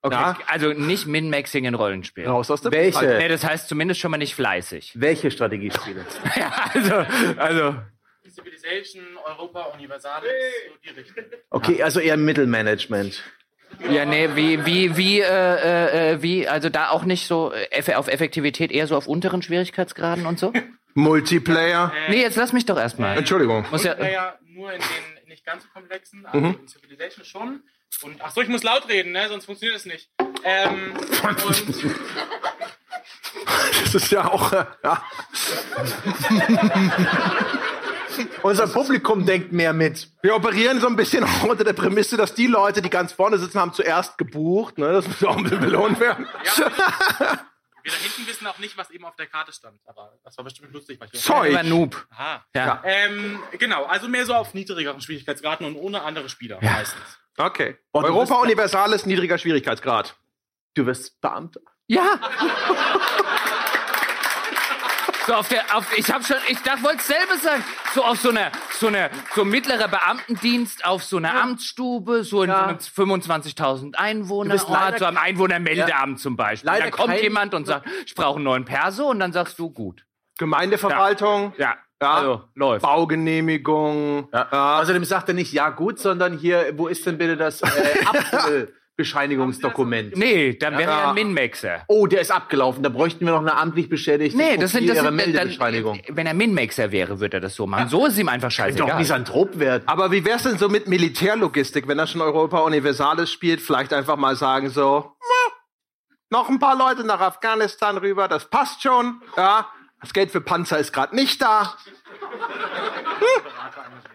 [SPEAKER 2] Okay.
[SPEAKER 1] Ja.
[SPEAKER 2] Also nicht Min-Maxing in Rollenspielen.
[SPEAKER 1] Raus aus der
[SPEAKER 3] Welche?
[SPEAKER 2] Nee, das heißt zumindest schon mal nicht fleißig.
[SPEAKER 3] Welche Strategiespiele? [laughs]
[SPEAKER 2] ja, also, also.
[SPEAKER 7] Civilization, Europa, Universalis, so die Richtung.
[SPEAKER 3] Okay, also eher Mittelmanagement.
[SPEAKER 2] Ja, nee, wie, wie, wie, äh, äh, wie, also da auch nicht so äh, auf Effektivität, eher so auf unteren Schwierigkeitsgraden und so?
[SPEAKER 1] Multiplayer.
[SPEAKER 2] Nee, jetzt lass mich doch erstmal.
[SPEAKER 1] Entschuldigung.
[SPEAKER 2] Muss ja,
[SPEAKER 7] Multiplayer nur in den nicht ganz so komplexen, also in Civilization schon. Und ach so, ich muss laut reden, ne? sonst funktioniert es nicht. Ähm, und [laughs]
[SPEAKER 1] Das ist ja auch. äh, Ja. [laughs]
[SPEAKER 3] Unser Publikum denkt mehr mit.
[SPEAKER 1] Wir operieren so ein bisschen [laughs] auch unter der Prämisse, dass die Leute, die ganz vorne sitzen, haben zuerst gebucht. Ne? Das muss auch ein bisschen belohnt werden. [laughs]
[SPEAKER 7] wir da hinten wissen auch nicht, was eben auf der Karte stand. Aber das war bestimmt lustig.
[SPEAKER 1] Zeug.
[SPEAKER 2] über Noob.
[SPEAKER 7] Aha.
[SPEAKER 2] Ja.
[SPEAKER 7] Ähm, genau, also mehr so auf niedrigeren Schwierigkeitsgraden und ohne andere Spieler meistens.
[SPEAKER 1] Okay.
[SPEAKER 3] Und
[SPEAKER 1] Europa Universales, niedriger Schwierigkeitsgrad.
[SPEAKER 3] Du wirst Beamter.
[SPEAKER 2] Ja. [laughs] So auf der, auf, ich habe schon, ich dachte, wollte selber sagen, so auf so einer, so einer, so mittlerer Beamtendienst auf so einer Amtsstube, so in
[SPEAKER 3] Ja.
[SPEAKER 2] so einem 25.000 Einwohner,
[SPEAKER 3] Du bist leider-
[SPEAKER 2] Ort, so am Einwohnermeldeamt zum Beispiel.
[SPEAKER 3] Leider
[SPEAKER 2] da kommt
[SPEAKER 3] kein-
[SPEAKER 2] jemand und sagt, ich brauche einen neuen Perso und dann sagst du gut.
[SPEAKER 1] Gemeindeverwaltung.
[SPEAKER 2] Ja,
[SPEAKER 1] Ja.
[SPEAKER 2] also läuft.
[SPEAKER 1] Baugenehmigung.
[SPEAKER 3] Ja. Außerdem sagt er nicht ja gut, sondern hier, wo ist denn bitte das äh, [laughs] Abbescheinigungsdokument?
[SPEAKER 2] Nee, dann wäre
[SPEAKER 1] Ja.
[SPEAKER 2] er ein Min-Maxer.
[SPEAKER 3] Oh, der ist abgelaufen. Da bräuchten wir noch eine amtlich beschädigte
[SPEAKER 2] Nee, das sind, das sind dann,
[SPEAKER 3] Meldebescheinigung.
[SPEAKER 2] wenn er Min-Maxer wäre, würde er das so machen. So ist ihm einfach
[SPEAKER 3] Doch
[SPEAKER 2] scheißegal.
[SPEAKER 3] Misanthrop werden.
[SPEAKER 1] Aber wie wär's denn so mit Militärlogistik, wenn er schon Europa Universalis spielt? Vielleicht einfach mal sagen so, "Na, noch ein paar Leute nach Afghanistan rüber, das passt schon. Ja, das Geld für Panzer ist gerade nicht da. [laughs]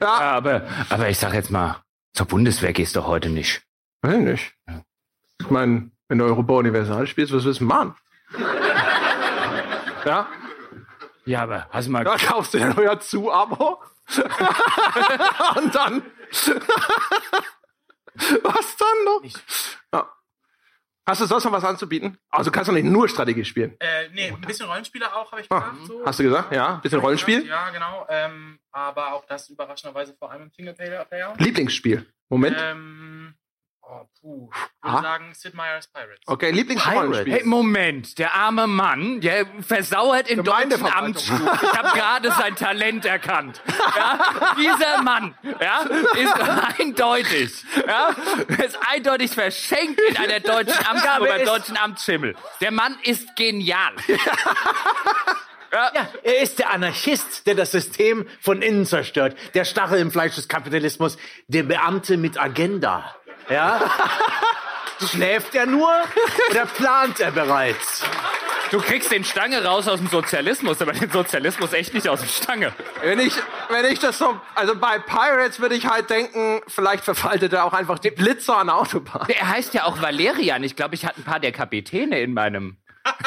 [SPEAKER 2] Ja, aber, aber ich sag jetzt mal, zur Bundeswehr gehst du heute nicht.
[SPEAKER 1] Weiß ich nicht. Ich meine, wenn du Europa Universal spielst, was willst du machen? Ja,
[SPEAKER 2] Ja, aber hast du mal.
[SPEAKER 1] da kaufst du dir euer Zu-Abo. Und dann. [laughs] was dann noch? Ja. Hast du sonst noch was anzubieten? Also du kannst doch nicht nur Strategie spielen.
[SPEAKER 7] Äh, nee, ein bisschen Rollenspieler auch, habe ich
[SPEAKER 1] Ah,
[SPEAKER 7] gesagt. So.
[SPEAKER 1] Hast du gesagt? Ja, bisschen Rollenspiel.
[SPEAKER 7] Ja, genau. Ähm, aber auch das überraschenderweise vor allem im Singleplayer.
[SPEAKER 1] Lieblingsspiel. Moment.
[SPEAKER 7] Ähm, oh, puh. Ich
[SPEAKER 1] Ah.
[SPEAKER 7] würde sagen Sid Meier's Pirates.
[SPEAKER 1] Okay, Lieblingsrollenspiel.
[SPEAKER 2] Hey, Moment, der arme Mann, der versauert in deutschen. Amtsstuben. Ich habe gerade sein Talent erkannt. Ja? Dieser Mann ja, ist eindeutig. Ja? Ist eindeutig verschenkt in einer deutschen Amtsstube,
[SPEAKER 3] aber
[SPEAKER 2] beim deutschen Amtsschimmel. Der Mann ist genial.
[SPEAKER 3] Ja, er ist der Anarchist, der das System von innen zerstört. Der Stachel im Fleisch des Kapitalismus. Der Beamte mit Agenda. Ja? [laughs] Schläft er nur oder plant er bereits?
[SPEAKER 2] Du kriegst den Stange raus aus dem Sozialismus, aber den Sozialismus echt nicht aus dem Stange.
[SPEAKER 1] Wenn ich, wenn ich das so, also bei Pirates würde ich halt denken, vielleicht verfaltet er auch einfach die Blitzer an der Autobahn.
[SPEAKER 2] Er heißt ja auch Valerian. Ich glaube, ich hatte ein paar der Kapitäne in meinem.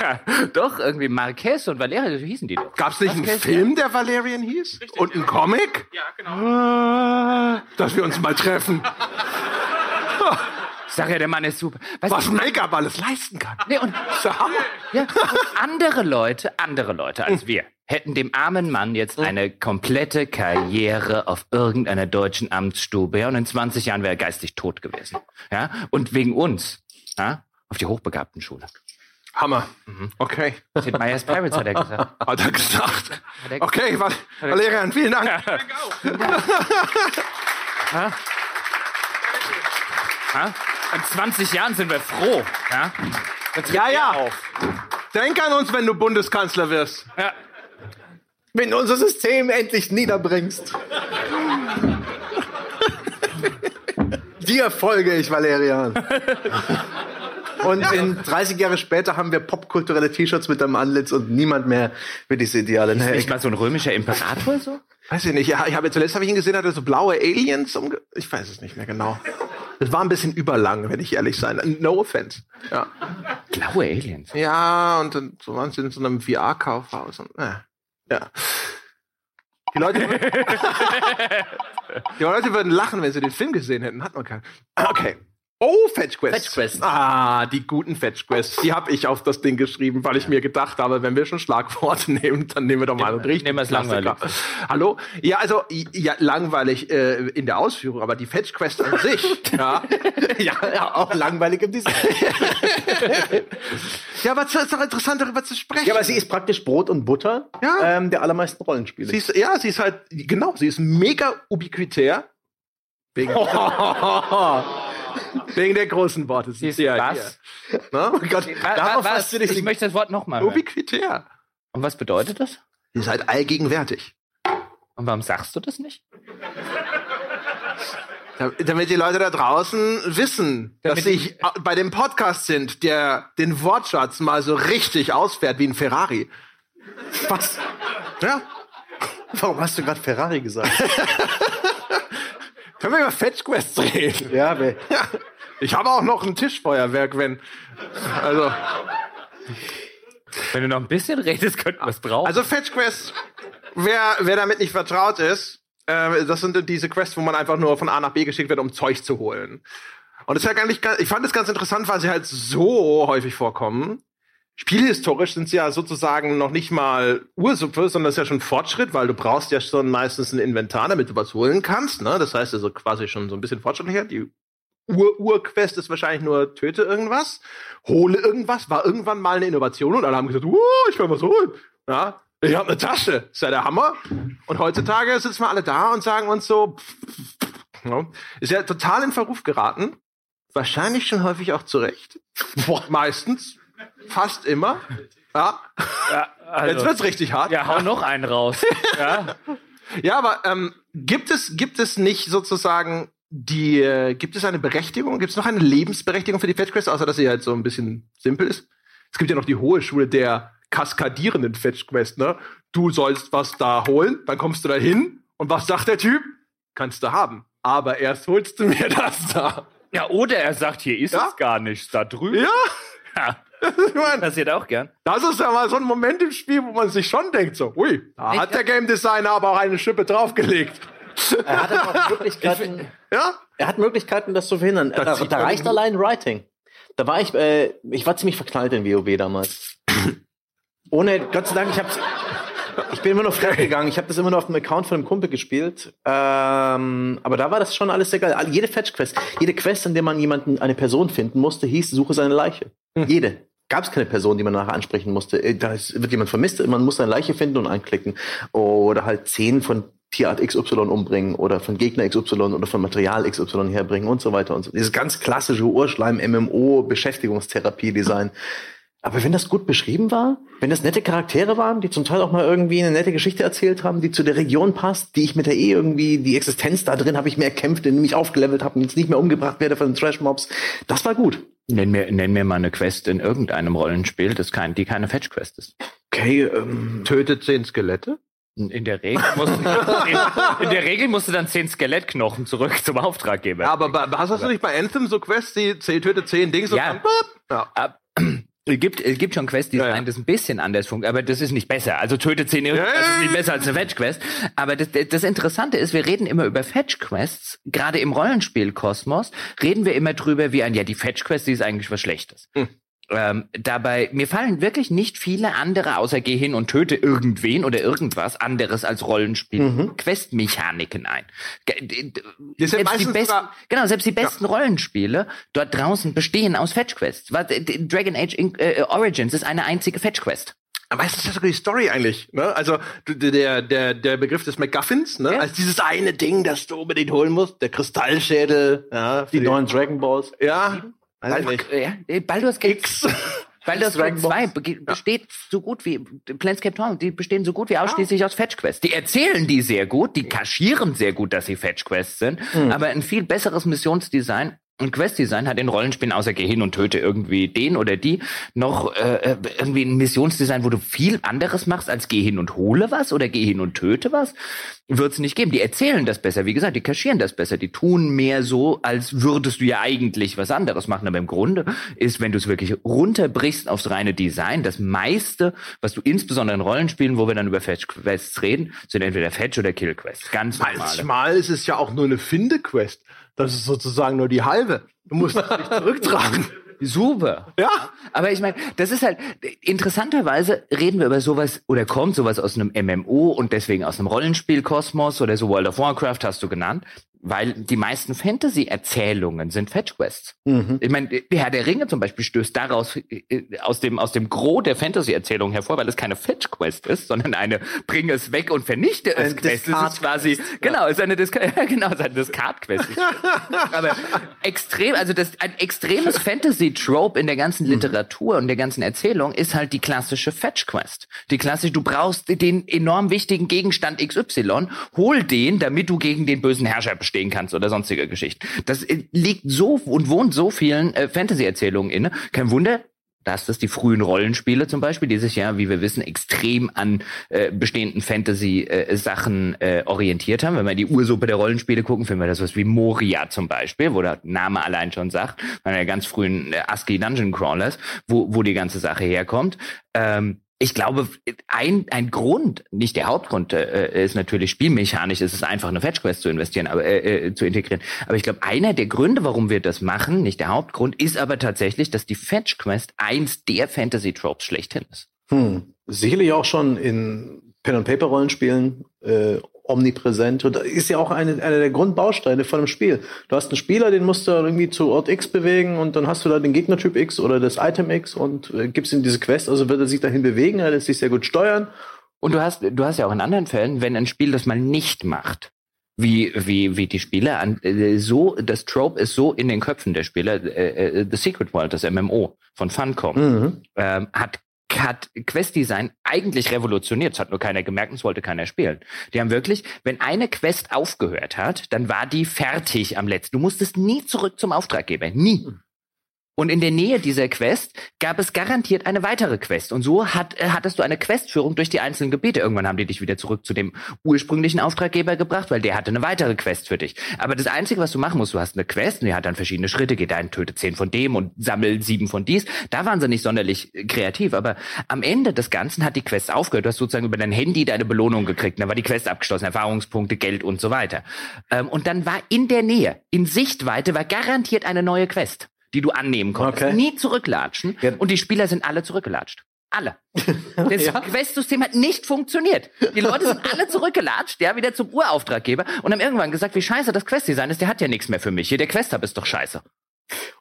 [SPEAKER 2] Ja, doch, irgendwie Marquez und Valerian, so hießen die doch.
[SPEAKER 1] Gab's nicht einen
[SPEAKER 2] Marquez,
[SPEAKER 1] Film, der Valerian hieß? Und einen Comic?
[SPEAKER 7] Ja, genau.
[SPEAKER 1] Ah, Dass wir uns mal treffen.
[SPEAKER 2] Ich sag ja, der Mann ist super. Weißt
[SPEAKER 1] Was Make-up alles leisten kann.
[SPEAKER 2] nee, und,
[SPEAKER 1] Das ist der Hammer.
[SPEAKER 2] ja, und andere Leute, andere Leute als wir, hätten dem armen Mann jetzt eine komplette Karriere auf irgendeiner deutschen Amtsstube, ja, und in 20 Jahren wäre er geistig tot gewesen. Ja, und wegen uns, ja, auf die Hochbegabtenschule.
[SPEAKER 1] Hammer. Okay.
[SPEAKER 2] Sid Meier's Pirates hat er gesagt.
[SPEAKER 1] Hat er gesagt.
[SPEAKER 2] er-
[SPEAKER 1] Okay, Val Valerian, vielen Dank.
[SPEAKER 2] Ja? [laughs] In 20 Jahren sind wir froh. Ja, Jetzt
[SPEAKER 1] Ja, ja.
[SPEAKER 2] Auf.
[SPEAKER 1] Denk an uns, wenn du Bundeskanzler wirst.
[SPEAKER 2] Ja.
[SPEAKER 3] Wenn du unser System endlich niederbringst. Dir folge ich, Valerian. Und in 30 Jahre später haben wir popkulturelle T-Shirts mit deinem Antlitz und niemand mehr wird diese Ideale. Nee,
[SPEAKER 2] Nicht mal so ein römischer Imperator so?
[SPEAKER 1] Weiß ich nicht. Ja, ich habe zuletzt habe ich ihn gesehen, hatte so blaue Aliens. Umge ich weiß es nicht mehr genau. Das war ein bisschen überlang, wenn ich ehrlich sein. No offense. Ja,
[SPEAKER 2] Blaue Aliens.
[SPEAKER 1] ja und dann so waren sie in so einem VR-Kaufhaus. Und, äh, ja. Die Leute, [laughs] die Leute würden lachen, wenn sie den Film gesehen hätten. Hat man keinen. Okay. Oh, Fetch Quest.
[SPEAKER 3] Fetch Quest.
[SPEAKER 1] Ah, die guten Fetch Quests. Die habe ich auf das Ding geschrieben, weil ich mir gedacht habe, wenn wir schon Schlagworte [laughs] nehmen, dann nehmen wir doch mal einen richtigen
[SPEAKER 2] nehmen wir es langweilig.
[SPEAKER 1] Hallo? Ja, also, ja, langweilig äh, in der Ausführung, aber die Fetch Quest an sich, [laughs] ja.
[SPEAKER 3] ja, ja, auch langweilig im Design. [laughs]
[SPEAKER 1] Ja, aber es ist doch interessant, darüber zu sprechen.
[SPEAKER 3] ja, aber sie ist praktisch Brot und Butter
[SPEAKER 1] Ja.
[SPEAKER 3] ähm, der allermeisten Rollenspiele.
[SPEAKER 1] Sie ist, ja, sie ist halt, genau, sie ist mega ubiquitär. Wegen, wegen der großen Worte.
[SPEAKER 2] Sie ist
[SPEAKER 1] ja
[SPEAKER 2] was?
[SPEAKER 1] Hier. Na? Oh Gott, darauf
[SPEAKER 2] was?
[SPEAKER 1] hast du dich
[SPEAKER 2] Ich möchte das Wort nochmal hören.
[SPEAKER 1] ubiquitär.
[SPEAKER 2] Und was bedeutet das?
[SPEAKER 1] Sie ist halt allgegenwärtig.
[SPEAKER 2] Und warum sagst du das nicht?
[SPEAKER 1] Da- Damit die Leute da draußen wissen, dass
[SPEAKER 2] Damit
[SPEAKER 1] sie
[SPEAKER 2] die-
[SPEAKER 1] äh, bei dem Podcast sind, der den Wortschatz mal so richtig ausfährt wie ein Ferrari.
[SPEAKER 3] Was?
[SPEAKER 1] Ja.
[SPEAKER 3] Warum hast du gerade Ferrari gesagt? [laughs]
[SPEAKER 1] Können wir über Fetch Quests reden?
[SPEAKER 3] ja, wer- [laughs]
[SPEAKER 1] Ja. Ich habe auch noch ein Tischfeuerwerk, wenn. Also,
[SPEAKER 2] Wenn du noch ein bisschen redest, könnten wir es brauchen.
[SPEAKER 1] also Fetch Quests, wer, wer damit nicht vertraut ist, äh, das sind diese Quests, wo man einfach nur von A nach B geschickt wird, um Zeug zu holen. Und das ist ja eigentlich, ganz- ich fand es ganz interessant, weil sie halt so häufig vorkommen. Spielhistorisch sind sie ja sozusagen noch nicht mal Ursuppe, sondern das ist ja schon Fortschritt, weil du brauchst ja schon meistens ein Inventar, damit du was holen kannst. Ne? Das heißt also quasi schon so ein bisschen fortschrittlicher. Die Ur-Ur-Quest ist wahrscheinlich nur töte irgendwas, hole irgendwas, war irgendwann mal eine Innovation und alle haben gesagt, uh, ich kann was holen. Ja, ich habe eine Tasche, ist ja der Hammer. Und heutzutage sitzen wir alle da und sagen uns so, pff, pff, pff, ja, ist ja total in Verruf geraten. Wahrscheinlich schon häufig auch zurecht. Meistens. Fast immer. Ja.
[SPEAKER 2] ja, also,
[SPEAKER 1] Jetzt wird's richtig hart.
[SPEAKER 2] ja, hau noch einen raus. [laughs] ja.
[SPEAKER 1] Ja, aber ähm, gibt es gibt es nicht sozusagen die äh, gibt es eine Berechtigung? Gibt es noch eine Lebensberechtigung für die Fetch Quest, außer dass sie halt so ein bisschen simpel ist? Es gibt ja noch die hohe Schule der kaskadierenden Fetch Quest, ne? Du sollst was da holen, dann kommst du da hin und was sagt der Typ? Kannst du haben, aber erst holst du mir [laughs] das da.
[SPEAKER 2] ja, oder er sagt, hier ist
[SPEAKER 1] Ja?
[SPEAKER 2] es gar nichts, da drüben.
[SPEAKER 1] Ja, [laughs] meine,
[SPEAKER 2] passiert auch gern.
[SPEAKER 1] das ist ja mal so ein Moment im Spiel, wo man sich schon denkt so, ui, da
[SPEAKER 2] Ich-
[SPEAKER 1] hat der Game Designer aber auch eine Schippe draufgelegt.
[SPEAKER 3] Er hat aber auch [laughs] Möglichkeiten,
[SPEAKER 1] Ja?
[SPEAKER 3] er hat Möglichkeiten, das zu verhindern. Da, da reicht allein Writing. Da war ich, äh, ich war ziemlich verknallt in WoW damals. [laughs] Ohne, Gott sei Dank, ich hab's, ich bin immer noch fremd gegangen. Ich habe das immer nur auf dem Account von einem Kumpel gespielt. Ähm, aber da war das schon alles sehr geil. Jede Fetch-Quest, jede Quest, in der man jemanden, eine Person finden musste, hieß, suche seine Leiche. Jede. Gab es keine Person, die man nachher ansprechen musste. Äh, Da ist- wird jemand vermisst, man muss seine Leiche finden und anklicken. Oder halt zehn von Tierart XY umbringen oder von Gegner XY oder von Material XY herbringen und so weiter und so. Dieses ganz klassische Urschleim-MMO-Beschäftigungstherapie-Design.
[SPEAKER 8] Aber wenn das gut beschrieben war, wenn das nette Charaktere waren, die zum Teil auch mal irgendwie eine nette Geschichte erzählt haben, die zu der Region passt, die ich mit der eh irgendwie, die Existenz da drin habe ich mir erkämpft, indem ich aufgelevelt habe und jetzt nicht mehr umgebracht werde von den Trash-Mobs, das war gut.
[SPEAKER 2] Nenn mir, nenn mir mal eine Quest in irgendeinem Rollenspiel, das kein, die keine Fetch-Quest ist.
[SPEAKER 8] Okay, ähm,
[SPEAKER 1] Tötet zehn Skelette?
[SPEAKER 2] In der Regel musst du, in, [laughs] in der Regel musst du dann zehn Skelettknochen zurück [laughs] zum Auftraggeber.
[SPEAKER 1] Aber hast du nicht bei Anthem so Quests, die zehn, tötet zehn Dings
[SPEAKER 2] Ja.
[SPEAKER 1] und dann, ja.
[SPEAKER 2] Es gibt, es gibt schon Quests, die
[SPEAKER 1] Ja, ja.
[SPEAKER 2] sein, das ein bisschen anders funktioniert, aber das ist nicht besser. Also tötet 10 Irren, das ist nicht besser als eine Fetch-Quest. Aber das, das Interessante ist, wir reden immer über Fetch-Quests. Gerade im Rollenspiel-Kosmos reden wir immer drüber wie ein, ja, die Fetch-Quest, die ist eigentlich was Schlechtes.
[SPEAKER 1] Hm.
[SPEAKER 2] Ähm, dabei, mir fallen wirklich nicht viele andere, außer geh hin und töte irgendwen oder irgendwas anderes als
[SPEAKER 1] Mhm.
[SPEAKER 2] Rollenspiel-Quest-Mechaniken ein. Ge- d- d-
[SPEAKER 1] Die sind
[SPEAKER 2] Selbst die besten, genau, selbst die besten Rollenspiele dort draußen bestehen aus Fetch-Quests. Äh, Dragon Age In- äh, Origins ist eine einzige Fetch-Quest.
[SPEAKER 1] Aber meistens ist das sogar die Story eigentlich. Ne? Also der, der, der Begriff des MacGuffins, ne?
[SPEAKER 2] Ja.
[SPEAKER 1] als dieses eine Ding, das du unbedingt holen musst, der Kristallschädel, ja,
[SPEAKER 8] die neuen Dragon Balls.
[SPEAKER 1] ja,
[SPEAKER 2] Äh, Ja, Baldur's Gate
[SPEAKER 1] X.
[SPEAKER 2] Baldur's Gate
[SPEAKER 1] Dragon
[SPEAKER 2] 2
[SPEAKER 1] Balls.
[SPEAKER 2] bege- besteht so gut wie Planescape Torment, die bestehen so gut wie ausschließlich aus Fetch-Quests. Die erzählen die sehr gut, die kaschieren sehr gut, dass sie Fetch-Quests sind, aber ein viel besseres Missionsdesign und Quest-Design hat in Rollenspielen außer Geh hin und töte irgendwie den oder die noch äh, äh, irgendwie ein Missionsdesign, wo du viel anderes machst als geh hin und hole was oder geh hin und töte was, wird's nicht geben. Die erzählen das besser, wie gesagt, die kaschieren das besser, die tun mehr so, als würdest du ja eigentlich was anderes machen. Aber im Grunde ist, wenn du es wirklich runterbrichst aufs reine Design, das meiste, was du insbesondere in Rollenspielen, wo wir dann über Fetch-Quests reden, sind entweder Fetch- oder Kill-Quests. Ganz normale.
[SPEAKER 1] Manchmal ist es ja auch nur eine Finde-Quest. Das ist sozusagen nur die halbe. Du musst es nicht zurücktragen. [laughs]
[SPEAKER 2] Super.
[SPEAKER 1] Ja.
[SPEAKER 2] Aber ich meine, das ist halt, interessanterweise reden wir über sowas oder kommt sowas aus einem MMO und deswegen aus einem Rollenspielkosmos oder so World of Warcraft hast du genannt, weil die meisten Fantasy-Erzählungen sind Fetch-Quests. Ich meine, der Herr der Ringe zum Beispiel stößt daraus äh, aus dem, aus dem Gros der Fantasy-Erzählung hervor, weil es keine Fetch-Quest ist, sondern eine Bring es weg und vernichte es Quest. Das ist quasi, genau, ist eine Disc [laughs] genau, ist eine Discard-Quest. Aber extrem, also das, ein extremes Fantasy-Trope in der ganzen Literatur und der ganzen Erzählung ist halt die klassische Fetch-Quest. Die klassische, du brauchst den enorm wichtigen Gegenstand XY, hol den, damit du gegen den bösen Herrscher bestehen kannst oder sonstige Geschichten. Das äh, liegt so und wohnt so vielen äh, Fantasy-Erzählungen inne. Kein Wunder, dass das die frühen Rollenspiele zum Beispiel, die sich ja, wie wir wissen, extrem an äh, bestehenden Fantasy-Sachen äh, orientiert haben. Wenn wir die Ursuppe der Rollenspiele gucken, finden wir das was wie Moria zum Beispiel, wo der Name allein schon sagt, einer der ganz frühen äh, ASCII Dungeon Crawlers, wo, wo die ganze Sache herkommt. Ähm, ich glaube, ein, ein Grund, nicht der Hauptgrund, äh, ist natürlich spielmechanisch, es ist einfach eine Fetch-Quest zu investieren, aber äh, äh, zu integrieren. Aber ich glaube, einer der Gründe, warum wir das machen, nicht der Hauptgrund, ist aber tatsächlich, dass die Fetch-Quest eins der Fantasy-Tropes schlechthin ist.
[SPEAKER 8] Hm. Sicherlich auch schon in Pen-and-Paper-Rollenspielen äh, omnipräsent. Und das ist ja auch eine, eine der Grundbausteine von einem Spiel. Du hast einen Spieler, den musst du irgendwie zu Ort X bewegen und dann hast du da den Gegnertyp X oder das Item X und äh, gibst ihm diese Quest, also wird er sich dahin bewegen, er lässt sich sehr gut steuern.
[SPEAKER 2] Und du hast, du hast ja auch in anderen Fällen, wenn ein Spiel das mal nicht macht, wie, wie, wie die Spieler an, äh, so, das Trope ist so in den Köpfen der Spieler, äh, äh, The Secret World, das MMO von Funcom,
[SPEAKER 8] Mhm.
[SPEAKER 2] ähm, hat hat Quest-Design eigentlich revolutioniert. Das hat nur keiner gemerkt, und es wollte keiner spielen. Die haben wirklich, wenn eine Quest aufgehört hat, dann war die fertig am letzten. Du musstest nie zurück zum Auftraggeber. Nie. Und in der Nähe dieser Quest gab es garantiert eine weitere Quest. Und so hat, äh, hattest du eine Questführung durch die einzelnen Gebiete. Irgendwann haben die dich wieder zurück zu dem ursprünglichen Auftraggeber gebracht, weil der hatte eine weitere Quest für dich. Aber das Einzige, was du machen musst, du hast eine Quest und die hat dann verschiedene Schritte. Geh dahin, töte zehn von dem und sammel sieben von dies. Da waren sie nicht sonderlich äh, kreativ. Aber am Ende des Ganzen hat die Quest aufgehört. Du hast sozusagen über dein Handy deine Belohnung gekriegt. Da war die Quest abgeschlossen, Erfahrungspunkte, Geld und so weiter. Ähm, und dann war in der Nähe, in Sichtweite, war garantiert eine neue Quest die du annehmen konntest.
[SPEAKER 8] Okay.
[SPEAKER 2] Nie zurücklatschen.
[SPEAKER 8] Ja.
[SPEAKER 2] Und die Spieler sind alle zurückgelatscht. Alle. [laughs] Das Quest-System hat nicht funktioniert. Die Leute sind alle zurückgelatscht, ja, wieder zum Urauftraggeber und haben irgendwann gesagt, wie scheiße das Quest-Design ist, der hat ja nichts mehr für mich. Hier, der Quest-Hub ist doch scheiße.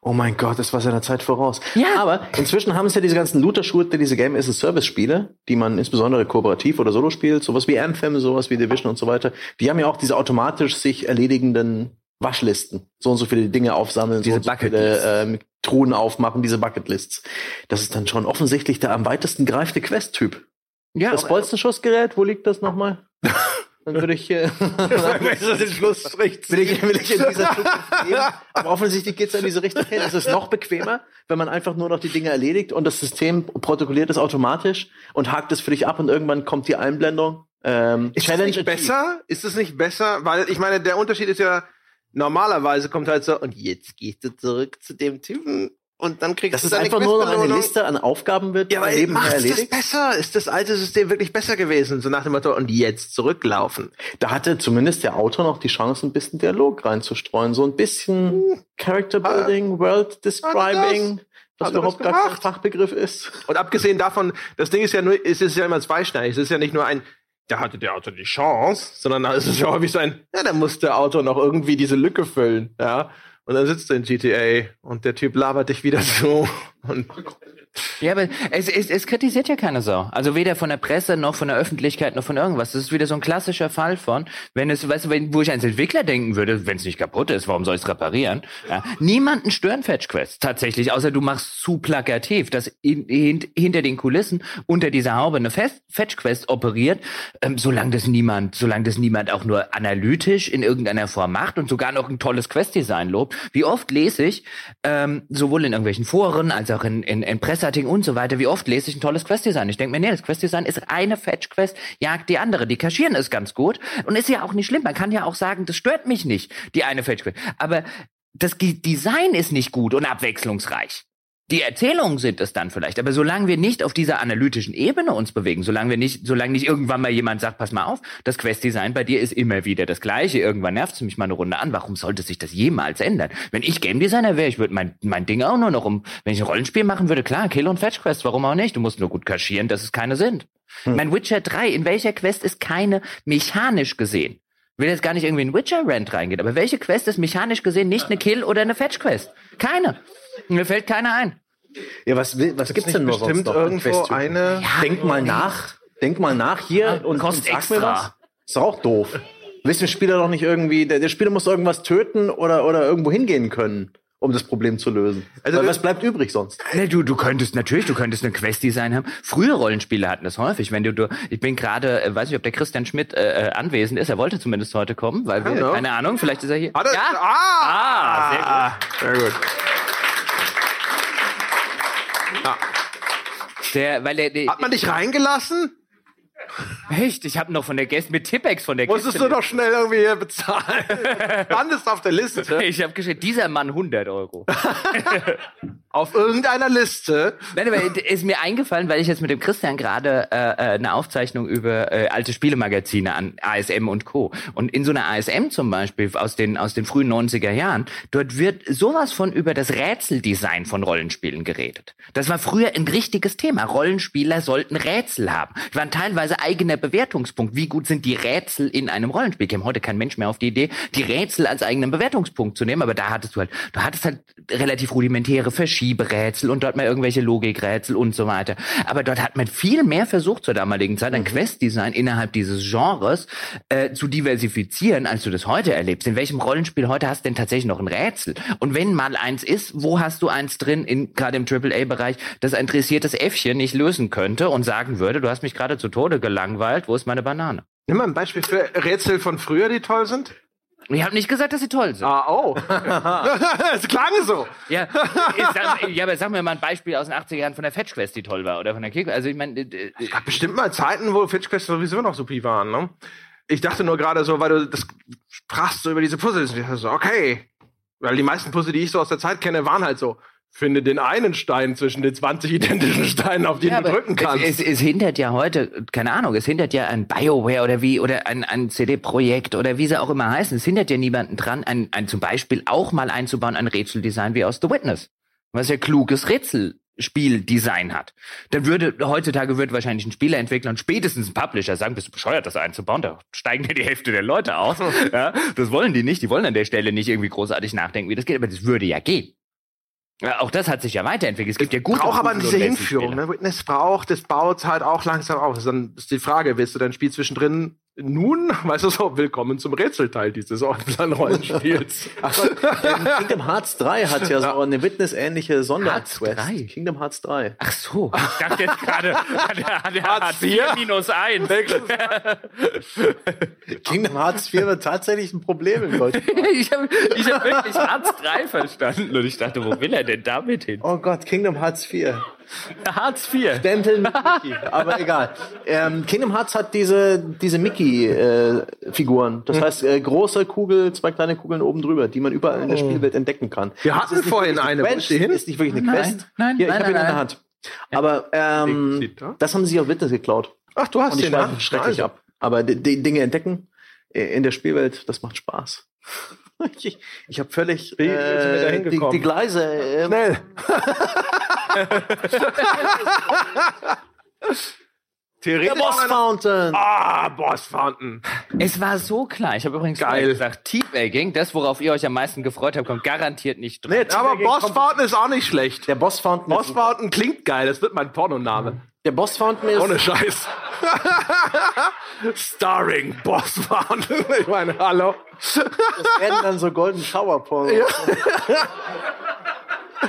[SPEAKER 8] Oh mein Gott, das war seiner Zeit voraus.
[SPEAKER 2] Ja.
[SPEAKER 8] Aber inzwischen haben es ja diese ganzen Looter-Shooter, diese Game as a Service-Spiele, die man insbesondere kooperativ oder solo spielt, sowas wie Anthem, sowas wie Division und so weiter. Die haben ja auch diese automatisch sich erledigenden
[SPEAKER 3] Waschlisten. So und so viele Dinge aufsammeln,
[SPEAKER 2] Diese
[SPEAKER 3] so so viele ähm, Truhen aufmachen, diese Bucketlists. Das ist dann schon offensichtlich der am weitesten greifende Quest-Typ.
[SPEAKER 2] Ja,
[SPEAKER 3] Das Bolzenschussgerät, wo liegt das nochmal? [laughs] Dann würde ich, äh, [laughs]
[SPEAKER 1] den Schlussstrich
[SPEAKER 3] will ich, will ich in dieser leben. Aber offensichtlich geht es in diese Richtung hin. Es ist noch bequemer, wenn man einfach nur noch die Dinge erledigt und das System protokolliert es automatisch und hakt es für dich ab und irgendwann kommt die Einblendung. Ähm,
[SPEAKER 1] Ist das nicht
[SPEAKER 3] achieved.
[SPEAKER 1] besser? Ist es nicht besser? Weil ich meine, der Unterschied ist ja, normalerweise kommt halt so, und jetzt gehst du zurück zu dem Typen und dann kriegst
[SPEAKER 3] Dass
[SPEAKER 1] du
[SPEAKER 3] es einfach nur noch eine. Liste an Aufgaben wird,
[SPEAKER 1] Ja, aber
[SPEAKER 3] nebenher
[SPEAKER 1] macht das
[SPEAKER 3] erledigt.
[SPEAKER 1] besser? Ist das alte System wirklich besser gewesen? So nach dem Motto, und jetzt zurücklaufen.
[SPEAKER 3] Da hatte zumindest der Autor noch die Chance, ein bisschen Dialog reinzustreuen. So ein bisschen Character Building, World Describing, was
[SPEAKER 1] er
[SPEAKER 3] überhaupt
[SPEAKER 1] das
[SPEAKER 3] gar kein? Fachbegriff ist.
[SPEAKER 1] Und abgesehen davon, das Ding ist ja nur, es ist ja immer zweischneidig. Es ist ja nicht nur ein, da hatte der Autor die Chance, sondern da ist es ja häufig so ein, ja, da muss der Autor noch irgendwie diese Lücke füllen, ja. Und dann sitzt du in GTA und der Typ labert dich wieder [laughs] so. Und
[SPEAKER 2] Ja, aber es, es, es kritisiert ja keine Sau. Also weder von der Presse noch von der Öffentlichkeit noch von irgendwas. Das ist wieder so ein klassischer Fall von, wenn es, weißt du, wenn, wo ich als Entwickler denken würde, wenn es nicht kaputt ist, warum soll ich es reparieren? Ja, niemanden stören Fetch-Quests tatsächlich, außer du machst zu plakativ, dass in, hin, hinter den Kulissen unter dieser Haube eine Fest- Fetch-Quest operiert, ähm, solange das niemand, solange das niemand auch nur analytisch in irgendeiner Form macht und sogar noch ein tolles Quest-Design lobt. Wie oft lese ich, ähm, sowohl in irgendwelchen Foren als auch in, in, in Presseartikeln und so weiter, wie oft lese ich ein tolles Quest-Design? Ich denke mir, nee, das Quest-Design ist eine Fetch-Quest, jagt die andere. Die kaschieren ist ganz gut und ist ja auch nicht schlimm. Man kann ja auch sagen, das stört mich nicht, die eine Fetch-Quest. Aber das Design ist nicht gut und abwechslungsreich. Die Erzählungen sind es dann vielleicht, aber solange wir nicht auf dieser analytischen Ebene uns bewegen, solange wir nicht, solange nicht irgendwann mal jemand sagt, pass mal auf, das Quest-Design bei dir ist immer wieder das gleiche, irgendwann nervt es mich mal eine Runde an, warum sollte sich das jemals ändern? Wenn ich Game Designer wäre, ich würde mein, mein Ding auch nur noch um, wenn ich ein Rollenspiel machen würde, klar, Kill und Fetch Quest, warum auch nicht? Du musst nur gut kaschieren, dass es keine sind. Mein Witcher 3, in welcher Quest ist keine mechanisch gesehen? Ich will jetzt gar nicht irgendwie in Witcher-Rant reingehen, aber welche Quest ist mechanisch gesehen nicht eine Kill- oder eine Fetch-Quest? Keine. Mir fällt keine ein.
[SPEAKER 3] Ja, was, was gibt's denn nur sonst
[SPEAKER 1] bestimmt
[SPEAKER 3] noch
[SPEAKER 1] irgendwo eine.
[SPEAKER 3] Denk mal nach. Denk mal nach hier und, und
[SPEAKER 2] kostet
[SPEAKER 3] sag mir
[SPEAKER 2] extra.
[SPEAKER 3] was. Ist doch auch doof. Willst dem Spieler doch nicht irgendwie, der, der Spieler muss irgendwas töten oder, oder irgendwo hingehen können, um das Problem zu lösen.
[SPEAKER 1] Also
[SPEAKER 3] Weil
[SPEAKER 1] das-
[SPEAKER 3] was bleibt übrig sonst?
[SPEAKER 2] Ne, du, du könntest natürlich, du könntest ein Quest-Design haben. Frühe Rollenspiele hatten das häufig. Wenn du, du ich bin gerade, äh, weiß nicht, ob der Christian Schmidt äh, äh, anwesend ist. Er wollte zumindest heute kommen, weil wir, keine Ahnung, vielleicht ist er hier.
[SPEAKER 1] Hat er,
[SPEAKER 2] ja.
[SPEAKER 1] ah,
[SPEAKER 2] Ah,
[SPEAKER 1] sehr gut. Sehr gut.
[SPEAKER 2] Der, weil der, der
[SPEAKER 1] Hat man dich reingelassen?
[SPEAKER 2] Echt, ich habe noch von der Gäste mit Tippex von der
[SPEAKER 1] Musstest du
[SPEAKER 2] Gäste-
[SPEAKER 1] doch schnell irgendwie hier bezahlen. [laughs] Landest auf der Liste. [laughs]
[SPEAKER 2] Ich habe geschrieben, dieser Mann 100 Euro. [laughs]
[SPEAKER 1] Auf irgendeiner Liste.
[SPEAKER 2] Nein, aber ist mir eingefallen, weil ich jetzt mit dem Christian gerade äh, äh, eine Aufzeichnung über äh, alte Spielemagazine an ASM und Co. Und in so einer ASM zum Beispiel aus den aus den frühen 90er Jahren, dort wird sowas von über das Rätseldesign von Rollenspielen geredet. Das war früher ein richtiges Thema. Rollenspieler sollten Rätsel haben. Die waren teilweise eigener Bewertungspunkt. Wie gut sind die Rätsel in einem Rollenspiel? Käme heute kein Mensch mehr auf die Idee, die Rätsel als eigenen Bewertungspunkt zu nehmen. Aber da hattest du halt, du hattest halt relativ rudimentäre Verschieberätsel und dort mal irgendwelche Logikrätsel und so weiter. Aber dort hat man viel mehr versucht zur damaligen Zeit, ein Questdesign innerhalb dieses Genres äh, zu diversifizieren, als du das heute erlebst. In welchem Rollenspiel heute hast du denn tatsächlich noch ein Rätsel? Und wenn mal eins ist, wo hast du eins drin, in, gerade im AAA-Bereich, das ein interessiertes Äffchen nicht lösen könnte und sagen würde, du hast mich gerade zu Tode gelangweilt, wo ist meine Banane?
[SPEAKER 1] Nimm mal ein Beispiel für Rätsel von früher, die toll sind.
[SPEAKER 2] Ich habe nicht gesagt, dass sie toll sind.
[SPEAKER 1] Ah, oh. [laughs] Es klang so.
[SPEAKER 2] Ja, sag, ja, aber sag mir mal ein Beispiel aus den 80er Jahren von der Fetch Quest, die toll war, oder von der Kick. Also ich meine, äh, äh,
[SPEAKER 1] gab bestimmt mal Zeiten, wo Fetch Quest sowieso noch supi waren, ne? Ich dachte nur gerade so, weil du das sprachst so über diese Puzzles. Und ich dachte so, okay. Weil die meisten Puzzle, die ich so aus der Zeit kenne, waren halt so, finde den einen Stein zwischen den 20 identischen Steinen, auf die
[SPEAKER 2] ja,
[SPEAKER 1] du drücken kannst.
[SPEAKER 2] Es, es, es hindert ja heute, keine Ahnung, es hindert ja ein BioWare oder wie, oder ein, ein CD-Projekt oder wie sie auch immer heißen. Es hindert ja niemanden dran, ein, ein zum Beispiel auch mal einzubauen, ein Rätseldesign wie aus The Witness. Was ja kluges Rätselspieldesign hat. Dann würde, heutzutage wird wahrscheinlich ein Spieleentwickler und spätestens ein Publisher sagen, bist du bescheuert, das einzubauen? Da steigen dir die Hälfte der Leute aus. [laughs] ja, das wollen die nicht. Die wollen an der Stelle nicht irgendwie großartig nachdenken, wie das geht, aber das würde ja gehen. Ja, auch das hat sich ja weiterentwickelt. Es gibt ja gute
[SPEAKER 1] braucht aber diese Hinführung. Ne? Witness braucht, das baut halt auch langsam auf. Dann ist die Frage, willst du dein Spiel zwischendrin nun, weißt du so, willkommen zum Rätselteil dieses Online-Rollenspiels. [laughs]
[SPEAKER 3] Ähm, Kingdom Hearts 3 hat ja so eine Witness-ähnliche Sonderquest.
[SPEAKER 2] Hearts 3?
[SPEAKER 3] Kingdom Hearts 3.
[SPEAKER 2] Ach so. Ich dachte jetzt gerade, hat hat 4
[SPEAKER 1] IV?
[SPEAKER 2] minus 1. [laughs]
[SPEAKER 3] Kingdom Hearts 4 wird tatsächlich ein Problem in Deutschland. [laughs]
[SPEAKER 2] ich habe ich hab wirklich Hartz 3 verstanden und ich dachte, wo will er denn damit hin?
[SPEAKER 3] Oh Gott, Kingdom Hearts 4.
[SPEAKER 2] Hartz 4.
[SPEAKER 3] Stempeln mit Mickey. Aber egal. Ähm, Kingdom Hearts hat diese, diese Mickey-Figuren. das heißt, äh, große Kugel, zwei kleine Kugeln oben drüber, die man überall in der Spielwelt entdecken kann.
[SPEAKER 1] Wir hatten vorhin eine. Wo ist
[SPEAKER 3] Quest,
[SPEAKER 1] die hin?
[SPEAKER 3] Ist nicht wirklich eine
[SPEAKER 2] Nein,
[SPEAKER 3] Quest.
[SPEAKER 2] nein,
[SPEAKER 3] Hier, ich
[SPEAKER 2] nein,
[SPEAKER 3] habe ihn in der. Hand. Aber ähm, das haben sie auf Witness geklaut.
[SPEAKER 1] Ach, du hast
[SPEAKER 3] Und ich
[SPEAKER 1] den
[SPEAKER 3] schrecklich
[SPEAKER 1] also.
[SPEAKER 3] ab. Aber die, die Dinge entdecken äh, in der Spielwelt, das macht Spaß. Ich, ich habe völlig
[SPEAKER 1] Wie da
[SPEAKER 3] äh, die, die Gleise. Äh,
[SPEAKER 1] Schnell. [laughs]
[SPEAKER 3] der
[SPEAKER 1] Theoretisch.
[SPEAKER 3] Boss Fountain.
[SPEAKER 1] Ah, Boss Fountain.
[SPEAKER 2] Es war so klar. Ich habe übrigens
[SPEAKER 1] Geil.
[SPEAKER 2] gesagt, Teabagging, das, worauf ihr euch am meisten gefreut habt, kommt garantiert nicht drin.
[SPEAKER 1] Nee, aber Boss Fountain ist auch nicht schlecht.
[SPEAKER 3] Der Boss Fountain.
[SPEAKER 1] Boss Fountain klingt geil. Das wird mein Pornoname.
[SPEAKER 3] Der Boss Fountain ist.
[SPEAKER 1] Ohne Scheiß. [laughs] Starring Boss Fountain. Ich meine, hallo.
[SPEAKER 3] Das werden dann so Golden Shower Pornos.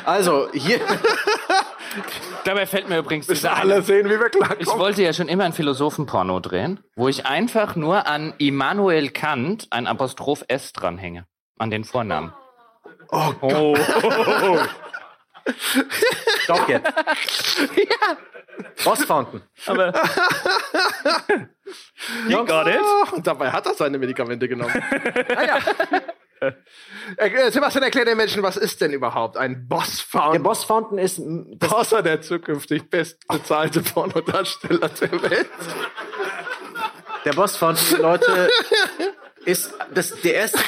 [SPEAKER 3] Also, hier.
[SPEAKER 2] Dabei fällt mir übrigens
[SPEAKER 1] Müssen
[SPEAKER 2] dieser
[SPEAKER 1] alle sehen, wie wir
[SPEAKER 2] Ich
[SPEAKER 1] klarkommen.
[SPEAKER 2] wollte ja schon immer ein Philosophenporno drehen, wo ich einfach nur an Immanuel Kant ein Apostroph S dranhänge. An den Vornamen.
[SPEAKER 1] Oh,
[SPEAKER 3] Stopp jetzt. Boss Fountain.
[SPEAKER 2] Aber [laughs] you got it.
[SPEAKER 1] Und dabei hat er seine Medikamente genommen. naja. [laughs] Äh, Sebastian, erklär den Menschen, was ist denn überhaupt ein Boss
[SPEAKER 3] Der
[SPEAKER 1] Fountain?
[SPEAKER 3] Boss Fountain ist.
[SPEAKER 1] Außer der zukünftig bestbezahlte Pornodarsteller der Welt.
[SPEAKER 3] der Boss Fountain, Leute, [laughs] ist das, der erste.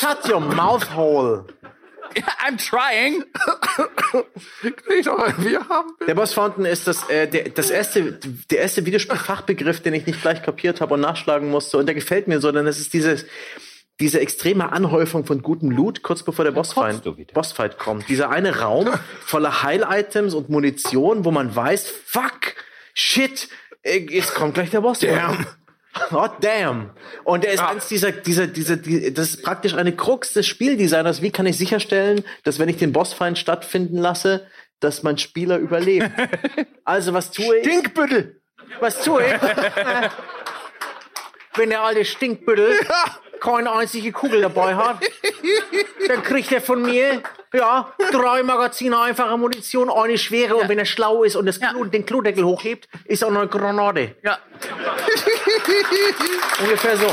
[SPEAKER 3] Shut your mouth hole.
[SPEAKER 2] I'm trying.
[SPEAKER 1] Ich doch, wir haben
[SPEAKER 3] Der Boss Fountain ist das, äh, der, das erste, der erste Videospiel-Fachbegriff, den ich nicht gleich kapiert habe und nachschlagen musste. Und der gefällt mir so, denn es ist dieses, diese extreme Anhäufung von gutem Loot kurz bevor der Bossfight. Bossfight kommt. Dieser eine Raum voller Heil-Items und Munition, wo man weiß, fuck, shit, äh, jetzt kommt gleich der Boss.
[SPEAKER 1] Damn.
[SPEAKER 3] Oh, damn. Und er ist eins dieser, dieser, dieser, die, das ist praktisch eine Krux des Spieldesigners. Wie kann ich sicherstellen, dass wenn ich den Bossfeind stattfinden lasse, dass mein Spieler überlebt? [laughs] also, was tue ich?
[SPEAKER 1] Stinkbüttel.
[SPEAKER 3] Was tue ich? [laughs] wenn der alte Stinkbüttel keine einzige Kugel dabei hat, dann kriegt er von mir, ja, drei Magazine einfache Munition, eine schwere und wenn er schlau ist und das Klo, den Klodeckel hochhebt, ist auch noch eine Granate.
[SPEAKER 2] Ja. [laughs]
[SPEAKER 3] Ungefähr so.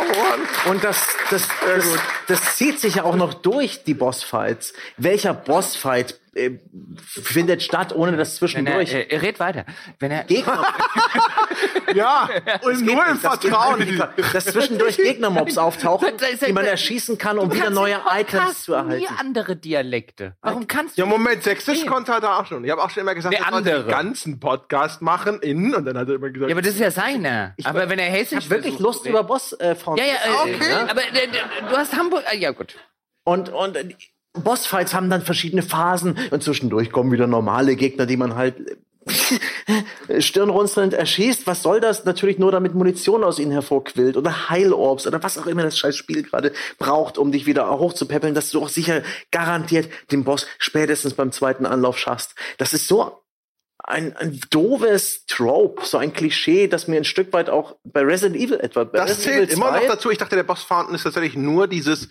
[SPEAKER 1] Oh
[SPEAKER 3] Und das, das, das, das zieht sich ja auch noch durch die Bossfights. Welcher Bossfight äh, findet statt, ohne dass
[SPEAKER 2] Wenn er,
[SPEAKER 3] zwischendurch
[SPEAKER 2] äh, red weiter. Wenn er,
[SPEAKER 3] Gegner, [laughs]
[SPEAKER 1] Ja, und nur im
[SPEAKER 3] das
[SPEAKER 1] Vertrauen.
[SPEAKER 3] nicht, dass zwischendurch Gegnermobs [laughs] auftauchen, die man erschießen kann, um wieder neue Items zu erhalten.
[SPEAKER 2] nie andere Dialekte. Warum kannst du?
[SPEAKER 1] Ja, Moment, Sächsisch konnte er da auch schon. Ich habe auch schon immer gesagt,
[SPEAKER 2] Der
[SPEAKER 1] er
[SPEAKER 2] andere.
[SPEAKER 1] den ganzen Podcast machen in und dann hat er immer gesagt,
[SPEAKER 2] Ja, aber das ist ja seiner. aber wenn er
[SPEAKER 3] Ich
[SPEAKER 2] hessisch
[SPEAKER 3] habe wirklich
[SPEAKER 2] versucht
[SPEAKER 3] Lust über Boss äh,
[SPEAKER 2] Ja, ja, äh,
[SPEAKER 1] Okay.
[SPEAKER 2] äh, aber äh, du hast Hamburg. Ja, gut.
[SPEAKER 3] Und, und äh, Bossfights haben dann verschiedene Phasen und zwischendurch kommen wieder normale Gegner, die man halt äh, [laughs] stirnrunzelnd erschießt. Was soll das? Natürlich nur, damit Munition aus ihnen hervorquillt oder Heilorbs oder was auch immer das scheiß Spiel gerade braucht, um dich wieder hochzupäppeln, dass du auch sicher garantiert den Boss spätestens beim zweiten Anlauf schaffst. Das ist so ein, ein doofes Trope, so ein Klischee, das mir ein Stück weit auch bei Resident Evil etwa. Bei
[SPEAKER 1] das
[SPEAKER 3] Resident
[SPEAKER 1] zählt
[SPEAKER 3] Evil
[SPEAKER 1] immer noch
[SPEAKER 3] 2,
[SPEAKER 1] dazu. Ich dachte, der Boss Fountain ist tatsächlich nur dieses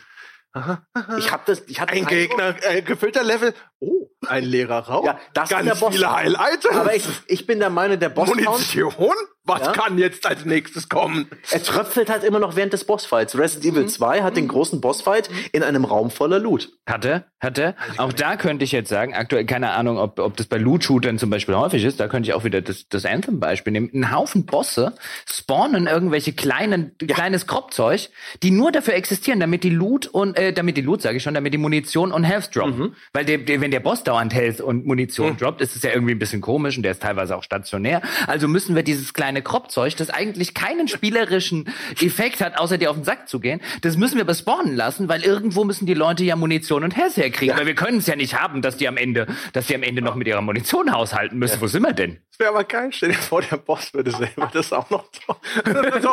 [SPEAKER 3] Ich habe das, ich hatte
[SPEAKER 1] ein Gegner, ein gefüllter Level. Oh, ein leerer Raum.
[SPEAKER 3] Ja, das ist
[SPEAKER 1] Ganz
[SPEAKER 3] der Boss.
[SPEAKER 1] viele Highlights.
[SPEAKER 3] Aber ich, ich bin der Meinung, der Bossfight,
[SPEAKER 1] Munition? Was
[SPEAKER 3] Ja.
[SPEAKER 1] kann jetzt als nächstes kommen?
[SPEAKER 3] er tröpfelt halt immer noch während des Bossfights. Resident Evil 2 hat den großen Bossfight in einem Raum voller Loot.
[SPEAKER 2] Hatte, hatte. Auch da könnte ich jetzt sagen, aktuell keine Ahnung, ob, ob das bei Loot-Shootern zum Beispiel häufig ist. Da könnte ich auch wieder das, das Anthem-Beispiel nehmen. Ein Haufen Bosse spawnen irgendwelche kleinen, kleines Kropfzeug, die nur dafür existieren, damit die Loot und, äh, damit die Loot, sage ich schon, damit die Munition und Health droppen. Weil der, der, wenn der Boss dauernd Health und Munition droppt, ist es ja irgendwie ein bisschen komisch und der ist teilweise auch stationär. Also müssen wir dieses kleine kleine Kropfzeug, das eigentlich keinen spielerischen Effekt hat, außer dir auf den Sack zu gehen. Das müssen wir bespawnen lassen, weil irgendwo müssen die Leute ja Munition und Health herkriegen. Weil wir können es ja nicht haben, dass die am Ende, dass die am Ende noch mit ihrer Munition haushalten müssen. Wo sind wir denn?
[SPEAKER 1] Das wäre aber geil. Stell dir vor, der Boss würde selber [laughs] das auch noch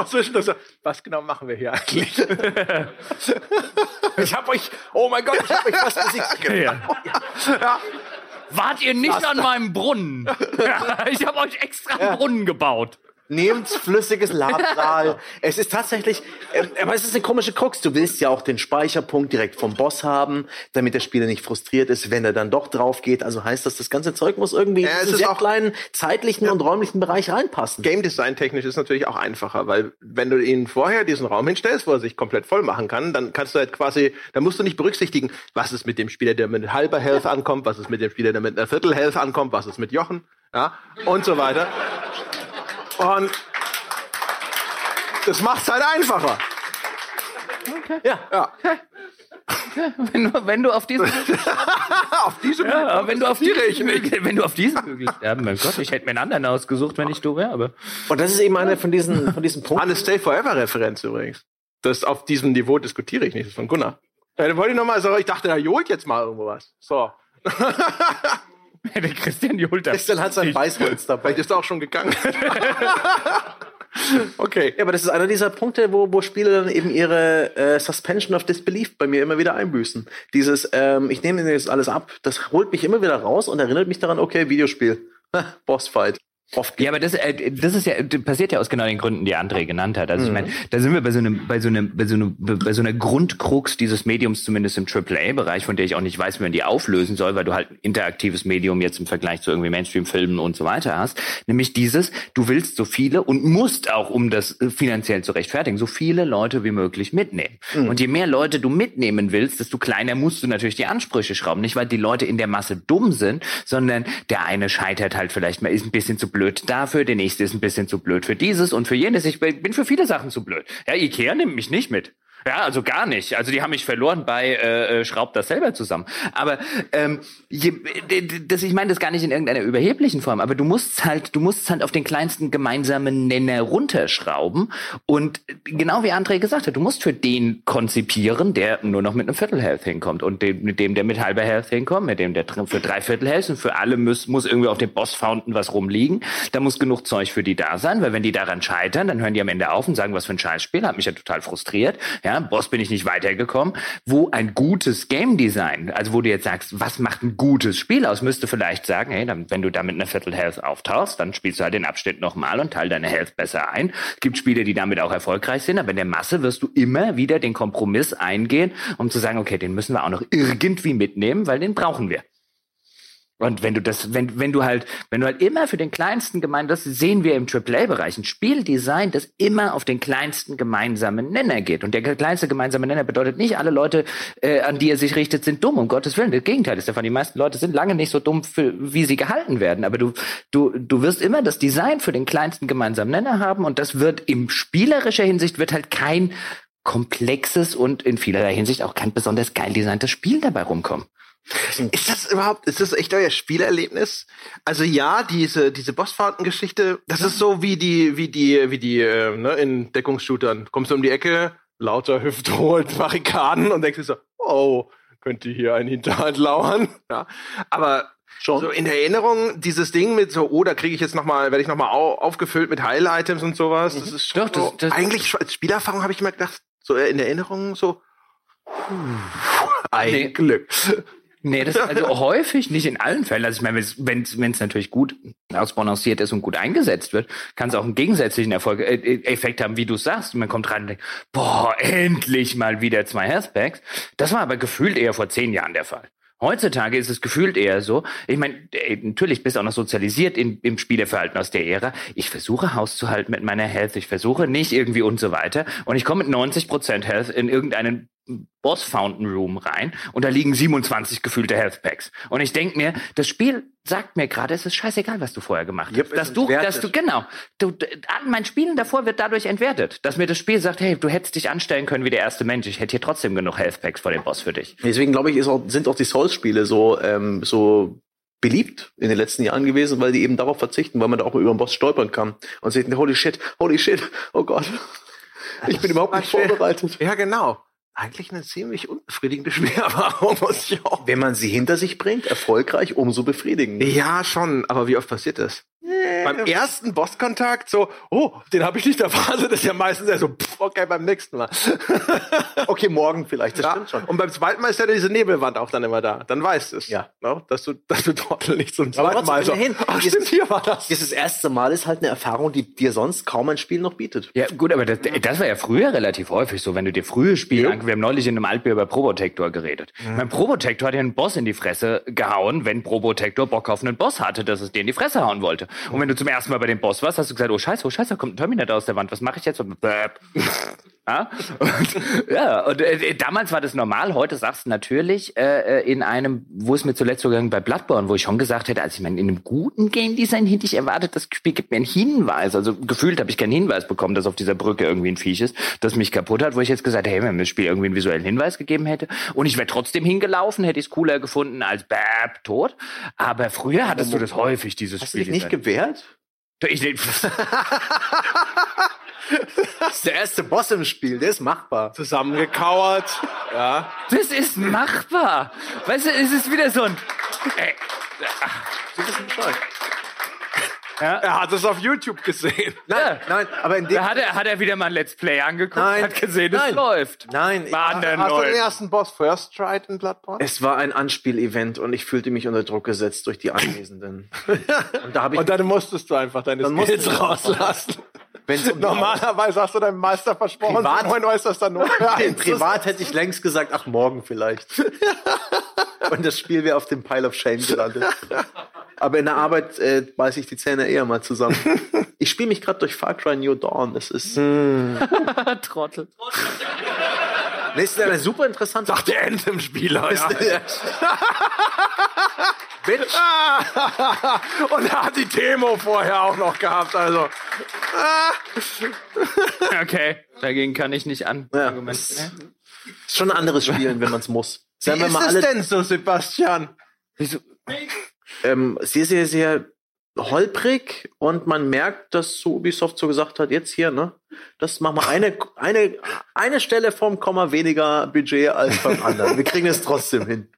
[SPEAKER 1] so so, Was genau machen wir hier eigentlich? [laughs] ich hab euch, oh mein Gott, ich hab euch fast besiegt. [laughs]
[SPEAKER 2] Ja. Wart ihr nicht an meinem Brunnen? ich habe euch extra einen Brunnen gebaut.
[SPEAKER 3] Nehmt flüssiges Labsal. es ist tatsächlich, ähm, aber es ist eine komische Krux. Du willst ja auch den Speicherpunkt direkt vom Boss haben, damit der Spieler nicht frustriert ist, wenn er dann doch drauf geht. Also heißt das, das ganze Zeug muss irgendwie
[SPEAKER 1] Ja,
[SPEAKER 3] in
[SPEAKER 1] es
[SPEAKER 3] einen sehr
[SPEAKER 1] auch-
[SPEAKER 3] kleinen zeitlichen und räumlichen Bereich reinpassen.
[SPEAKER 1] Game Design technisch ist natürlich auch einfacher, weil wenn du ihnen vorher diesen Raum hinstellst, wo er sich komplett voll machen kann, dann kannst du halt quasi, da musst du nicht berücksichtigen, was ist mit dem Spieler, der mit halber Health ankommt, was ist mit dem Spieler, der mit einer Viertel Health ankommt, was ist mit Jochen, ja, und so weiter. Und das macht's halt einfacher.
[SPEAKER 3] Ja.
[SPEAKER 1] Ja. [laughs]
[SPEAKER 2] Wenn du, wenn du auf diesen, [laughs]
[SPEAKER 1] Auf diese
[SPEAKER 2] ja, wenn du auf diesen, wenn du auf diesen Hügel sterben, mein Gott, ich hätte mir einen anderen ausgesucht, wenn ich du wäre, aber.
[SPEAKER 3] Und das ist eben einer von diesen, von diesen Punkten.
[SPEAKER 1] Eine Stay Forever Referenz übrigens. Das auf diesem Niveau diskutiere ich nicht, das ist von Gunnar. Ja, dann wollte ich noch mal sagen, ich dachte, er johlt jetzt mal irgendwo was. So. [laughs] [laughs]
[SPEAKER 2] Der Christian Jolt
[SPEAKER 3] Christian hat sein Beißholz dabei.
[SPEAKER 1] Vielleicht ist er auch schon gegangen. [laughs] okay.
[SPEAKER 3] Ja, aber das ist einer dieser Punkte, wo, wo Spiele dann eben ihre äh, Suspension of Disbelief bei mir immer wieder einbüßen. Dieses, ähm, ich nehme mir jetzt alles ab, das holt mich immer wieder raus und erinnert mich daran, okay, Videospiel. [laughs] Bossfight. Oft
[SPEAKER 2] Ja, aber das, äh, das ist ja, das passiert ja aus genau den Gründen, die André genannt hat. Also ich meine, da sind wir bei so einem, bei so einem, bei so einem, bei so einer Grundkrux dieses Mediums, zumindest im AAA-Bereich, von der ich auch nicht weiß, wie man die auflösen soll, weil du halt ein interaktives Medium jetzt im Vergleich zu irgendwie Mainstream-Filmen und so weiter hast. Nämlich dieses, du willst so viele und musst auch, um das äh, finanziell zu rechtfertigen, so viele Leute wie möglich mitnehmen. Und je mehr Leute du mitnehmen willst, desto kleiner musst du natürlich die Ansprüche schrauben. Nicht, weil die Leute in der Masse dumm sind, sondern der eine scheitert halt vielleicht mal, ist ein bisschen zu blöd dafür, der nächste ist ein bisschen zu blöd für dieses und für jenes. Ich bin für viele Sachen zu blöd. Ja, Ikea nimmt mich nicht mit. Ja, also gar nicht. Also die haben mich verloren bei äh, äh, Schraubt das selber zusammen. Aber ähm, je, das, ich meine das gar nicht in irgendeiner überheblichen Form, aber du musst halt, du musst halt auf den kleinsten gemeinsamen Nenner runterschrauben. Und genau wie André gesagt hat, du musst für den konzipieren, der nur noch mit einem Viertel Health hinkommt und dem, mit dem, der mit halber Health hinkommt, mit dem, der für drei Viertel Health und für alle muss, muss irgendwie auf dem Boss Fountain was rumliegen. Da muss genug Zeug für die da sein, weil wenn die daran scheitern, dann hören die am Ende auf und sagen, was für ein Scheißspiel, hat mich ja total frustriert. Ja, Boss bin ich nicht weitergekommen. Wo ein gutes Game Design, also wo du jetzt sagst, was macht ein gutes Spiel aus, müsste vielleicht sagen, hey, dann, wenn du da mit einer Viertel Health auftauchst, dann spielst du halt den Abschnitt nochmal und teil deine Health besser ein. Es gibt Spiele, die damit auch erfolgreich sind, aber in der Masse wirst du immer wieder den Kompromiss eingehen, um zu sagen, okay, den müssen wir auch noch irgendwie mitnehmen, weil den brauchen wir. Und wenn du das, wenn, wenn du halt, wenn du halt immer für den kleinsten gemein, das sehen wir im AAA-Bereich, ein Spieldesign, das immer auf den kleinsten gemeinsamen Nenner geht. Und der kleinste gemeinsame Nenner bedeutet nicht, alle Leute, äh, an die er sich richtet, sind dumm, um Gottes Willen. Das Gegenteil ist davon. Die meisten Leute sind lange nicht so dumm, für, wie sie gehalten werden. Aber du, du, du wirst immer das Design für den kleinsten gemeinsamen Nenner haben und das wird in spielerischer Hinsicht wird halt kein komplexes und in vielerlei Hinsicht auch kein besonders geil designtes Spiel dabei rumkommen.
[SPEAKER 1] Ist das überhaupt, ist das echt euer Spielerlebnis? Also ja, diese, diese Bossfahrten-Geschichte, das ist so wie die, wie die, wie die, äh, ne, in Deckungsshootern. Kommst du um die Ecke, lauter Hüftholen, [laughs] Barrikaden und denkst dir so, oh, könnte hier ein Hinterhalt lauern. [laughs] Ja. Aber
[SPEAKER 3] Schon.
[SPEAKER 1] so in Erinnerung, dieses Ding mit so, oh, da kriege ich jetzt noch mal, werde ich noch mal au aufgefüllt mit Heil-Items und sowas. Das ist schon
[SPEAKER 2] Doch, das-
[SPEAKER 1] so,
[SPEAKER 2] das-
[SPEAKER 1] eigentlich schon als Spielerfahrung habe ich immer gedacht, so in Erinnerung so, puh, ein
[SPEAKER 2] Nee.
[SPEAKER 1] Glück.
[SPEAKER 2] Nee, das also häufig, nicht in allen Fällen. Also ich meine, wenn es natürlich gut ausbalanciert ist und gut eingesetzt wird, kann es auch einen gegensätzlichen Erfolg, äh, Effekt haben, wie du sagst. Man kommt rein und denkt, boah, endlich mal wieder zwei Healthpacks. Das war aber gefühlt eher vor zehn Jahren der Fall. Heutzutage ist es gefühlt eher so. Ich meine, äh, natürlich bist du auch noch sozialisiert in, im Spieleverhalten aus der Ära. Ich versuche Haus zu halten mit meiner Health. Ich versuche nicht irgendwie und so weiter. Und ich komme mit 90% Health in irgendeinen Boss Fountain Room rein und da liegen 27 gefüllte Health Packs. Und ich denk mir, das Spiel sagt mir gerade, es ist scheißegal, was du vorher gemacht hast.
[SPEAKER 1] Yep, es
[SPEAKER 2] dass du,
[SPEAKER 1] entwertet.
[SPEAKER 2] dass du, genau, du, mein Spielen davor wird dadurch entwertet. Dass mir das Spiel sagt, hey, du hättest dich anstellen können wie der erste Mensch. Ich hätte hier trotzdem genug Health Packs vor dem Boss für dich.
[SPEAKER 3] Deswegen glaube ich, ist auch, sind auch die Souls-Spiele so, ähm, so beliebt in den letzten Jahren gewesen, weil die eben darauf verzichten, weil man da auch über den Boss stolpern kann und sich denkt, holy shit, holy shit, oh Gott, ich bin überhaupt nicht vorbereitet.
[SPEAKER 1] Ja, genau. Eigentlich eine ziemlich unbefriedigende [laughs] Schwererfahrung, muss ich auch.
[SPEAKER 3] Wenn man sie hinter sich bringt, erfolgreich, umso befriedigender.
[SPEAKER 1] Ja, schon, aber wie oft passiert das? Beim ersten Bosskontakt so, oh, den habe ich nicht erwartet, das ist ja meistens eher so, pff, okay, beim nächsten Mal. [laughs]
[SPEAKER 3] Okay, morgen vielleicht, das
[SPEAKER 1] Ja,
[SPEAKER 3] stimmt schon.
[SPEAKER 1] Und beim zweiten Mal ist ja diese Nebelwand auch dann immer da. Dann weißt du es.
[SPEAKER 3] Ja.
[SPEAKER 1] Ne? Dass du, dass du Trottel nicht zum
[SPEAKER 3] Aber
[SPEAKER 1] zweiten Mal so,
[SPEAKER 3] trotzdem, immerhin,
[SPEAKER 1] ach
[SPEAKER 3] dieses-
[SPEAKER 1] stimmt, hier war das.
[SPEAKER 3] Dieses erste Mal ist halt eine Erfahrung, die dir sonst kaum ein Spiel noch bietet.
[SPEAKER 2] Ja, gut, aber das, das war ja früher relativ häufig so, wenn du dir frühe Spiele anguckst. Wir haben neulich in einem Altbier über Probotector geredet. Mein Probotector hat ja einen Boss in die Fresse gehauen, wenn Probotector Bock auf einen Boss hatte, dass es dir in die Fresse hauen wollte. Und wenn du zum ersten Mal bei dem Boss warst, hast du gesagt, oh scheiße, oh scheiße, da kommt ein Terminator aus der Wand, was mache ich jetzt? Und, [laughs] ja, und, ja, und äh, damals war das normal, heute sagst du natürlich äh, äh, in einem, wo es mir zuletzt so gegangen bei Bloodborne, wo ich schon gesagt hätte, also ich meine, in einem guten Game Design hätte ich erwartet, das Spiel gibt mir einen Hinweis. Also gefühlt habe ich keinen Hinweis bekommen, dass auf dieser Brücke irgendwie ein Viech ist, das mich kaputt hat, wo ich jetzt gesagt hätte, hey, wenn mir das Spiel irgendwie einen visuellen Hinweis gegeben hätte und ich wäre trotzdem hingelaufen, hätte ich es cooler gefunden als Bab, tot. Aber früher hattest du das häufig, dieses Spiel.
[SPEAKER 3] nicht gewehrt?
[SPEAKER 2] ich, [laughs]
[SPEAKER 3] Das ist der erste Boss im Spiel, der ist machbar.
[SPEAKER 1] Zusammengekauert. Ja.
[SPEAKER 2] das ist machbar. Weißt du, es ist wieder so ein... Ey,
[SPEAKER 1] Er hat es auf YouTube gesehen. [laughs]
[SPEAKER 3] Nein, nein, aber in dem
[SPEAKER 2] Da hat er, hat er wieder mal ein Let's Play angeguckt,
[SPEAKER 3] Nein,
[SPEAKER 2] hat gesehen, es
[SPEAKER 3] nein.
[SPEAKER 2] läuft.
[SPEAKER 3] Nein,
[SPEAKER 2] War
[SPEAKER 1] Hast
[SPEAKER 2] der
[SPEAKER 1] du den ersten Boss First Tried in Bloodborne?
[SPEAKER 3] es war ein Anspielevent und ich fühlte mich unter Druck gesetzt durch die Anwesenden. [laughs] und da ich,
[SPEAKER 1] Und dann musstest du einfach deine Skills
[SPEAKER 3] du-
[SPEAKER 1] rauslassen.
[SPEAKER 3] Wenn's um
[SPEAKER 1] Normalerweise hast du deinem Meister versprochen,
[SPEAKER 3] Privat-
[SPEAKER 1] und äußerst dann nur. [laughs]
[SPEAKER 3] In privat hätte ich längst gesagt, ach, morgen vielleicht. [laughs] Und das Spiel wäre auf dem Pile of Shame gelandet. Aber in der Arbeit äh, beiß ich die Zähne eher mal zusammen. [laughs] Ich spiele mich gerade durch Far Cry New Dawn. Das ist,
[SPEAKER 2] Trottel.
[SPEAKER 3] Das ist eine super interessante
[SPEAKER 1] Ach, der Anthem-Spieler. Ja.
[SPEAKER 3] Bitch. [laughs] [laughs]
[SPEAKER 1] Und er hat die Demo vorher auch noch gehabt. Also, [laughs]
[SPEAKER 2] Okay, dagegen kann ich nicht an.
[SPEAKER 3] Ja,
[SPEAKER 2] argumentieren.
[SPEAKER 3] ist schon ein anderes Spielen, wenn man es muss.
[SPEAKER 1] wie ist es denn so, Sebastian?
[SPEAKER 2] Wieso?
[SPEAKER 3] ähm, sehr, sehr, sehr holprig und man merkt, dass so Ubisoft so gesagt hat, jetzt hier, ne, das machen wir eine, eine, eine Stelle vom Komma weniger Budget als beim anderen. Wir kriegen es trotzdem hin.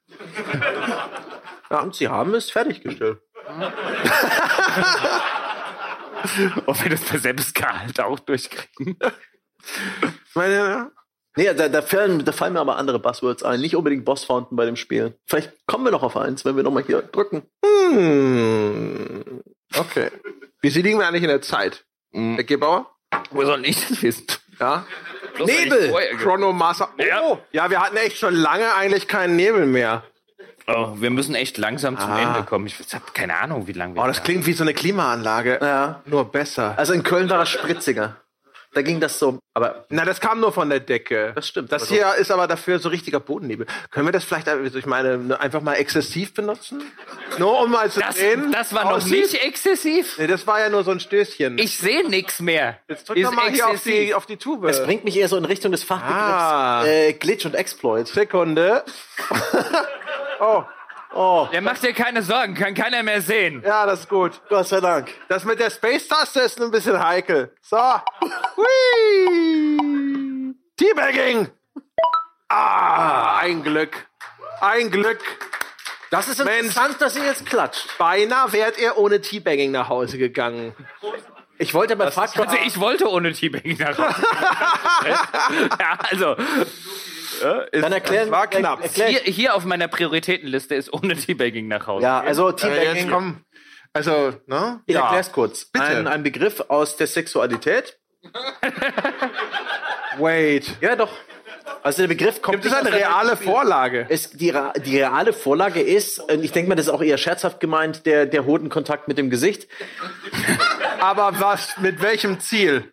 [SPEAKER 3] Ja, und sie haben es fertiggestellt. [laughs]
[SPEAKER 2] Ob wir das bei Selbstgehalt auch durchkriegen?
[SPEAKER 1] Meine,
[SPEAKER 3] Nee, da, da, fallen, da fallen mir aber andere Buzzwords ein. Nicht unbedingt Boss Fountain bei dem Spiel. Vielleicht kommen wir noch auf eins, wenn wir noch mal hier drücken.
[SPEAKER 1] hm. Okay. Wie sie liegen wir eigentlich in der Zeit? Der Gebauer?
[SPEAKER 2] Wo soll ich das wissen?
[SPEAKER 1] Ja.
[SPEAKER 2] Bloß ich
[SPEAKER 1] Nebel! Chronomaster.
[SPEAKER 2] Ja.
[SPEAKER 1] Oh, ja, wir hatten echt schon lange eigentlich keinen Nebel mehr.
[SPEAKER 2] Oh, wir müssen echt langsam zum
[SPEAKER 1] Ah.
[SPEAKER 2] Ende kommen. Ich habe keine Ahnung, wie lange wir
[SPEAKER 1] Oh, das klingt wie so eine Klimaanlage.
[SPEAKER 3] Ja.
[SPEAKER 1] Nur besser.
[SPEAKER 3] Also in Köln war das spritziger. Da ging das so. Aber
[SPEAKER 1] Na, das kam nur von der Decke.
[SPEAKER 3] Das stimmt.
[SPEAKER 1] Das
[SPEAKER 3] Also-
[SPEAKER 1] hier ist aber dafür so richtiger Bodennebel. Können wir das vielleicht, also ich meine, ne, einfach mal exzessiv benutzen? Nur um mal zu
[SPEAKER 2] das,
[SPEAKER 1] sehen.
[SPEAKER 2] das war noch
[SPEAKER 1] aussieht?
[SPEAKER 2] nicht exzessiv.
[SPEAKER 1] Nee, das war ja nur so ein Stößchen.
[SPEAKER 2] Ich sehe nichts mehr.
[SPEAKER 1] Jetzt drück
[SPEAKER 2] Ist
[SPEAKER 1] doch mal hier auf die,
[SPEAKER 2] exzessiv.
[SPEAKER 1] auf die Tube.
[SPEAKER 3] es bringt mich eher so in Richtung des Fachbegriffs
[SPEAKER 1] Ah.
[SPEAKER 3] äh, Glitch und Exploit.
[SPEAKER 1] Sekunde. [laughs] oh, oh.
[SPEAKER 2] Der macht dir keine Sorgen, kann keiner mehr sehen.
[SPEAKER 1] Ja, das ist gut.
[SPEAKER 3] Gott sei Dank.
[SPEAKER 1] Das mit der Space-Taste ist ein bisschen heikel. So. [laughs] Hui. Teabagging. Ah, ein Glück. Ein Glück.
[SPEAKER 3] Das ist
[SPEAKER 1] Mensch.
[SPEAKER 3] interessant, dass ihr jetzt klatscht.
[SPEAKER 1] Beinahe wärt ihr ohne Teabagging nach Hause gegangen.
[SPEAKER 3] Ich wollte Far Cry...
[SPEAKER 2] Also ich wollte ohne Teabagging nach Hause. [laughs] ja, also
[SPEAKER 3] Dann erklären,
[SPEAKER 1] war knapp.
[SPEAKER 3] Erklär,
[SPEAKER 2] hier, hier auf meiner Prioritätenliste ist ohne Teabagging nach Hause.
[SPEAKER 3] ja, also
[SPEAKER 1] Äh,
[SPEAKER 3] Teabagging...
[SPEAKER 1] jetzt komm. Also, ne?
[SPEAKER 3] Ich
[SPEAKER 1] Ja.
[SPEAKER 3] erklär's kurz.
[SPEAKER 1] Bitte.
[SPEAKER 3] Ein, ein Begriff aus der Sexualität. [laughs]
[SPEAKER 1] Wait.
[SPEAKER 3] Ja, doch. Also der Begriff kommt
[SPEAKER 1] Gibt es eine reale. Vorlage?
[SPEAKER 3] Es, die, die reale Vorlage ist, und ich denke mal, das ist auch eher scherzhaft gemeint, der, der Hodenkontakt mit dem Gesicht. [laughs]
[SPEAKER 1] Aber was, mit welchem Ziel?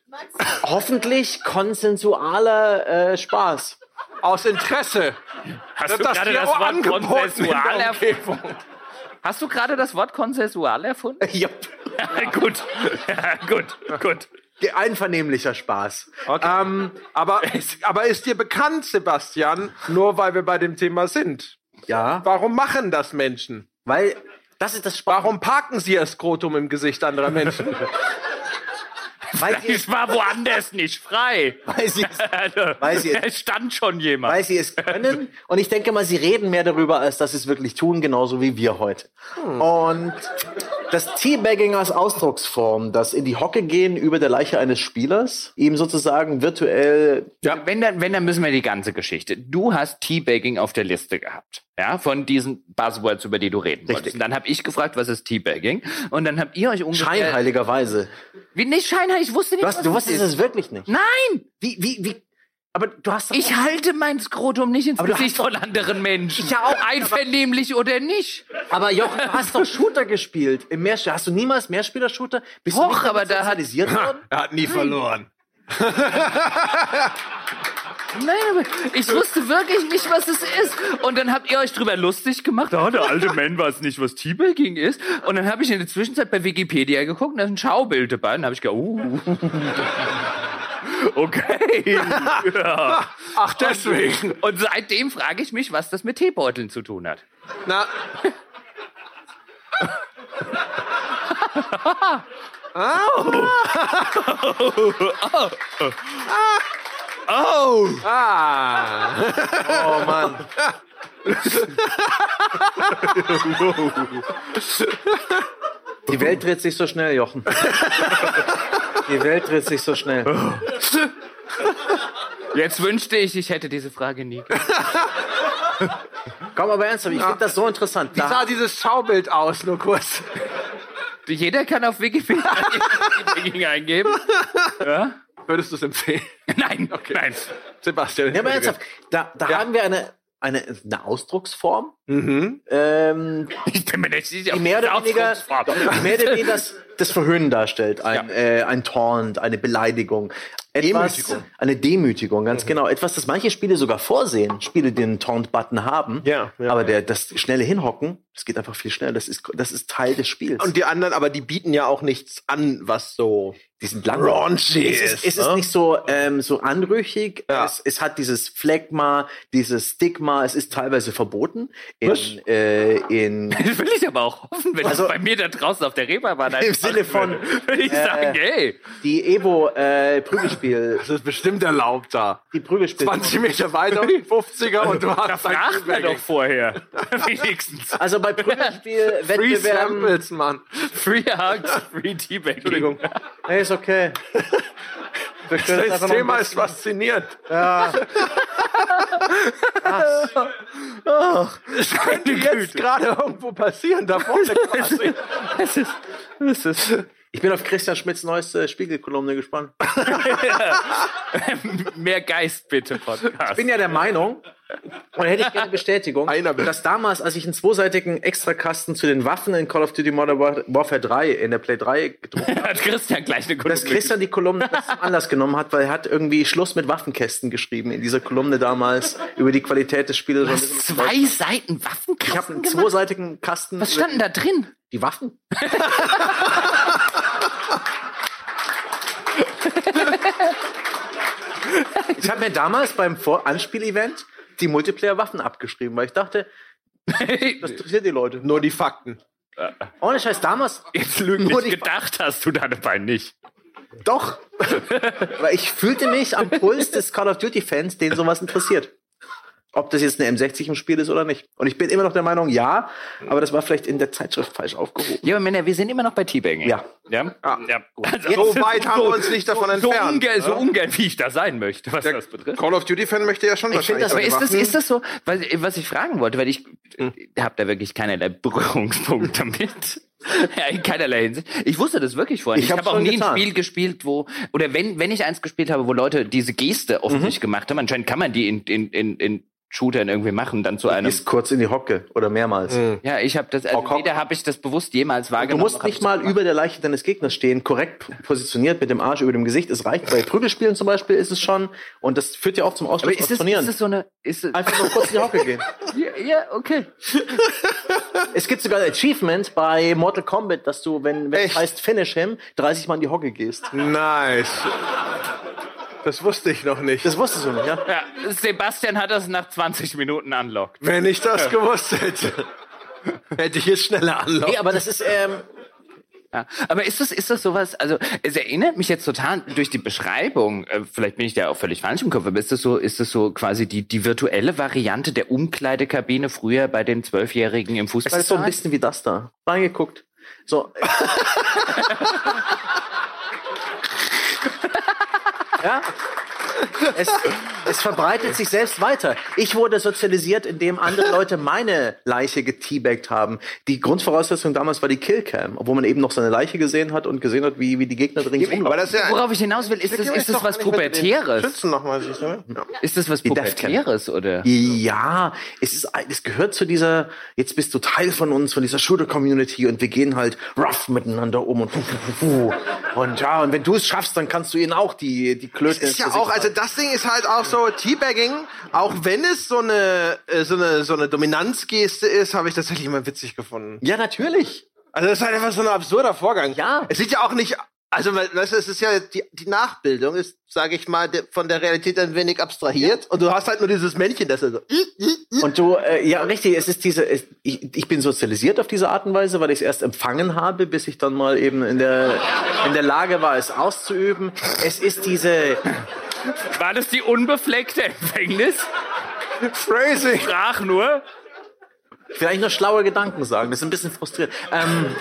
[SPEAKER 3] Hoffentlich konsensualer äh, Spaß.
[SPEAKER 1] Aus Interesse.
[SPEAKER 2] Hast du
[SPEAKER 1] Das
[SPEAKER 2] gerade
[SPEAKER 1] dir
[SPEAKER 2] das
[SPEAKER 1] auch
[SPEAKER 2] Wort konsensual erfunden? Hast du gerade das Wort konsensual erfunden? [laughs]
[SPEAKER 3] ja. [laughs] [laughs]
[SPEAKER 2] gut. Gut, gut.
[SPEAKER 3] Einvernehmlicher Spaß.
[SPEAKER 1] Ähm, aber, aber ist dir bekannt, Sebastian, nur weil wir bei dem Thema sind?
[SPEAKER 3] Ja.
[SPEAKER 1] Warum machen das Menschen?
[SPEAKER 3] Weil Das ist das Spannende.
[SPEAKER 1] Warum parken Sie Ihr Skrotum im Gesicht anderer Menschen?
[SPEAKER 2] Ich war woanders nicht frei.
[SPEAKER 3] weil sie, es,
[SPEAKER 2] Also,
[SPEAKER 3] Weil sie-
[SPEAKER 2] es stand schon jemand.
[SPEAKER 3] weil sie es können. Und ich denke mal, sie reden mehr darüber, als dass sie es wirklich tun, genauso wie wir heute. Und das Teabagging als Ausdrucksform, das in die Hocke gehen über der Leiche eines Spielers, ihm sozusagen virtuell
[SPEAKER 2] Wenn, dann, wenn, dann müssen wir die ganze Geschichte. Du hast Teabagging auf der Liste gehabt. Ja, von diesen Buzzwords, über die du reden wolltest. Und dann habe ich gefragt, was ist Teabagging? Und dann habt ihr euch ungefähr...
[SPEAKER 3] scheinheiligerweise.
[SPEAKER 2] Wie nicht scheinheilig, ich wusste nicht,
[SPEAKER 3] Du, hast,
[SPEAKER 2] was
[SPEAKER 3] du wusstest es wirklich nicht.
[SPEAKER 2] Nein!
[SPEAKER 3] Wie, wie, wie? Aber du hast doch
[SPEAKER 2] Ich halte mein Skrotum nicht ins
[SPEAKER 3] Aber du
[SPEAKER 2] Gesicht von anderen Menschen.
[SPEAKER 3] Ich ja auch,
[SPEAKER 2] Einvernehmlich oder nicht.
[SPEAKER 3] Aber Jochen, du hast doch Shooter gespielt. Im Mehrspieler. Hast du niemals Mehrspieler-Shooter? Bist
[SPEAKER 2] Doch,
[SPEAKER 3] du nicht
[SPEAKER 2] aber
[SPEAKER 3] damit
[SPEAKER 2] da hat-
[SPEAKER 3] sozialisiert worden?
[SPEAKER 1] er hat nie verloren.
[SPEAKER 2] Nein, aber ich wusste wirklich nicht, was es ist. Und dann habt ihr euch drüber lustig gemacht. Oh, der alte Mann weiß nicht, was Teabagging ist. Und dann habe ich in der Zwischenzeit bei Wikipedia geguckt und da ist ein Schaubild dabei. Und dann habe ich gedacht, uh. Okay. [laughs] ja.
[SPEAKER 1] Ach, deswegen.
[SPEAKER 2] Und seitdem frage ich mich, was das mit Teebeuteln zu tun hat.
[SPEAKER 1] Na. [laughs]
[SPEAKER 2] Oh!
[SPEAKER 1] Ah.
[SPEAKER 3] Oh Mann. [laughs] Die Welt dreht sich so schnell, Jochen. Die Welt dreht sich so schnell. [laughs]
[SPEAKER 2] Jetzt wünschte ich, ich hätte diese Frage nie.
[SPEAKER 3] Komm aber ernsthaft, ich finde das so interessant.
[SPEAKER 1] Wie sah dieses Schaubild aus, nur kurz?
[SPEAKER 2] Jeder kann auf Wikipedia Teabagging eingeben.
[SPEAKER 1] Würdest du es empfehlen? [laughs]
[SPEAKER 2] Nein, nein.
[SPEAKER 1] Sebastian.
[SPEAKER 3] Ja, aber ernsthaft, da, da haben wir eine, eine, eine Ausdrucksform,
[SPEAKER 1] Mhm.
[SPEAKER 3] ähm,
[SPEAKER 2] Ich bin mir nicht sicher.
[SPEAKER 3] die mehr oder weniger, doch, mehr oder weniger das, das Verhöhnen darstellt. Ein, äh, ein Taunt, eine Beleidigung. Etwas,
[SPEAKER 1] Demütigung.
[SPEAKER 3] Eine Demütigung, ganz genau. Etwas, das manche Spiele sogar vorsehen. Spiele, die einen Taunt-Button haben.
[SPEAKER 1] Ja, ja.
[SPEAKER 3] aber der, das schnelle Hinhocken, das geht einfach viel schneller. Das ist, das ist Teil des Spiels.
[SPEAKER 1] Und die anderen, aber die bieten ja auch nichts an, was so.
[SPEAKER 3] Die sind lang.
[SPEAKER 1] Raunchy
[SPEAKER 3] es ist,
[SPEAKER 1] ist,
[SPEAKER 3] es ist
[SPEAKER 1] ne?
[SPEAKER 3] nicht so, ähm, so anrüchig.
[SPEAKER 1] Ja.
[SPEAKER 3] Es, es hat dieses Phlegma, dieses Stigma. Es ist teilweise verboten. In,
[SPEAKER 1] Was?
[SPEAKER 3] äh, in, [laughs]
[SPEAKER 2] Das will ich aber auch hoffen, wenn
[SPEAKER 3] Also-
[SPEAKER 2] das bei mir da draußen auf der Reeperbahn
[SPEAKER 3] Im Sinne von, [laughs]
[SPEAKER 2] würde ich
[SPEAKER 3] äh,
[SPEAKER 2] sagen, hey,
[SPEAKER 3] die Evo äh, Prügelspiel, [laughs]
[SPEAKER 1] Das ist bestimmt erlaubt da.
[SPEAKER 3] die Prügelspiel.
[SPEAKER 1] 20 Meter weiter, 50er und du
[SPEAKER 2] da
[SPEAKER 1] hast
[SPEAKER 2] fragt man doch vorher. Wenigstens.
[SPEAKER 3] Also bei
[SPEAKER 1] Free
[SPEAKER 3] Prügelspiel-Wettbewerben.
[SPEAKER 1] Samples, Mann.
[SPEAKER 2] Free Hugs, Free Teabagging.
[SPEAKER 1] Entschuldigung.
[SPEAKER 3] Nee, ist okay.
[SPEAKER 1] Das
[SPEAKER 3] ein
[SPEAKER 1] Thema ist faszinierend.
[SPEAKER 3] Ja.
[SPEAKER 1] Das könnte jetzt gerade irgendwo passieren, da vorne [laughs] quasi.
[SPEAKER 2] Es ist, es ist
[SPEAKER 3] Ich bin auf Christian Schmidts neueste Spiegelkolumne gespannt. [laughs]
[SPEAKER 2] mehr Geist bitte Podcast.
[SPEAKER 3] Ich bin ja der Meinung, und hätte ich gerne Bestätigung, dass damals, als ich einen zweiseitigen Extrakasten zu den Waffen in Call of Duty Modern War- Warfare 3 in der Play 3 gedruckt [laughs] habe,
[SPEAKER 2] hat Christian gleich eine
[SPEAKER 3] dass Christian die Kolumne das [laughs] zum Anlass genommen hat, weil er hat irgendwie Schluss mit Waffenkästen geschrieben in dieser Kolumne damals über die Qualität des Spiels.
[SPEAKER 2] Zwei Seiten
[SPEAKER 3] Ich habe
[SPEAKER 2] Waffenkasten
[SPEAKER 3] einen
[SPEAKER 2] gemacht?
[SPEAKER 3] zweiseitigen Kasten.
[SPEAKER 2] Was
[SPEAKER 3] über
[SPEAKER 2] stand denn da drin?
[SPEAKER 3] Die Waffen? Ich habe mir damals beim Vor Anspielevent die Multiplayer-Waffen abgeschrieben, weil ich dachte, das interessiert die Leute.
[SPEAKER 1] Nur die Fakten.
[SPEAKER 3] Ohne Scheiß, damals
[SPEAKER 2] Jetzt lügen
[SPEAKER 3] Nur
[SPEAKER 2] nicht
[SPEAKER 3] die-
[SPEAKER 2] gedacht hast du dabei nicht.
[SPEAKER 3] doch. [laughs] weil ich fühlte mich am Puls des Call of Duty-Fans, den sowas interessiert. Ob das jetzt eine M60 im Spiel ist oder nicht. Und ich bin immer noch der Meinung, ja, aber das war vielleicht in der Zeitschrift falsch aufgehoben.
[SPEAKER 2] Ja, aber Männer, wir sind immer noch bei Teabagging.
[SPEAKER 3] Ja.
[SPEAKER 2] Ja? ja. gut.
[SPEAKER 1] So weit haben wir uns nicht davon
[SPEAKER 2] so
[SPEAKER 1] entfernt.
[SPEAKER 2] ungern, so ungern, wie ich da sein möchte, was
[SPEAKER 1] Der
[SPEAKER 2] das betrifft.
[SPEAKER 1] Call of Duty-Fan möchte ja schon
[SPEAKER 3] Ich
[SPEAKER 1] wahrscheinlich.
[SPEAKER 3] das-
[SPEAKER 2] ist das, ist das so, was, was ich fragen wollte, weil ich habe da wirklich keinerlei Berührungspunkt damit. [laughs] Ja, in keinerlei Hinsicht. Ich wusste das wirklich vorher.
[SPEAKER 3] Ich
[SPEAKER 2] Ich, habe auch nie
[SPEAKER 3] getan.
[SPEAKER 2] ein Spiel gespielt, wo, oder wenn, wenn ich eins gespielt habe, wo Leute diese Geste
[SPEAKER 3] Mhm.
[SPEAKER 2] offensichtlich gemacht haben, anscheinend kann man die in, in, in, in Shootern irgendwie machen, dann zu einem.
[SPEAKER 3] Ist kurz in die Hocke oder mehrmals.
[SPEAKER 2] Ja, ich habe das, also
[SPEAKER 3] Hock,
[SPEAKER 2] weder habe ich das bewusst jemals
[SPEAKER 3] Du
[SPEAKER 2] wahrgenommen.
[SPEAKER 3] musst
[SPEAKER 2] noch hab
[SPEAKER 3] nicht mal
[SPEAKER 2] gemacht.
[SPEAKER 3] über der Leiche deines Gegners stehen, korrekt positioniert mit dem Arsch über dem Gesicht. Es reicht bei Prügelspielen zum Beispiel ist es schon und das führt ja auch zum
[SPEAKER 2] Aber
[SPEAKER 3] Ausschluss
[SPEAKER 2] ist
[SPEAKER 3] aus
[SPEAKER 2] das,
[SPEAKER 3] Turnieren.
[SPEAKER 2] ist das so eine, ist
[SPEAKER 3] Einfach nur kurz in die Hocke gehen. [laughs]
[SPEAKER 2] ja, ja, okay. [laughs]
[SPEAKER 3] Es gibt sogar ein Achievement bei Mortal Kombat, dass du, wenn, wenn es heißt Finish him, 30 Mal in die Hocke gehst.
[SPEAKER 1] Nice. Das wusste ich noch nicht.
[SPEAKER 3] Das wusstest du nicht, ja?
[SPEAKER 2] Ja, Sebastian hat das nach 20 Minuten unlocked.
[SPEAKER 1] Wenn ich das gewusst hätte. Hätte ich jetzt schneller anlaufen.
[SPEAKER 3] Nee, aber das ist, ähm,
[SPEAKER 2] Ja. Aber ist das, ist das sowas, also es erinnert mich jetzt total durch die Beschreibung, äh, vielleicht bin ich da auch völlig falsch im Kopf, aber ist das so, ist das so quasi die, die virtuelle Variante der Umkleidekabine früher bei den Zwölfjährigen im
[SPEAKER 3] es
[SPEAKER 2] Fußball?
[SPEAKER 3] ist so ein bisschen wie das da. Reingeguckt. So. [laughs] ja. Es, es verbreitet sich selbst weiter. Ich wurde sozialisiert, indem andere Leute meine Leiche geteabagt haben. Die Grundvoraussetzung damals war die Killcam, obwohl man eben noch seine Leiche gesehen hat und gesehen hat, wie, wie die Gegner drin
[SPEAKER 1] Aber
[SPEAKER 3] rumlaufen.
[SPEAKER 1] ja.
[SPEAKER 2] Worauf ich hinaus will, ist das, ist das was Pubertäres?
[SPEAKER 1] Schützen nochmal? Ja.
[SPEAKER 2] Ist das was. Pubertäres oder?
[SPEAKER 3] Ja, es ist, ein- es gehört zu dieser, jetzt bist du Teil von uns, von dieser Shooter-Community und wir gehen halt rough miteinander um und und ja, und wenn du es schaffst, dann kannst du ihnen auch die, die Klöten
[SPEAKER 1] Das ist ja auch,
[SPEAKER 3] Gesicht
[SPEAKER 1] also das Ding ist halt auch so Teabagging, auch wenn es so eine, äh, so eine, so eine Dominanzgeste ist, habe ich tatsächlich immer witzig gefunden.
[SPEAKER 3] Ja, natürlich.
[SPEAKER 1] Also das ist halt einfach so ein absurder Vorgang.
[SPEAKER 3] Ja.
[SPEAKER 1] Es sieht ja auch nicht, also weißt du, es ist ja die, die Nachbildung ist, sage ich mal, de, von der Realität ein wenig abstrahiert und du hast halt nur dieses Männchen, das so
[SPEAKER 3] Und du, äh, ja, richtig, es ist diese, es, ich, ich bin sozialisiert auf diese Art und Weise, weil ich es erst empfangen habe, bis ich dann mal eben in der, in der Lage war, es auszuüben. Es ist diese,
[SPEAKER 2] War das die unbefleckte Empfängnis?
[SPEAKER 1] Phrasing.
[SPEAKER 2] Sprach nur.
[SPEAKER 3] vielleicht nur schlaue Gedanken sagen, das ist ein bisschen frustrierend. Ähm,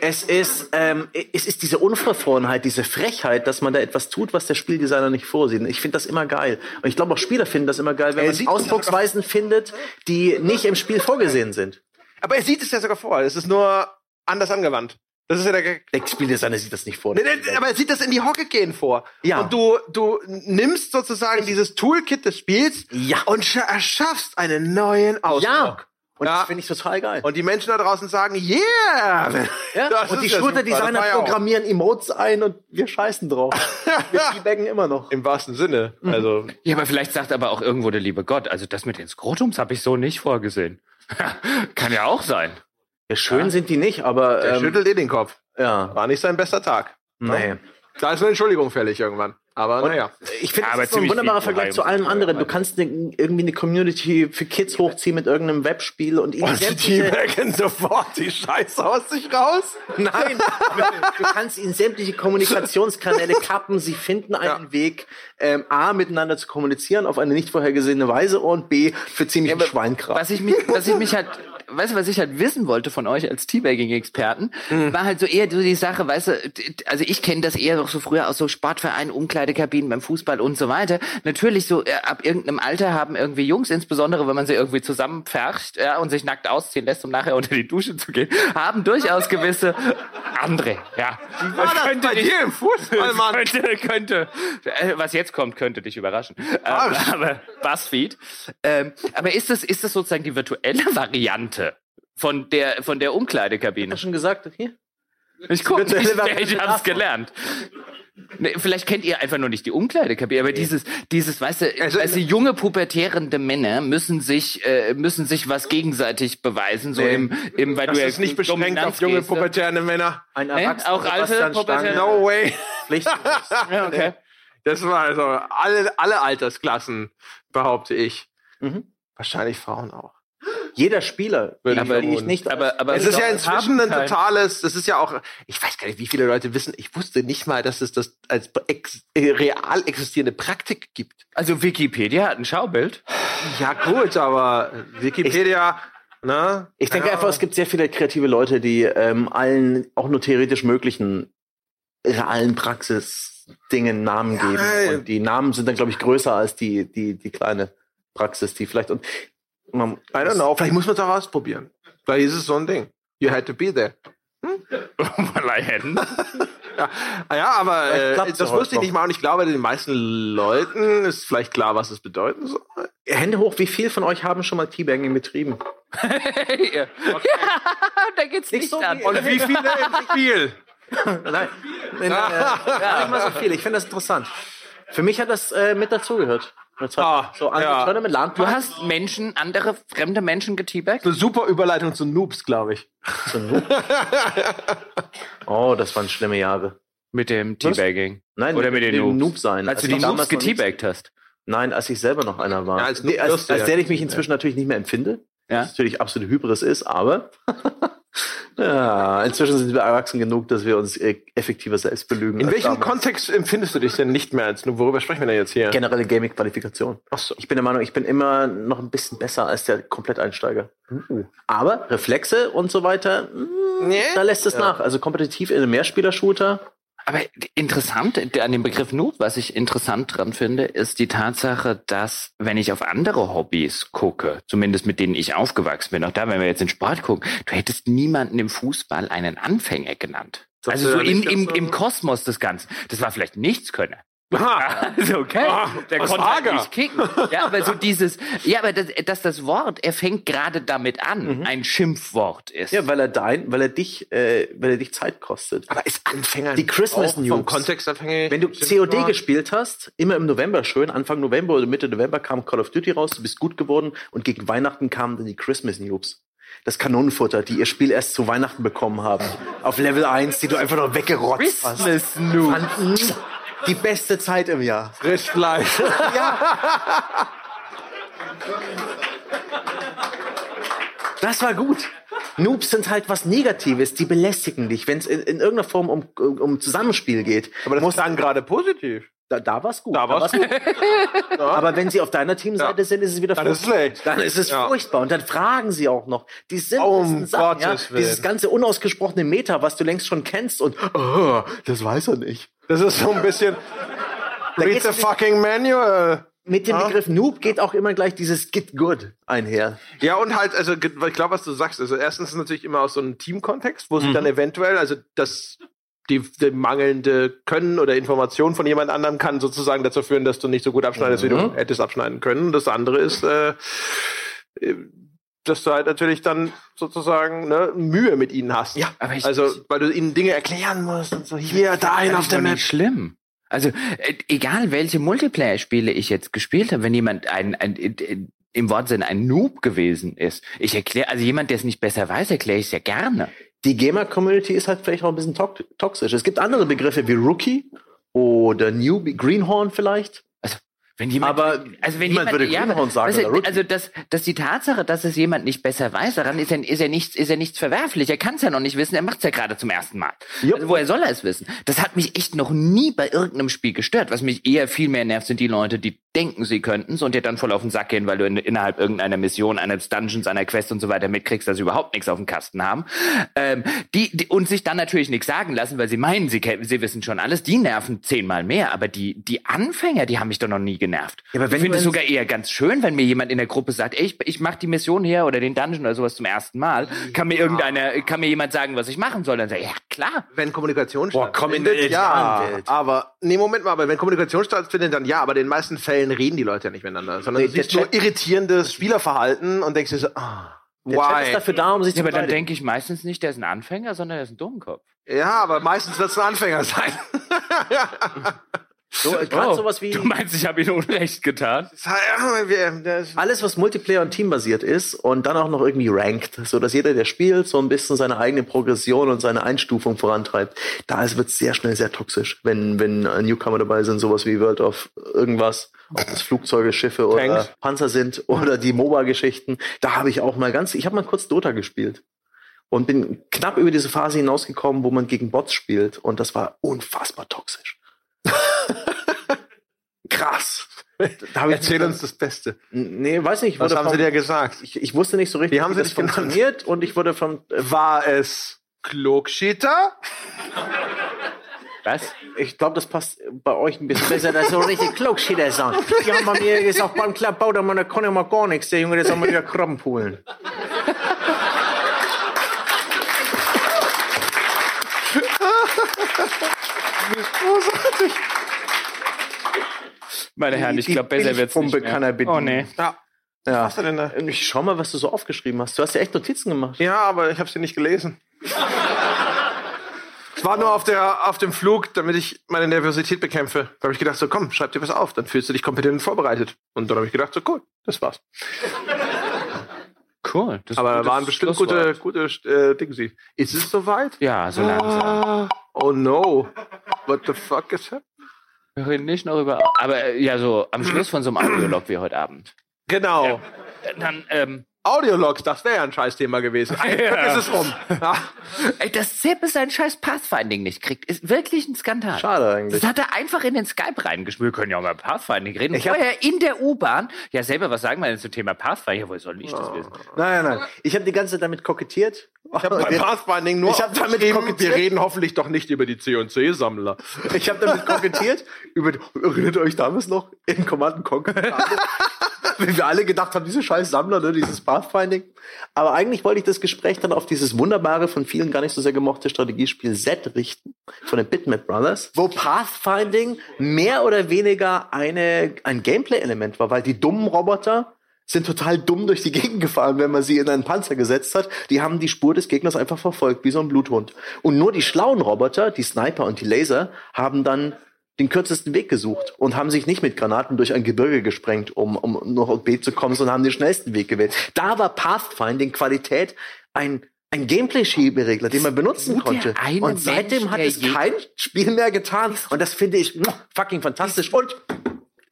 [SPEAKER 3] es ist, ähm, es ist diese Unverfrorenheit, diese Frechheit, dass man da etwas tut, was der Spieldesigner nicht vorsieht. Ich finde das immer geil. Und ich glaube auch Spieler finden das immer geil, wenn
[SPEAKER 1] Er
[SPEAKER 3] man Ausdrucksweisen findet, die nicht im Spiel vorgesehen sind.
[SPEAKER 1] Aber er sieht es ja sogar vor, es ist nur anders angewandt. Das ist ja der.
[SPEAKER 3] Der Spieldesigner sieht das nicht vor.
[SPEAKER 1] Nee, nee, aber er sieht das in die Hocke gehen vor.
[SPEAKER 3] Ja.
[SPEAKER 1] Und du, du nimmst sozusagen dieses Toolkit des Spiels
[SPEAKER 3] Ja.
[SPEAKER 1] und scha- erschaffst einen neuen Ausdruck.
[SPEAKER 3] Ja. Und
[SPEAKER 1] Ja.
[SPEAKER 3] das finde ich total geil.
[SPEAKER 1] Und die Menschen da draußen sagen, yeah!
[SPEAKER 3] Ja?
[SPEAKER 1] Das
[SPEAKER 3] und die
[SPEAKER 1] ja ja auch-
[SPEAKER 3] programmieren Emotes ein und wir scheißen drauf. [laughs] wir teabaggen immer noch.
[SPEAKER 1] Im wahrsten Sinne. Also,
[SPEAKER 2] Ja, aber vielleicht sagt aber auch irgendwo der liebe Gott, also das mit den Skrotums habe ich so nicht vorgesehen. [laughs] Kann ja auch sein.
[SPEAKER 3] Ja, schön sind die nicht, aber
[SPEAKER 1] der
[SPEAKER 3] ähm,
[SPEAKER 1] schüttelt eh den Kopf.
[SPEAKER 3] ja,
[SPEAKER 1] War nicht sein bester Tag.
[SPEAKER 3] nee.
[SPEAKER 1] Da ist eine Entschuldigung fällig irgendwann. Aber naja.
[SPEAKER 3] Ich finde, das ist so ein
[SPEAKER 2] ziemlich
[SPEAKER 3] wunderbarer Vergleich zu allem anderen. Du kannst ne, irgendwie eine Community für Kids hochziehen mit irgendeinem Webspiel und ihnen
[SPEAKER 1] Und die
[SPEAKER 3] sämtliche,
[SPEAKER 1] Teabaggen sofort die Scheiße aus sich raus.
[SPEAKER 3] Nein, [laughs] du kannst ihnen sämtliche Kommunikationskanäle kappen. Sie finden einen
[SPEAKER 1] Ja.
[SPEAKER 3] Weg, ähm, A, miteinander zu kommunizieren auf eine nicht vorhergesehene Weise und B, für ziemlichen Schweinkram.
[SPEAKER 2] Was ich mich, was ich mich halt, weißt du, was ich halt wissen wollte von euch als Teabagging-Experten,
[SPEAKER 3] Mhm.
[SPEAKER 2] war halt so eher so die Sache, weißt du, also ich kenne das eher noch so früher aus so Sportvereinen, Umkleidekabinen beim Fußball und so weiter. Natürlich so äh, ab irgendeinem Alter haben irgendwie Jungs, insbesondere wenn man sie irgendwie zusammenpfercht ja, und sich nackt ausziehen lässt, um nachher unter die Dusche zu gehen, haben durchaus gewisse andere, ja.
[SPEAKER 1] War das bei
[SPEAKER 2] dich-
[SPEAKER 1] dir im Fußball, [laughs] Mann?
[SPEAKER 2] könnte, könnte, äh, was jetzt kommt, könnte dich überraschen. Ähm, aber Buzzfeed. Ähm, aber ist das, ist das sozusagen die virtuelle [laughs] Variante von der, von der Umkleidekabine?
[SPEAKER 3] schon gesagt, hier?
[SPEAKER 2] Ich guck, [laughs] ich,
[SPEAKER 3] virtuelle Variante
[SPEAKER 2] ich hab's gelernt. Nee, vielleicht kennt ihr einfach nur nicht die Umkleidekabine, aber dieses, dieses, weißt du,
[SPEAKER 1] Also-
[SPEAKER 2] weißt du, junge pubertierende Männer müssen sich, äh, müssen sich was gegenseitig beweisen, so
[SPEAKER 1] Nee.
[SPEAKER 2] im, im, weil
[SPEAKER 1] Das
[SPEAKER 2] du ja
[SPEAKER 1] ist nicht beschränkt auf junge
[SPEAKER 2] Dominanzgeste-
[SPEAKER 1] pubertäre Männer.
[SPEAKER 3] Ein? Erwachsener,
[SPEAKER 2] Auch alte
[SPEAKER 3] Sebastian
[SPEAKER 2] Pubertäre?
[SPEAKER 3] Stang,
[SPEAKER 1] No way. [laughs]
[SPEAKER 2] Ja, okay.
[SPEAKER 1] Das war also alle, alle Altersklassen, behaupte ich.
[SPEAKER 3] Mhm.
[SPEAKER 1] Wahrscheinlich Frauen auch.
[SPEAKER 3] Jeder Spieler,
[SPEAKER 1] Würde
[SPEAKER 2] aber-
[SPEAKER 3] ich nicht
[SPEAKER 2] aber- aber-
[SPEAKER 1] Es ist ja inzwischen ein totales, das ist ja auch, ich weiß gar nicht, wie viele Leute wissen, ich wusste nicht mal, dass es das als ex, äh, real existierende Praktik gibt.
[SPEAKER 2] Also Wikipedia hat ein Schaubild.
[SPEAKER 1] Ja gut, aber Wikipedia, ne?
[SPEAKER 3] Ich denke
[SPEAKER 1] ja.
[SPEAKER 3] einfach, es gibt sehr viele kreative Leute, die ähm, allen auch nur theoretisch möglichen realen Praxis-Dingen Namen geben.
[SPEAKER 1] Ja.
[SPEAKER 3] Und die Namen sind dann, glaube ich, größer als die, die, die kleine Praxis, die vielleicht und man,
[SPEAKER 1] I don't know, vielleicht muss man es auch ausprobieren. Vielleicht ist es so ein Ding. You had to be there. [laughs]
[SPEAKER 2] Weil hätten.
[SPEAKER 1] Ja, Ah ja aber äh, das
[SPEAKER 3] ja
[SPEAKER 1] wusste ich nicht mal und ich glaube, den meisten Leuten ist vielleicht klar, was es bedeuten soll.
[SPEAKER 3] Hände hoch, wie viel von euch haben schon mal Teabagging betrieben? [laughs]
[SPEAKER 2] ja. da geht's nicht,
[SPEAKER 3] so
[SPEAKER 2] an.
[SPEAKER 1] Und wie viele? Wie viel? [laughs]
[SPEAKER 3] Nein, in, äh, gar nicht mal so viel. Ich finde das interessant. Für mich hat das äh, mit dazugehört.
[SPEAKER 1] Ah,
[SPEAKER 3] so andere
[SPEAKER 1] ja.
[SPEAKER 3] Leute mit LAN
[SPEAKER 2] Du hast Menschen, andere fremde Menschen geteabagt?
[SPEAKER 1] Eine super Überleitung zu Noobs, glaube ich. [laughs]
[SPEAKER 3] Oh, das waren schlimme Jahre.
[SPEAKER 2] Mit dem Teabagging.
[SPEAKER 3] Nein,
[SPEAKER 2] Oder mit den Noobs.
[SPEAKER 3] Noob sein.
[SPEAKER 2] Als du
[SPEAKER 3] ich
[SPEAKER 2] die Noobs geteabagt hast.
[SPEAKER 3] Nein, als ich selber noch einer war.
[SPEAKER 1] Ja, als
[SPEAKER 3] nee, als,
[SPEAKER 1] du
[SPEAKER 3] als der ich mich inzwischen natürlich nicht mehr empfinde.
[SPEAKER 2] Ja.
[SPEAKER 3] Was natürlich absolute Hybris ist, aber [laughs] ja, inzwischen sind wir erwachsen genug, dass wir uns äh, effektiver selbst belügen.
[SPEAKER 1] In welchem
[SPEAKER 3] damals.
[SPEAKER 1] Kontext empfindest du dich denn nicht mehr als nur? Worüber sprechen wir denn jetzt hier?
[SPEAKER 3] Generelle Gaming-Qualifikation.
[SPEAKER 1] So.
[SPEAKER 3] Ich bin der Meinung, ich bin immer noch ein bisschen besser als der Kompletteinsteiger. Aber Reflexe und so weiter, mh,
[SPEAKER 1] Nee.
[SPEAKER 3] da lässt es nach. Also kompetitiv in einem Mehrspieler-Shooter.
[SPEAKER 2] Aber interessant an dem Begriff Noob, was ich interessant dran finde, ist die Tatsache, dass wenn ich auf andere Hobbys gucke, zumindest mit denen ich aufgewachsen bin, auch da, wenn wir jetzt in Sport gucken, du hättest niemanden im Fußball einen Anfänger genannt.
[SPEAKER 1] Sagst
[SPEAKER 2] Also so
[SPEAKER 1] ja
[SPEAKER 2] im, im Kosmos des Ganzen. Das war vielleicht Nichtskönner. Also okay,
[SPEAKER 1] Ah,
[SPEAKER 2] der konnte halt
[SPEAKER 1] Hager.
[SPEAKER 2] nicht kicken. Ja, aber so dieses, ja, aber das, dass das Wort, er fängt gerade damit an, ein Schimpfwort ist.
[SPEAKER 3] Ja, weil er dein, weil er dich, äh, weil er dich Zeit kostet.
[SPEAKER 1] Aber ist Anfänger
[SPEAKER 3] Die Christmas
[SPEAKER 1] auch vom. Kontext abhängig?
[SPEAKER 3] Wenn du COD
[SPEAKER 1] ja.
[SPEAKER 3] gespielt hast, immer im November schön, Anfang November oder Mitte November kam Call of Duty raus, du bist gut geworden und gegen Weihnachten kamen dann die Christmas Noobs. Das Kanonenfutter, die ihr Spiel erst zu Weihnachten bekommen haben. Auf Level 1, die du einfach noch weggerotzt hast.
[SPEAKER 2] Christmas Noob.
[SPEAKER 3] Fanden die beste Zeit im Jahr.
[SPEAKER 1] Frisch Fleisch.
[SPEAKER 3] Das war gut. Noobs sind halt was Negatives, die belästigen dich, wenn es in, in irgendeiner Form um, um, Zusammenspiel geht.
[SPEAKER 1] Aber das
[SPEAKER 3] Muss-
[SPEAKER 1] klang gerade positiv.
[SPEAKER 3] Da, da war's gut.
[SPEAKER 1] Da war's
[SPEAKER 3] gut. [laughs] Aber wenn sie auf deiner Teamseite
[SPEAKER 1] Ja.
[SPEAKER 3] sind, ist es wieder
[SPEAKER 1] Dann ist es
[SPEAKER 3] furchtbar.
[SPEAKER 1] schlecht.
[SPEAKER 3] Dann ist es
[SPEAKER 1] Ja.
[SPEAKER 3] furchtbar. Und dann fragen sie auch noch. Die
[SPEAKER 1] Um
[SPEAKER 3] simpelsten Sachen, ja, dieses ganze unausgesprochene Meta, was du längst schon kennst und oh, das weiß er nicht.
[SPEAKER 1] Das ist so ein bisschen.
[SPEAKER 3] Da
[SPEAKER 1] Read the
[SPEAKER 3] mit-
[SPEAKER 1] fucking manual.
[SPEAKER 3] Mit dem
[SPEAKER 1] Ja.
[SPEAKER 3] Begriff Noob geht auch immer gleich dieses Get Good einher.
[SPEAKER 1] Ja, und halt, also ich glaube, was du sagst, also erstens ist es natürlich immer aus so einem Teamkontext, wo sich dann eventuell, also das die, die mangelnde Können oder Information von jemand anderem kann sozusagen dazu führen, dass du nicht so gut abschneidest, wie du hättest abschneiden können. Das andere ist, äh, äh, dass du halt natürlich dann sozusagen ne, Mühe mit ihnen hast.
[SPEAKER 3] Ja,
[SPEAKER 2] aber ich-
[SPEAKER 1] also, weil du ihnen Dinge erklären musst und so, hier, dahin auf der Map.
[SPEAKER 2] nicht schlimm. Also äh, egal welche Multiplayer-Spiele ich jetzt gespielt habe, wenn jemand ein, ein, ein im Wortsinn ein Noob gewesen ist, ich erkläre, also jemand, der es nicht besser weiß, erkläre ich es ja gerne.
[SPEAKER 3] Die Gamer-Community ist halt vielleicht auch ein bisschen toxisch. Es gibt andere Begriffe wie Rookie oder Newbie, Greenhorn vielleicht.
[SPEAKER 2] Wenn jemand,
[SPEAKER 3] Aber
[SPEAKER 2] also wenn jemand,
[SPEAKER 3] würde
[SPEAKER 2] ja,
[SPEAKER 3] Greenhorn sagen
[SPEAKER 2] weißt du, also dass, dass die Tatsache, dass es jemand nicht besser weiß, daran ist ja, ist ja nichts, ist ja nichts verwerflich. Er kann es ja noch nicht wissen, er macht es ja gerade zum ersten Mal.
[SPEAKER 3] Jupp.
[SPEAKER 2] Also woher soll er es wissen? Das hat mich echt noch nie bei irgendeinem Spiel gestört. Was mich eher viel mehr nervt, sind die Leute, die denken, sie könnten es und dir dann voll auf den Sack gehen, weil du in, innerhalb irgendeiner Mission, eines Dungeons, einer Quest und so weiter mitkriegst, dass sie überhaupt nichts auf dem Kasten haben. Ähm, die, die, und sich dann natürlich nichts sagen lassen, weil sie meinen, sie, sie wissen schon alles. Die nerven zehnmal mehr. Aber die, die Anfänger, die haben mich doch noch nie genervt.
[SPEAKER 3] Ja, aber wenn
[SPEAKER 2] ich finde es sogar eher ganz schön, wenn mir jemand in der Gruppe sagt, ey, ich, ich mache die Mission hier oder den Dungeon oder sowas zum ersten Mal. Kann mir irgendeiner, kann mir jemand sagen, was ich machen soll? Dann sage ich, ja klar.
[SPEAKER 1] Wenn Kommunikation
[SPEAKER 3] Boah, komm in
[SPEAKER 1] stattfindet, ja. Aber, nee, Moment mal, aber wenn Kommunikation stattfindet, dann ja, aber in den meisten Fällen reden die Leute ja nicht miteinander, sondern
[SPEAKER 3] Nee,
[SPEAKER 1] du siehst nur irritierendes Spielerverhalten und denkst dir so, ah,
[SPEAKER 3] Der Chat ist
[SPEAKER 1] why?
[SPEAKER 3] dafür da, um sich
[SPEAKER 2] Ja,
[SPEAKER 3] zu
[SPEAKER 2] aber dann denke ich meistens nicht, der ist ein Anfänger, sondern der ist ein Dummkopf.
[SPEAKER 1] Ja, aber meistens wird es ein Anfänger sein. [laughs]
[SPEAKER 3] So, Gerade sowas wie
[SPEAKER 2] Du meinst, ich habe ihm Unrecht getan?
[SPEAKER 3] Alles, was Multiplayer und teambasiert ist und dann auch noch irgendwie ranked, so dass jeder, der spielt, so ein bisschen seine eigene Progression und seine Einstufung vorantreibt. Da wird es sehr schnell sehr toxisch, wenn wenn äh, Newcomer dabei sind, sowas wie World of irgendwas, ob das Flugzeuge, Schiffe oder
[SPEAKER 1] Tanks.
[SPEAKER 3] Panzer sind oder die MOBA-Geschichten. Da habe ich auch mal ganz, ich habe mal kurz Dota gespielt und bin knapp über diese Phase hinausgekommen, wo man gegen Bots spielt und das war unfassbar toxisch.
[SPEAKER 1] Krass.
[SPEAKER 3] Ich
[SPEAKER 1] Erzähl uns das Beste.
[SPEAKER 3] Nee, weiß nicht. ich
[SPEAKER 1] Was haben
[SPEAKER 3] vom-
[SPEAKER 1] sie dir gesagt?
[SPEAKER 3] Ich, ich wusste nicht so richtig,
[SPEAKER 1] Wie haben sie
[SPEAKER 3] das
[SPEAKER 1] genannt?
[SPEAKER 3] funktioniert und ich wurde von äh,
[SPEAKER 1] War es Klugschieter? [laughs]
[SPEAKER 2] Was?
[SPEAKER 3] ich glaube, das passt bei euch ein bisschen besser, das ist so richtig Klugschieter sein. Die haben bei mir gesagt, beim Klappbau, da man, da kann ja mal gar nichts, der Junge, der soll mal wieder Krabben holen. [laughs]
[SPEAKER 2] Meine Herren, ich glaube, besser wird's nicht
[SPEAKER 3] Billigpumpe
[SPEAKER 2] mehr.
[SPEAKER 3] kann er bedienen.
[SPEAKER 2] Oh nee.
[SPEAKER 1] Ja.
[SPEAKER 3] Ja.
[SPEAKER 1] Was hast du denn da?
[SPEAKER 3] Und Ich schau mal, was du so aufgeschrieben hast. Du hast ja echt Notizen gemacht.
[SPEAKER 1] Ja, aber ich habe sie nicht gelesen. [laughs] Es war nur auf, der, auf dem Flug, damit ich meine Nervosität bekämpfe. Da habe ich gedacht, so komm, schreib dir was auf, dann fühlst du dich kompetent vorbereitet. Und dann habe ich gedacht, so cool, das war's. [laughs]
[SPEAKER 2] Cool. Das
[SPEAKER 1] Aber waren bestimmt gute, gute äh, Dinge. Ist es soweit?
[SPEAKER 2] Ja, so langsam.
[SPEAKER 1] Ah, oh no. What the fuck is happening?
[SPEAKER 2] Wir reden nicht noch über. Aber äh, ja, so am Schluss von so einem Audiolog wie heute Abend.
[SPEAKER 1] Genau.
[SPEAKER 2] dann, ähm,
[SPEAKER 1] Audiologs, das wäre ja ein Scheißthema gewesen. Ein Glück ist es rum. Ja.
[SPEAKER 2] ey, dass Sepp sein scheiß Pathfinding nicht kriegt, ist wirklich ein Skandal.
[SPEAKER 3] Schade eigentlich.
[SPEAKER 2] Das hat er einfach in den Skype reingeschmiert. Wir können ja auch mal Pathfinding reden.
[SPEAKER 3] Ich hab-
[SPEAKER 2] Vorher in der U-Bahn. Ja, selber, was sagen wir denn zum Thema Pathfinding? Ja, woher soll ich das wissen?
[SPEAKER 3] Nein, nein, nein. Ich habe die ganze Zeit damit kokettiert.
[SPEAKER 1] Ich habe bei Pathfinding nur
[SPEAKER 3] Ich hab damit kokettiert.
[SPEAKER 1] wir reden hoffentlich doch nicht über die C&C-Sammler.
[SPEAKER 3] Ich habe damit kokettiert. Über, erinnert ihr euch damals noch in Command Conquer? [laughs] [laughs] Wenn wir alle gedacht haben, diese scheiß Sammler, ne, dieses Pathfinding. Aber eigentlich wollte ich das Gespräch dann auf dieses wunderbare, von vielen gar nicht so sehr gemochte Strategiespiel Z richten, von den Bitmap Brothers, wo Pathfinding mehr oder weniger eine, ein Gameplay-Element war, weil die dummen Roboter sind total dumm durch die Gegend gefahren, wenn man sie in einen Panzer gesetzt hat. Die haben die Spur des Gegners einfach verfolgt, wie so ein Bluthund. Und nur die schlauen Roboter, die Sniper und die Laser, haben dann den kürzesten Weg gesucht und haben sich nicht mit Granaten durch ein Gebirge gesprengt, um, um noch auf B zu kommen, sondern haben den schnellsten Weg gewählt. Da war Pathfinding Qualität ein ein Gameplay-Schieberegler, den man benutzen konnte. Und seitdem
[SPEAKER 2] Mensch,
[SPEAKER 3] hat es kein Spiel mehr getan. Und das finde ich muah, fucking fantastisch. Und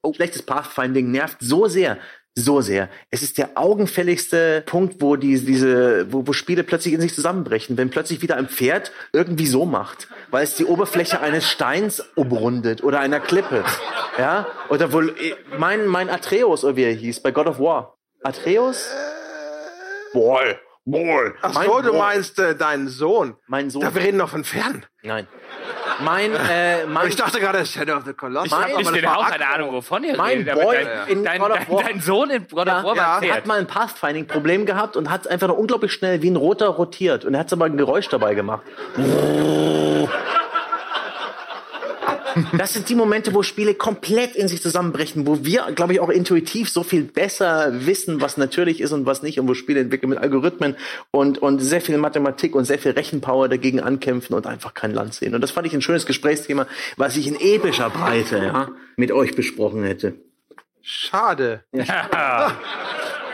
[SPEAKER 3] oh, schlechtes Pathfinding nervt so sehr. So sehr. Es ist der augenfälligste Punkt, wo die, diese, wo, wo Spiele plötzlich in sich zusammenbrechen, wenn plötzlich wieder ein Pferd irgendwie so macht, weil es die Oberfläche eines Steins umrundet oder einer Klippe. Ja? Oder wohl, äh, mein, mein Atreus, oder wie er hieß, bei God of War. Atreus? Boy. Boy.
[SPEAKER 1] Ach
[SPEAKER 3] Mein
[SPEAKER 1] so, du
[SPEAKER 3] Boy.
[SPEAKER 1] meinst äh, deinen Sohn.
[SPEAKER 3] Mein Sohn.
[SPEAKER 1] Da wir reden noch von Pferden.
[SPEAKER 3] Nein. Mein, äh, [laughs] mein,
[SPEAKER 1] Ich dachte gerade Shadow of the Colossus.
[SPEAKER 2] Ich bin
[SPEAKER 1] war
[SPEAKER 2] auch
[SPEAKER 1] Akku.
[SPEAKER 2] keine Ahnung, wovon ihr
[SPEAKER 3] Mein
[SPEAKER 2] redet.
[SPEAKER 3] Boy
[SPEAKER 2] dein,
[SPEAKER 3] in
[SPEAKER 2] dein, dein, dein Sohn in God
[SPEAKER 3] Ja,
[SPEAKER 2] of War
[SPEAKER 1] ja,
[SPEAKER 3] hat mal ein Pathfinding-Problem gehabt und hat einfach nur unglaublich schnell wie ein Roter rotiert. Und er hat aber ein Geräusch dabei gemacht. Das sind die Momente, wo Spiele komplett in sich zusammenbrechen, wo wir, glaube ich, auch intuitiv so viel besser wissen, was natürlich ist und was nicht, und wo Spiele entwickeln mit Algorithmen und, und sehr viel Mathematik und sehr viel Rechenpower dagegen ankämpfen und einfach kein Land sehen. Und das fand ich ein schönes Gesprächsthema, was ich in epischer Breite ja, mit euch besprochen hätte.
[SPEAKER 1] Schade. [laughs]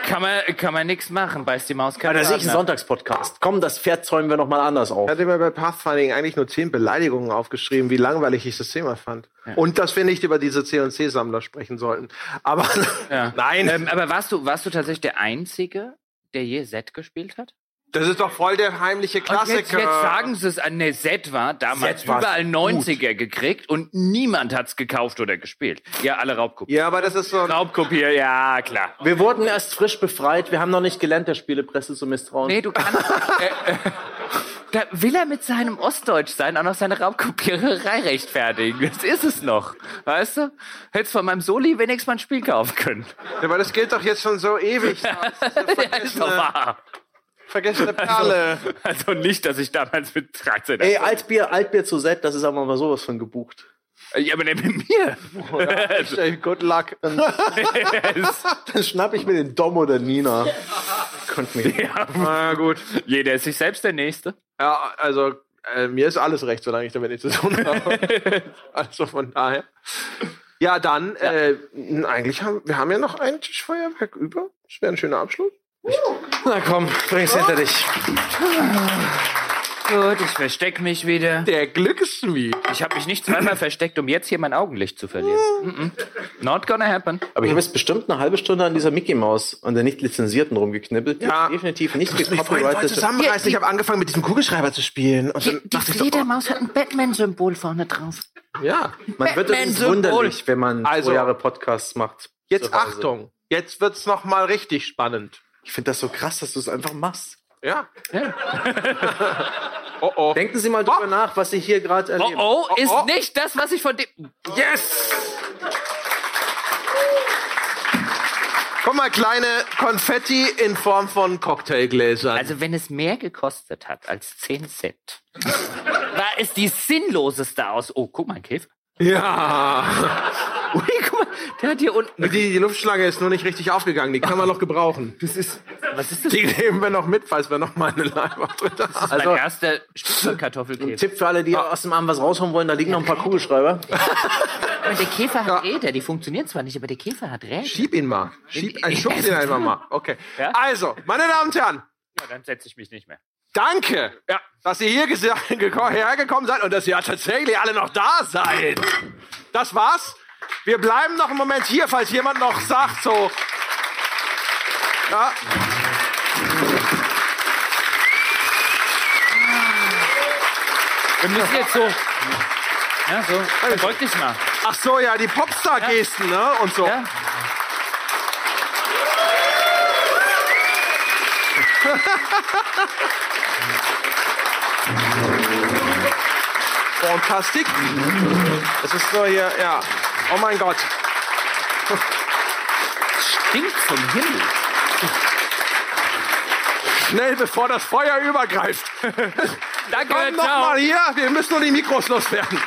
[SPEAKER 2] Kann man, kann man nichts machen, beißt die Maus
[SPEAKER 3] Ja,
[SPEAKER 2] keine
[SPEAKER 3] da sehe ich einen
[SPEAKER 2] Zähne.
[SPEAKER 3] Sonntagspodcast. Komm, das Pferd zäumen wir noch mal anders auf.
[SPEAKER 1] Ich hatte mir bei Pathfinding eigentlich nur zehn Beleidigungen aufgeschrieben, wie langweilig ich das Thema fand. Und dass wir nicht über diese C&C-Sammler sprechen sollten. Aber
[SPEAKER 2] Ja. [laughs]
[SPEAKER 1] nein,
[SPEAKER 2] Ähm, aber warst du, warst du tatsächlich der Einzige, der je Z gespielt hat?
[SPEAKER 1] Das ist doch voll der heimliche Klassiker.
[SPEAKER 2] jetzt, jetzt sagen sie es an, ne, Z war damals
[SPEAKER 3] Z war
[SPEAKER 2] überall
[SPEAKER 3] gut.
[SPEAKER 2] 90er gekriegt und niemand hat's gekauft oder gespielt. Ja, alle Raubkopien.
[SPEAKER 1] Ja, aber das ist so.
[SPEAKER 2] Raubkopier, ja, klar.
[SPEAKER 3] Wir wurden erst frisch befreit. Wir haben noch nicht gelernt, der Spielepresse zu misstrauen.
[SPEAKER 2] Nee, du kannst. äh, äh, da will er mit seinem Ostdeutsch sein, auch noch seine Raubkopiererei rechtfertigen. Das ist es noch. Weißt du? Hättest von meinem Soli wenigstens mal ein Spiel kaufen können.
[SPEAKER 1] Ja, aber das gilt doch jetzt schon so ewig. [laughs]
[SPEAKER 2] Ja, ist doch wahr.
[SPEAKER 1] Vergessene Perle.
[SPEAKER 2] Also nicht, dass ich damals mit 13
[SPEAKER 3] Ey, Altbier, Altbier zu Z, das ist aber mal sowas von gebucht.
[SPEAKER 2] Ja, aber der mit mir. [laughs]
[SPEAKER 1] Ey, Good luck.
[SPEAKER 3] Dann, dann schnapp ich mir den Dom oder Nina. Könnt mich.
[SPEAKER 1] Na gut.
[SPEAKER 2] Jeder ist sich selbst der Nächste.
[SPEAKER 1] Ja, also äh, mir ist alles recht, solange ich damit nichts zu tun habe. [laughs] also von daher. Ja, dann, Äh, eigentlich haben wir haben ja noch ein Tischfeuerwerk über. Das wäre ein schöner Abschluss.
[SPEAKER 3] Na komm, bring's hinter dich.
[SPEAKER 2] Gut, ich versteck mich wieder.
[SPEAKER 1] Der Glücksschmied.
[SPEAKER 2] Ich habe mich nicht zweimal versteckt, um jetzt hier mein Augenlicht zu verlieren. Mm -mm. Not gonna happen.
[SPEAKER 3] Aber ich habe jetzt bestimmt eine halbe Stunde an dieser Mickey Maus und der nicht lizenzierten rumgeknibbelt. Die
[SPEAKER 1] Ja.
[SPEAKER 3] definitiv nicht gecopyrightet.
[SPEAKER 1] zusammenreißen. Ich habe angefangen mit diesem Kugelschreiber zu spielen. Und
[SPEAKER 2] Die
[SPEAKER 1] dachte ich so,
[SPEAKER 2] Fledermaus hat ein Batman-Symbol vorne drauf.
[SPEAKER 1] oh, ja.
[SPEAKER 3] Man wird
[SPEAKER 2] Batman-Symbol.
[SPEAKER 3] wunderlich, wenn man
[SPEAKER 1] Also-
[SPEAKER 3] zwei Jahre Podcasts macht.
[SPEAKER 1] Jetzt. Achtung. Jetzt wird's noch mal richtig spannend.
[SPEAKER 3] Ich finde das so krass, dass du es einfach machst.
[SPEAKER 1] Ja. [laughs] oh oh.
[SPEAKER 3] Denken Sie mal drüber nach, was Sie hier gerade
[SPEAKER 2] Oh,
[SPEAKER 3] erleben.
[SPEAKER 2] oh, ist
[SPEAKER 1] oh.
[SPEAKER 2] nicht das, was ich von dem.
[SPEAKER 1] Yes! Guck mal, kleine Konfetti in Form von Cocktailgläsern.
[SPEAKER 2] Also, wenn es mehr gekostet hat als 10 Cent, [laughs] war es die sinnloseste aus. Oh, guck mal, ein Käfer.
[SPEAKER 1] Ja. [laughs]
[SPEAKER 2] Ui, guck mal, der hat hier unten.
[SPEAKER 1] Die, die Luftschlange ist nur nicht richtig aufgegangen. Die kann man noch gebrauchen.
[SPEAKER 2] Das ist. Was ist das?
[SPEAKER 1] Die nehmen wir noch mit, falls wir noch mal eine Live-Auftritt haben.
[SPEAKER 2] Das ist mein erster Spitzkartoffelkäfer.
[SPEAKER 3] Tipp für alle, die aus dem Arm was rausholen wollen, da liegen noch ein paar Kugelschreiber. [laughs]
[SPEAKER 2] Aber der Käfer hat Räder, die funktionieren zwar nicht, aber der Käfer hat Räder.
[SPEAKER 1] Schieb ihn mal. Schieb, ein Schub [laughs] ihn einfach mal. Okay.
[SPEAKER 2] Ja?
[SPEAKER 1] Also, meine Damen und Herren,
[SPEAKER 2] Ja, dann setze ich mich nicht mehr.
[SPEAKER 1] Danke,
[SPEAKER 2] Ja.
[SPEAKER 1] dass ihr hier gesa- [laughs] geko- hergekommen seid und dass ihr tatsächlich alle noch da seid. Das war's. Wir bleiben noch einen Moment hier, falls jemand noch sagt, so. Ja.
[SPEAKER 2] Wir müssen jetzt so. Ja, so. Verbeug dich mal.
[SPEAKER 1] Ach so, ja, die Popstar-Gesten, ne? Und so.
[SPEAKER 2] Ja.
[SPEAKER 1] Fantastik. Das ist so hier, ja. Oh mein Gott.
[SPEAKER 2] Stinkt zum Himmel.
[SPEAKER 1] Schnell, bevor das Feuer übergreift. [laughs]
[SPEAKER 2] Danke,
[SPEAKER 1] Komm noch
[SPEAKER 2] ciao.
[SPEAKER 1] mal hier, wir müssen nur die Mikros loswerden.